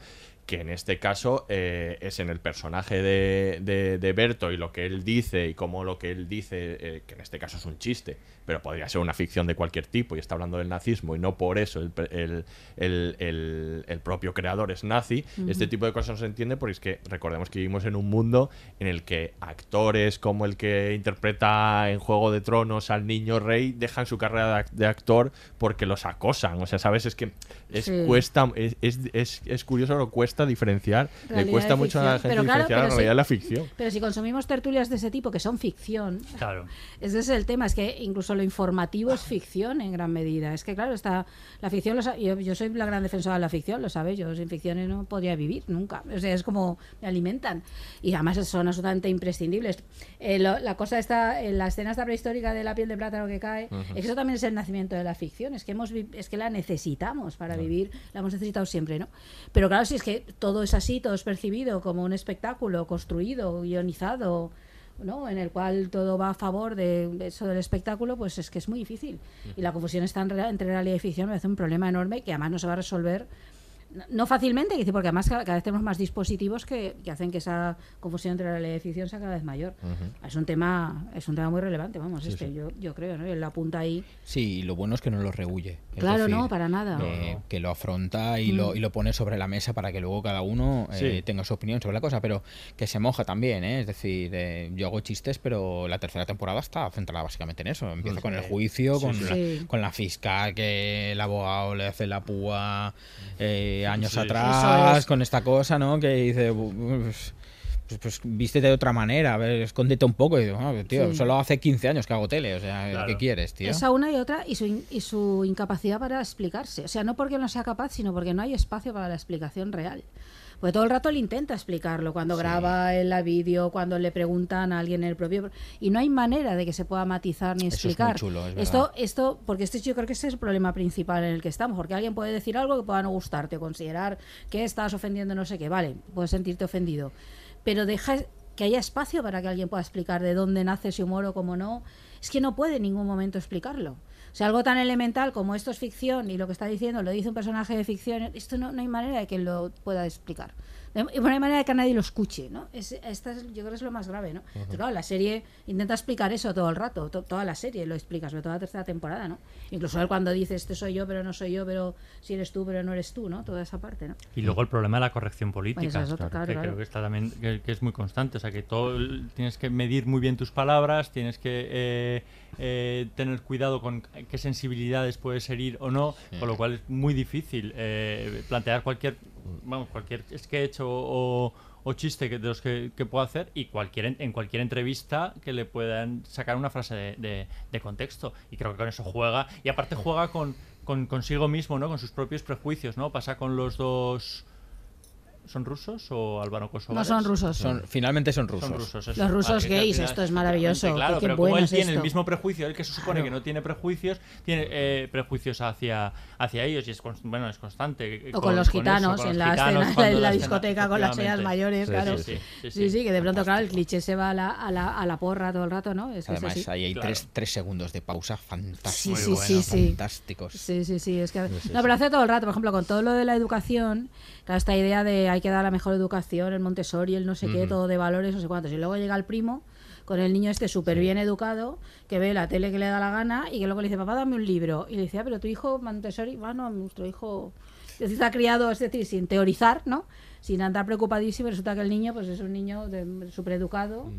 S2: que en este caso eh, es en el personaje de, de, de Berto y lo que él dice y cómo lo que él dice, eh, que en este caso es un chiste, pero podría ser una ficción de cualquier tipo y está hablando del nazismo y no por eso el, el, el- el- el propio creador es nazi. Este tipo de cosas no se entiende porque es que recordemos que vivimos en un mundo en el que actores como el que interpreta en Juego de Tronos al niño rey dejan su carrera de actor porque los acosan. O sea, ¿sabes? Es que es,
S3: Sí.
S2: cuesta, es, es, es, es curioso, pero cuesta diferenciar, le
S3: Realidad
S2: cuesta
S3: y
S2: mucho a la
S3: ficción.
S2: gente
S3: Pero claro,
S2: diferenciar la
S3: pero
S2: realidad
S3: sí.
S2: y la ficción.
S3: Pero si consumimos tertulias de ese tipo, que son ficción,
S4: Claro.
S3: ese es el tema, es que incluso lo informativo es ficción en gran medida. Es que, claro, está la ficción, lo yo, yo soy la gran defensora de la ficción, lo sabes, yo sin ficciones no podría vivir nunca. O sea, es como me alimentan. Y además son absolutamente imprescindibles. Eh, lo- la cosa está, en la escena esta prehistórica de la piel de plátano que cae, es que eso también es el nacimiento de la ficción, es que, hemos, es que la necesitamos para vivir, la hemos necesitado siempre, ¿no? Pero claro, si es que todo es así, todo es percibido como un espectáculo construido, guionizado, ¿no? en el cual todo va a favor de eso del espectáculo, pues es que es muy difícil. Y la confusión está en rea- entre realidad y ficción me hace un problema enorme que además no se va a resolver no- fácilmente, dice, porque además cada, vez tenemos más dispositivos que, que hacen que esa confusión entre y ficción sea cada vez mayor. Es un tema es un tema muy relevante, vamos,
S5: Sí,
S3: este,
S5: sí.
S3: Yo, yo creo, ¿no? Él apunta ahí.
S5: Sí, y lo bueno es que no lo rehuye.
S3: Claro,
S5: decir,
S3: no, para nada. No.
S5: que lo afronta y, lo,
S3: Mm.
S5: y lo pone sobre la mesa para que luego cada uno eh,
S4: Sí.
S5: tenga su opinión sobre la cosa, pero que se moja también, ¿eh? Es decir, eh, yo hago chistes, pero la tercera temporada está centrada básicamente en eso. Empieza
S4: Sí.
S5: con el juicio,
S4: Sí,
S5: con,
S4: sí.
S5: La, con la fiscal que el abogado le hace la púa eh, años
S4: Sí.
S5: atrás,
S3: es.
S5: con esta cosa, ¿no? Que dice... "Uf, pues, pues vístete de otra manera, a ver, escóndete un poco. Y digo, "Ah, tío,
S3: Sí.
S5: solo hace 15 años que hago tele, o sea,
S4: Claro.
S5: ¿qué quieres, tío?
S3: Esa una y otra y su, in- y su incapacidad para explicarse. O sea, no porque no sea capaz, sino porque no hay espacio para la explicación real. Porque todo el rato él intenta explicarlo, cuando graba en la vídeo, cuando le preguntan a alguien en el propio... Y no hay manera de que se pueda matizar ni
S5: Eso es muy
S3: explicar.
S5: chulo, es
S3: esto, esto, porque este yo creo que ese es el problema principal en el que estamos, porque alguien puede decir algo que pueda no gustarte, considerar que estás ofendiendo no sé qué, vale, puedes sentirte ofendido, pero deja que haya espacio para que alguien pueda explicar de dónde nace ese humor o cómo no, es que no puede en ningún momento explicarlo. O sea, algo tan elemental como esto es ficción y lo que está diciendo lo dice un personaje de ficción, esto no, no hay manera de que lo pueda explicar. Y no hay manera de que nadie lo escuche, ¿no? Es, esta es- yo creo que es lo más grave, ¿no? Claro, la serie intenta explicar eso todo el rato, to- toda la serie lo explica, sobre todo la tercera temporada, ¿no? Incluso él cuando dice, este soy yo, pero no soy yo, pero si eres tú, pero no eres tú, ¿no? Toda esa parte, ¿no?
S4: Y luego el problema de la corrección política,
S3: Esa es otra, claro,
S4: que
S3: claro.
S4: creo que está también que, que es muy constante, o sea que todo tienes que medir muy bien tus palabras, tienes que eh, eh, tener cuidado con qué sensibilidades puedes herir o no,
S5: Sí.
S4: con lo cual es muy difícil eh, plantear cualquier, vamos, cualquier sketch o, o- o chiste que, de los que, pueda hacer y cualquier en, cualquier entrevista que le puedan sacar una frase de, contexto. Y creo que con eso juega. Y aparte juega con consigo mismo no con sus propios prejuicios no pasa con los dos son rusos o albano
S3: No son rusos.
S5: Son- finalmente son rusos.
S4: son rusos eso.
S3: Los rusos
S4: al
S3: gays,
S4: final-
S3: esto es maravilloso,
S4: Claro,
S3: qué- qué
S4: pero como
S3: bueno
S4: él
S3: es
S4: tiene el
S3: esto.
S4: mismo prejuicio, él que se supone
S3: Claro.
S4: que no tiene prejuicios, tiene eh, prejuicios hacia, hacia ellos y es bueno, es constante.
S3: O con los
S4: eso,
S3: gitanos
S4: con
S3: en
S4: los
S3: la,
S4: gitanos
S3: escena, en la
S4: escena-
S3: discoteca con las señas mayores,
S4: Sí,
S3: claro.
S4: sí, sí,
S3: Sí, sí, que de pronto, claro, el cliché se va a la, a la, a la porra todo el rato, ¿no? Es que es
S5: Además,
S3: así.
S5: ahí hay
S4: Claro.
S5: tres, tres segundos de pausa fantásticos.
S3: sí, sí, sí.
S5: Fantásticos.
S3: Sí, sí, sí. Es que... No, pero hace todo el rato, por ejemplo, con todo lo de la educación, claro, esta idea de hay que dar la mejor educación, el Montessori, el no sé qué, todo de valores, no sé cuántos. Y luego llega el primo con el niño este súper bien educado, que ve la tele que le da la gana y que luego le dice, papá, dame un libro. Y le dice, ah, pero tu hijo Montessori, bueno, nuestro hijo está criado, es decir, sin teorizar, ¿no? Sin andar preocupadísimo, resulta que el niño pues es un niño de- súper educado,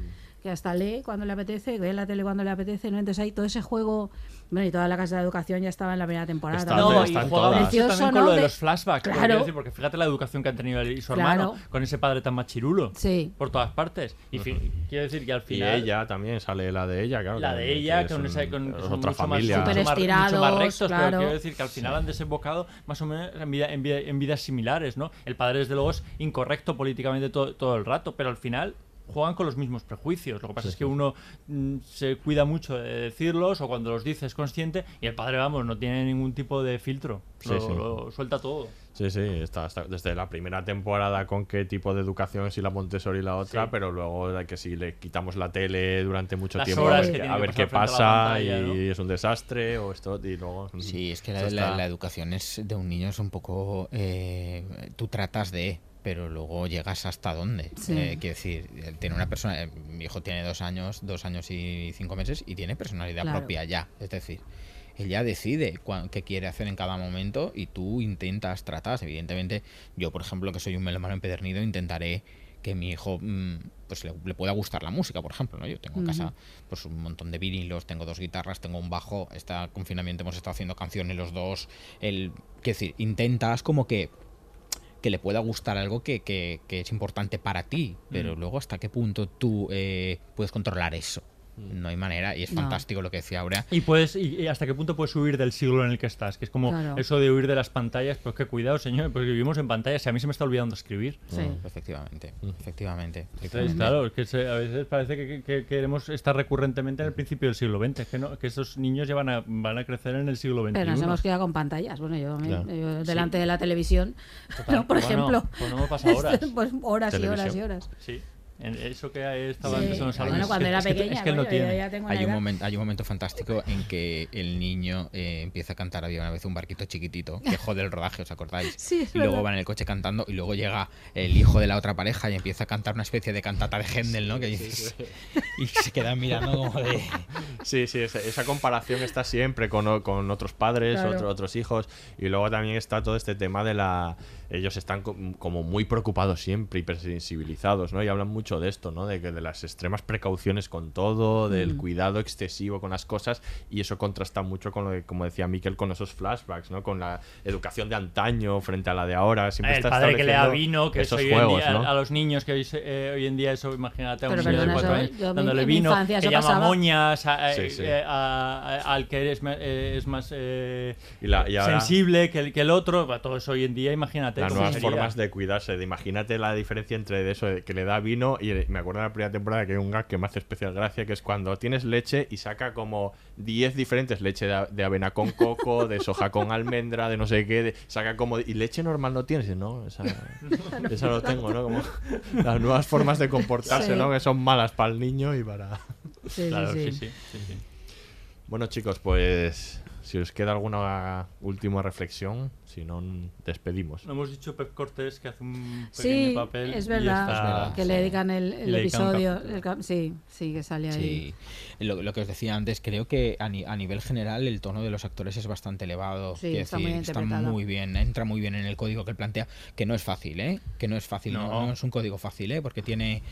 S3: que hasta lee cuando le apetece, ve la tele cuando le apetece, ¿no? Entonces hay todo ese juego, bueno, y toda la casa de educación ya estaba en la primera temporada.
S4: Está- no, y juega mucho
S3: Precioso,
S4: también con
S3: ¿no?
S4: lo de los flashbacks. porque
S3: Claro.
S4: decir, porque fíjate la educación que han tenido él y su
S3: Claro.
S4: hermano con ese padre tan machirulo.
S3: Sí.
S4: Por todas partes. Y fi- quiero decir que al final.
S2: Y ella también, sale la de ella, claro.
S4: La de
S2: que
S4: ella,
S2: es
S4: con
S2: un-
S4: esa, con,
S2: es
S4: son
S2: otra
S4: mucho
S2: familia.
S4: Más, mucho más, mucho más
S3: estirados,
S4: rectos,
S3: claro.
S4: pero quiero decir que al final han desembocado más o menos en, vida- en, vida- en vidas similares, ¿no? El padre, desde luego, es incorrecto políticamente todo, todo el rato, pero al final juegan con los mismos prejuicios. Lo que pasa
S2: Sí,
S4: es que uno mm, se cuida mucho de decirlos o cuando los dice es consciente y el padre, vamos, no tiene ningún tipo de filtro.
S2: Sí,
S4: lo,
S2: sí.
S4: lo suelta todo.
S2: Sí, sí, está, está desde la primera temporada con qué tipo de educación, si la Montessori y la otra,
S4: Sí.
S2: pero luego que si le quitamos la tele durante mucho
S4: Las
S2: tiempo, a
S4: horas
S2: ver,
S4: que
S2: qué-
S4: tiene
S2: a ver qué pasa
S4: pantalla,
S2: y
S4: ¿no?
S2: es un desastre o esto y luego...
S5: Sí, es que la educación es de un niño es un poco... eh, tú tratas de, pero luego llegas hasta dónde.
S3: Sí.
S5: Eh, quiero decir, tiene una persona... eh, mi hijo tiene dos años, dos años y cinco meses y tiene personalidad
S3: Claro.
S5: propia ya. Es decir, él ya decide qué quiere hacer en cada momento y tú intentas, tratas. Evidentemente, yo, por ejemplo, que soy un melómano empedernido, intentaré que mi hijo mm, pues le, le pueda gustar la música, por ejemplo, ¿no? Yo tengo en casa pues un montón de vinilos, tengo dos guitarras, tengo un bajo, este confinamiento hemos estado haciendo canciones los dos, el quiero decir, intentas como que que le pueda gustar algo que, que- que es importante para ti, pero
S4: Mm.
S5: luego hasta qué punto tú eh, puedes controlar eso.
S4: Mm.
S5: No hay manera, y es
S3: No.
S5: fantástico lo que decía Aurea.
S4: Y puedes y, y hasta qué punto puedes huir del siglo en el que estás, que es como
S3: Claro.
S4: eso de huir de las pantallas, pues que cuidado, señor, porque vivimos en pantallas y a mí se me está olvidando escribir.
S3: Sí.
S5: Efectivamente, efectivamente.
S4: Entonces,
S5: efectivamente.
S4: claro, es que se- a veces parece que, que- que queremos estar recurrentemente en el principio del siglo XX, que, no, que estos niños ya van a, van a crecer en el siglo XXI.
S3: Pero nos hemos quedado con pantallas. Bueno, yo, me-
S4: Claro.
S3: yo delante
S4: Sí.
S3: de la televisión, [LAUGHS]
S4: Total,
S3: ¿no? por
S4: bueno,
S3: ejemplo.
S4: pues no me pasa horas. [LAUGHS]
S3: pues horas y horas y horas.
S4: Sí, eso que estaba
S3: Sí.
S4: en los
S3: Bueno, cuando era
S4: es que,
S3: pequeña,
S4: es que él no
S3: yo
S4: tiene.
S3: ya tengo una
S5: Hay un, momento, hay un momento fantástico en que el niño eh, empieza a cantar Había una vez un barquito chiquitito que jode el rodaje, ¿os acordáis? [LAUGHS]
S3: Sí, es
S5: y luego
S3: verdad.
S5: va en el coche cantando y luego llega el hijo de la otra pareja y empieza a cantar una especie de cantata de Händel, ¿no? Que dices- [LAUGHS] y se quedan mirando como de... [LAUGHS]
S2: Sí, sí, esa, esa comparación está siempre con, con otros padres,
S5: Claro.
S2: otro- otros hijos, y luego también está todo este tema de la... Ellos están co- como muy preocupados siempre, hipersensibilizados, ¿no? Y hablan mucho de esto, ¿no? De que de las extremas precauciones con todo, del
S3: Mm.
S2: cuidado excesivo con las cosas, y eso contrasta mucho con lo que, como decía Miquel, con esos flashbacks, ¿no? Con la educación de antaño frente a la de ahora. Siempre
S4: el
S2: está
S4: padre que le da vino, que
S2: esos juegos,
S4: en día,
S2: ¿no?
S4: a los niños que hoy, eh, hoy en día eso, imagínate a un
S3: Pero
S4: niño de
S3: perdona,
S4: cuatro años dándole vino,
S3: infancia
S4: que llama
S3: pasaba.
S4: moñas a- a-
S2: Sí, sí.
S4: eh, a- a- al que es, eh, es más eh,
S2: Y la- y ahora-
S4: sensible que el, que el otro, todo eso hoy en día, imagínate.
S2: Las nuevas
S4: sería.
S2: formas de cuidarse. De, imagínate la diferencia entre de eso, de que le da vino. Y me acuerdo de la primera temporada que hay un gag que me hace especial gracia, que es cuando tienes leche y saca como 10 diferentes leche de, avena con coco, de soja con almendra, de no sé qué. de- saca como. Y leche normal no tienes. No, esa, [LAUGHS] esa no tengo, ¿no? Como las nuevas formas de comportarse,
S3: Sí.
S2: ¿no? Que son malas para el niño y para.
S3: Sí, [LAUGHS]
S4: Claro,
S3: sí.
S4: sí, sí, sí, sí.
S2: Bueno, chicos, pues. Si os queda alguna última reflexión, si no, despedimos.
S4: No hemos dicho Pep Cortés que hace un pequeño
S3: Sí,
S4: papel.
S3: es
S4: y
S3: verdad, que le dedican el,
S4: le
S3: episodio. el sí, sí, que sale ahí.
S5: Sí, lo, lo que os decía antes, creo que a, ni- a nivel general el tono de los actores es bastante elevado.
S3: Sí,
S5: Quiero
S3: está muy bien
S5: está
S3: interpretado.
S5: muy bien, entra muy bien en el código que él plantea, que no es fácil, ¿eh? Que no es fácil, no,
S4: No.
S5: no es un código fácil, ¿eh? Porque tiene,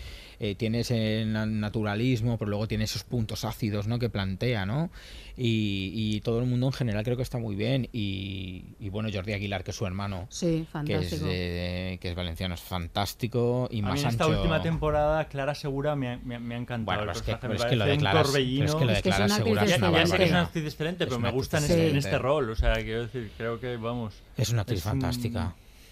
S5: eh, tiene ese na- naturalismo, pero luego tiene esos puntos ácidos, ¿no? Que plantea, ¿no? Y, y todo el mundo en general creo que está muy bien. Y, y bueno, Jordi Aguilar, que es su hermano,
S3: Sí,
S5: que es, que es valenciano, es fantástico y
S4: A mí
S5: más
S4: en esta
S5: ancho.
S4: última temporada, Clara Segura me ha, me me ha encantado.
S5: Bueno,
S4: el
S5: pero es que- pero es que lo de Clara- es que lo de
S3: Es que es
S5: Clara
S3: una
S5: Segura
S3: actriz
S5: es una
S4: Ya- ya sé que es una actriz excelente, pero me gusta en este, en este rol. O sea, quiero decir, creo que, vamos.
S5: Es una actriz
S4: un-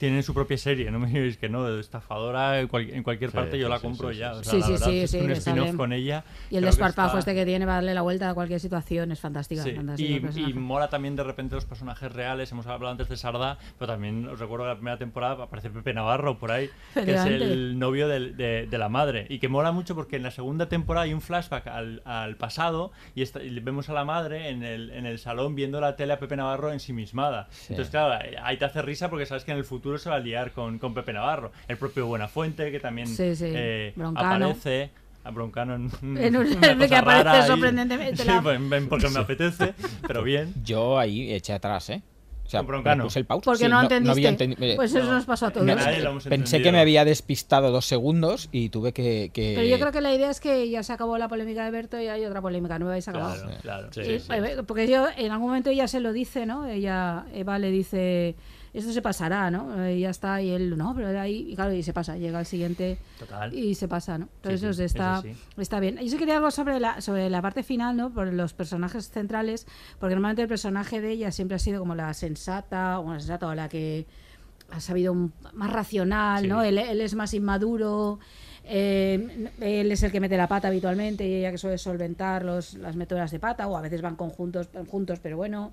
S5: fantástica.
S4: Tiene su propia serie, no me digáis que no, de estafadora en, cual- en cualquier
S2: Sí,
S4: parte yo
S2: sí,
S4: la
S2: sí,
S4: compro
S2: sí,
S4: ya.
S2: sí,
S4: o
S2: sí.
S4: sea,
S3: Sí,
S4: la
S3: sí,
S4: verdad
S3: sí,
S4: es un spin-off con ella.
S3: Y el desparpajo
S4: está-
S3: este que tiene para darle la vuelta a cualquier situación es fantástica.
S4: Y, y mola también de repente los personajes reales. Hemos hablado antes de Sarda, pero también os recuerdo que la primera temporada aparece Pepe Navarro por ahí, que es el novio del- de, de la madre. Y que mola mucho porque en la segunda temporada hay un flashback al, al pasado y, está- y vemos a la madre en el, en el salón viendo la tele a Pepe Navarro ensimismada. Entonces, claro, ahí te hace risa porque sabes que en el futuro se va a liar con, con Pepe Navarro. El propio Buenafuente, que también
S3: Sí, sí.
S4: eh,
S3: Broncano.
S4: aparece. A Broncano en,
S3: En un- [LAUGHS]
S4: una [LAUGHS]
S3: que
S4: cosa
S3: aparece
S4: rara ahí.
S3: sorprendentemente [LAUGHS]
S4: Sí,
S3: la-
S4: ven- ven porque me apetece, pero bien.
S5: Yo ahí eché atrás, ¿eh? O sea,
S4: Broncano.
S5: puse el pause.
S3: Porque
S5: Sí,
S3: no
S5: había
S3: entendiste.
S5: entendi- eh,
S3: Pues eso nos pasó a todos.
S5: me-
S4: Nadie lo hemos
S5: pensé
S4: entendido.
S5: que me había despistado dos segundos y tuve que. que-
S3: Pero yo creo que la idea es que ya se acabó la polémica de Berto y hay otra polémica nueva y se acabado.
S4: Claro, claro.
S2: Sí,
S3: Y-
S2: sí, sí.
S3: eh, Porque yo, en algún momento ella se lo dice, ¿no? Ella, Eva le dice, esto se pasará, ¿no? Y ya está, y él, no, pero era ahí, y claro, y se pasa, llega al siguiente
S4: Total.
S3: y se pasa, ¿no? Entonces
S4: sí,
S3: está,
S4: sí.
S3: está bien. Yo sí quería algo sobre la, sobre la parte final, ¿no? Por los personajes centrales, porque normalmente el personaje de ella siempre ha sido como la sensata, o la sensata, o la que ha sabido un- más racional, ¿no? Él, él es más inmaduro, eh, él es el que mete la pata habitualmente y ella que suele solventar los, las métodas de pata, o a veces van conjuntos, juntos, pero bueno.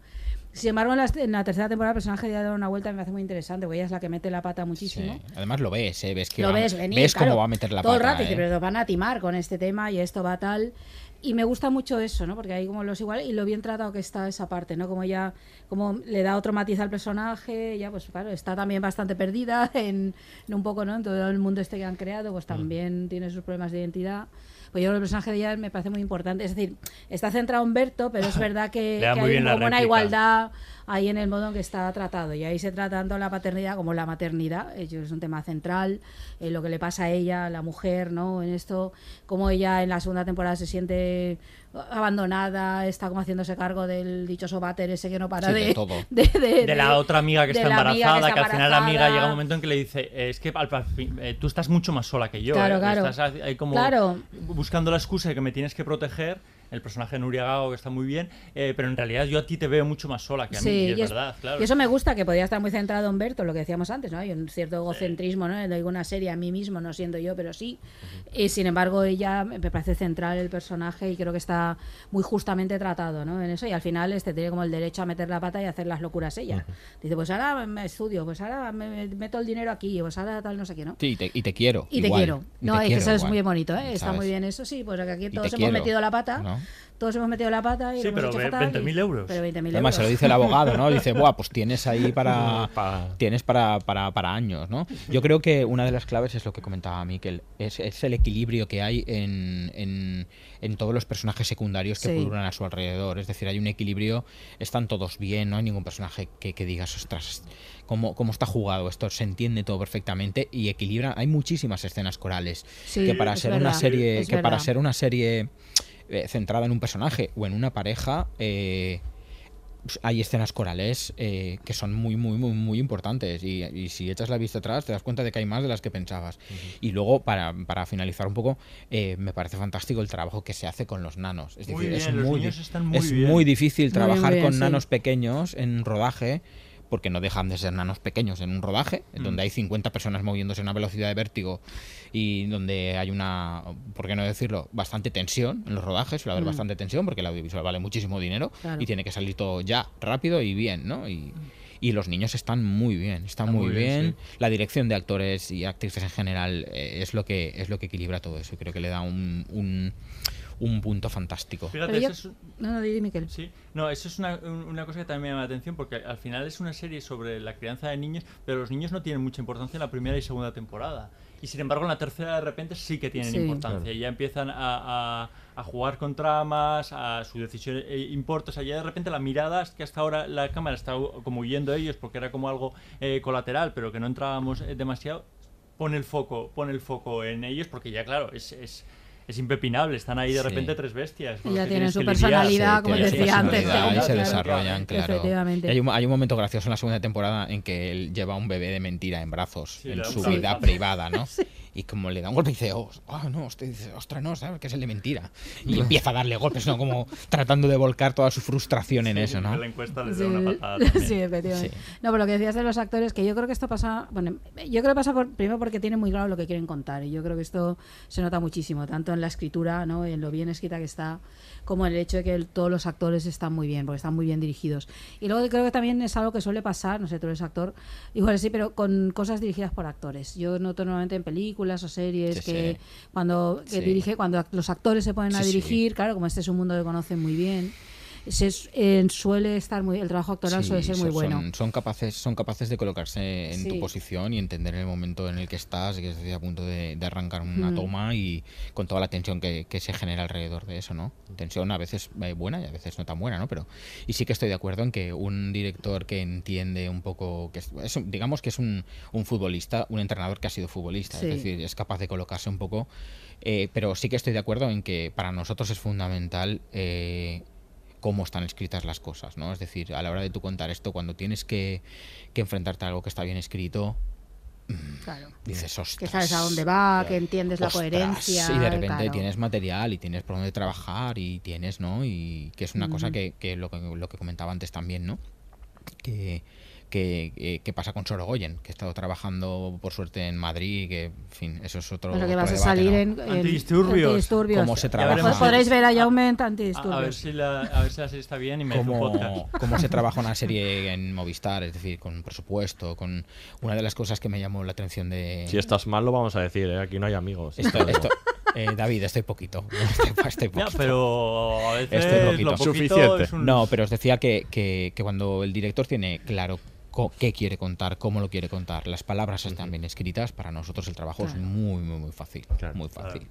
S3: Sin embargo, en la, en la tercera temporada el personaje ya da una vuelta y me hace muy interesante, porque ella es la que mete la pata muchísimo.
S5: Sí. Además lo ves, ¿eh? Ves que
S3: Lo
S5: va-
S3: ves venir,
S5: ves
S3: claro,
S5: cómo va a meter la
S3: todo el
S5: pata.
S3: rato,
S5: ¿eh?
S3: pero van a timar con este tema y esto va tal. Y me gusta mucho eso, ¿no? Porque hay como los iguales y lo bien tratado que está esa parte, ¿no? Como ya, como le da otro matiz al personaje, ya pues claro, está también bastante perdida [LAUGHS] en, en un poco, ¿no? En todo el mundo este que han creado,
S5: Mm.
S3: pues también tiene sus problemas de identidad. Pues yo creo que el personaje de ella me parece muy importante. Es decir, está centrado en Berto, pero es [LAUGHS] verdad que, que hay una igualdad ahí en el modo en que está tratado. Y ahí se trata tanto la paternidad como la maternidad. Ello es un tema central. eh, lo que le pasa a ella, la mujer, ¿no? En esto, como ella en la segunda temporada se siente abandonada, está como haciéndose cargo del dichoso váter ese que no para
S5: Sí,
S3: de,
S5: de todo. [LAUGHS]
S3: de, de-
S4: de la otra amiga que
S3: de
S4: está embarazada, que,
S3: está
S4: al final la amiga llega un momento en que le dice, eh, es que al- al fin, eh, tú estás mucho más sola que yo.
S3: Claro,
S4: eh,
S3: claro.
S4: Estás ahí como
S3: Claro.
S4: buscando la excusa de que me tienes que proteger. El personaje de Nuria Gago que está muy bien, eh, pero en realidad yo a ti te veo mucho más sola que a mí, y es
S3: y, es-
S4: verdad, claro.
S3: y eso me gusta, que podría estar muy centrado en Berto, lo que decíamos antes, ¿no? Hay un cierto egocentrismo, ¿no? De alguna serie a mí mismo, no siendo yo, pero sí. Y sin embargo, ella me parece central el personaje y creo que está muy justamente tratado, ¿no? En eso, y al final este tiene como el derecho a meter la pata y hacer las locuras ella. Dice, pues ahora me estudio, pues ahora me me meto el dinero aquí, pues ahora tal, no sé qué, ¿no?
S5: Sí, y te, y te quiero.
S3: Y te
S5: igual,
S3: quiero.
S5: y
S3: No,
S5: te
S3: es que
S5: quiero
S3: eso es
S5: igual,
S3: muy bonito, ¿eh? Está
S5: ¿sabes?
S3: muy bien eso, sí, pues aquí todos
S5: te
S3: hemos
S5: quiero,
S3: metido la pata,
S5: ¿no?
S3: Todos hemos metido la pata y
S4: Sí,
S3: lo hemos
S4: pero
S3: hecho
S4: ve-
S3: fatal y-
S4: 20.000 euros.
S3: Pero 20.000
S5: Además, se lo
S3: euros.
S5: dice el abogado, ¿no? Dice, Buah, pues tienes ahí [LAUGHS] para,
S2: Pa-
S5: tienes para, para, para años, ¿no? Yo creo que una de las claves es lo que comentaba Miquel, es, es el equilibrio que hay en, en, en todos los personajes secundarios que
S3: Sí.
S5: pululan a su alrededor. Es decir, hay un equilibrio, están todos bien, no hay ningún personaje que, que digas, ostras, cómo, cómo está jugado esto, se entiende todo perfectamente y equilibra. Hay muchísimas escenas corales
S3: Sí,
S5: que para ser una serie, que para ser una serie eh, centrada en un personaje o en una pareja, eh, pues, hay escenas corales eh, que son muy, muy, muy, muy importantes. Y, y si echas la vista atrás, te das cuenta de que hay más de las que pensabas. Y luego, para, para finalizar un poco, eh, me parece fantástico el trabajo que se hace con los nanos. Es
S4: Muy
S5: decir,
S4: bien, los
S5: muy,
S4: niños
S5: di-
S4: están muy
S5: es
S4: bien.
S5: muy difícil
S3: Muy
S5: trabajar
S3: bien,
S5: con
S3: sí.
S5: nanos pequeños en rodaje. Porque no dejan de ser nanos pequeños en un rodaje, donde hay 50 personas moviéndose a una velocidad de vértigo y donde hay una, por qué no decirlo, bastante tensión en los rodajes, suele haber
S3: Mm.
S5: bastante tensión porque el audiovisual vale muchísimo dinero
S3: Claro.
S5: y tiene que salir todo ya, rápido y bien, ¿no? Y, y los niños están muy bien, están
S4: Está
S5: muy,
S4: muy bien,
S5: bien. La dirección de actores y actrices en general eh, es lo que es lo que equilibra todo eso y creo que le da un, un, un punto fantástico.
S4: Fíjate,
S3: yo-
S4: eso es,
S3: No, no, di, Miquel.
S4: Sí, no, eso es una, un- una cosa que también me llama la atención porque al final es una serie sobre la crianza de niños, pero los niños no tienen mucha importancia en la primera y segunda temporada. Y sin embargo, en la tercera de repente sí que tienen
S3: Sí.
S4: importancia.
S2: Claro.
S4: Y ya empiezan a, a- a jugar con tramas, a su decisión eh, importa. O sea, ya de repente la mirada, que hasta ahora la cámara estaba como huyendo de ellos porque era como algo eh, colateral, pero que no entrábamos eh, demasiado, pone el foco, pone el foco en ellos porque ya, claro, es. es es impepinable, están ahí de
S5: Sí.
S4: repente tres bestias.
S3: Y ya tienen su personalidad,
S5: Sí,
S3: como decía antes.
S5: y se desarrollan, claro.
S3: Efectivamente.
S5: Hay, un, hay un momento gracioso en la segunda temporada en que él lleva un bebé de mentira en brazos
S4: Sí,
S5: en su vida privada, ¿no? [LAUGHS] Y como le da un golpe dice, oh, ah, no, usted dice, ostras, no, ¿sabes? Que es el de mentira. Y empieza a darle golpes, ¿no? Como tratando de volcar toda su frustración en eso, ¿no?
S4: En la encuesta les
S3: Sí,
S4: da una patada [LAUGHS] también.
S3: sí, efectivamente.
S5: Sí.
S3: No, pero lo que decías de los actores, que yo creo que esto pasa, bueno, yo creo que pasa por, primero porque tienen muy claro lo que quieren contar y yo creo que esto se nota muchísimo, tanto en la escritura, ¿no? en lo bien escrita que está, como en el hecho de que el- todos los actores están muy bien, porque están muy bien dirigidos. Y luego creo que también es algo que suele pasar, no sé, tú eres actor, igual sí, pero con cosas dirigidas por actores. Yo noto normalmente en películas o series
S5: Sí,
S3: que
S5: sí.
S3: cuando que
S5: Sí.
S3: dirige, cuando los actores se ponen a dirigir, claro, como este es un mundo que conocen muy bien. Se, eh, suele estar muy el trabajo actoral
S5: Sí,
S3: suele ser muy
S5: son-
S3: bueno
S5: Son, capaces, son capaces de colocarse en
S3: Sí.
S5: tu posición y entender el momento en el que estás, que estás a punto de, de arrancar una
S3: Mm.
S5: toma y con toda la tensión que, que se genera alrededor de eso, ¿no? Tensión a veces eh, buena y a veces no tan buena, ¿no? Pero y sí que estoy de acuerdo en que un director que entiende un poco, que es, es un- digamos que es un, un futbolista, un entrenador que ha sido futbolista,
S3: Sí.
S5: es decir, es capaz de colocarse un poco. eh, pero sí que estoy de acuerdo en que para nosotros es fundamental eh, cómo están escritas las cosas, ¿no? Es decir, a la hora de tú contar esto, cuando tienes que, que enfrentarte a algo que está bien escrito,
S3: claro
S5: dices, ostras.
S3: que sabes a dónde va que entiendes la
S5: ostras",
S3: coherencia
S5: Y de repente
S3: claro.
S5: tienes material y tienes por dónde trabajar y tienes, ¿no? Y que es una cosa que, que lo que lo que comentaba antes también, ¿no? Que, que, eh, que pasa con Sorogoyen, que he estado trabajando por suerte en Madrid, que, en fin, eso es otro.
S3: Pero que
S5: otro
S3: vas a salir
S5: ¿no?
S3: en, en-
S4: Antidisturbios.
S3: antidisturbios.
S5: Cómo se trabaja.
S3: podréis ver a Jaume en
S4: A,
S3: antidisturbios
S4: a ver si la, a ver si la serie está bien y me un
S5: cómo,
S4: podcast. [LAUGHS]
S5: cómo se trabaja una serie en Movistar, es decir, con presupuesto, con una de las cosas que me llamó la atención de...
S2: Si estás mal, lo vamos a decir, ¿eh? aquí no hay amigos.
S5: Esto- esto- eh, David, estoy poquito. [LAUGHS] Estoy, estoy poquito.
S4: pero a veces
S5: Estoy
S4: lo
S5: poquito.
S4: poquito
S2: Suficiente.
S4: es un-
S5: No, pero os decía que, que- que cuando el director tiene claro qué quiere contar, cómo lo quiere contar, las palabras están bien escritas, para nosotros el trabajo es muy, muy, muy fácil. Muy fácil.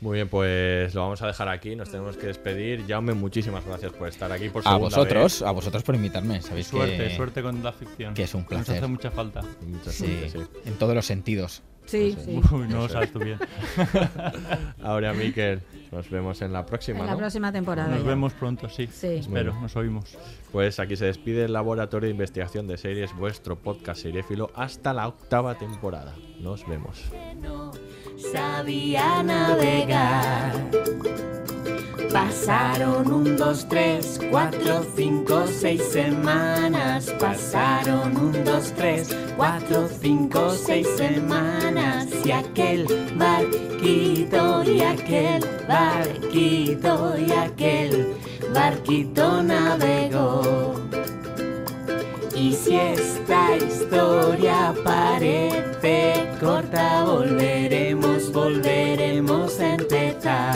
S2: Muy bien, pues lo vamos a dejar aquí, nos tenemos que despedir. Jaume, muchísimas gracias por estar aquí por
S5: A vosotros,
S2: vez.
S5: a vosotros por invitarme. Sabéis
S4: Suerte,
S5: que,
S4: suerte con la ficción.
S5: que es un
S4: Nos
S5: placer.
S4: hace mucha falta.
S2: Mucha
S5: Sí,
S2: suerte, sí.
S5: en todos los sentidos.
S3: Sí sí [LAUGHS]
S4: Uy, no lo sabes tú bien. [LAUGHS]
S2: Ahora, Miquel, nos vemos en la próxima,
S3: en la
S2: ¿no?
S3: próxima temporada
S4: Nos
S3: ya.
S4: vemos pronto, sí.
S3: Sí.
S4: Espero,
S2: Bueno.
S4: nos oímos.
S2: Pues aquí se despide el Laboratorio de Investigación de Series, vuestro podcast seriéfilo, hasta la octava temporada. Nos vemos.
S10: Sabía navegar. Pasaron un, dos, tres, cuatro, cinco, seis semanas. Pasaron un, dos, tres, cuatro, cinco, seis semanas. Y aquel barquito, y aquel barquito, y aquel barquito navegó. Y si esta historia parece corta, volveremos, volveremos a empezar.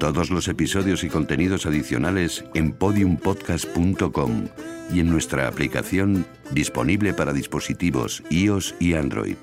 S6: Todos los episodios y contenidos adicionales en podiumpodcast.com y en nuestra aplicación disponible para dispositivos iOS y Android.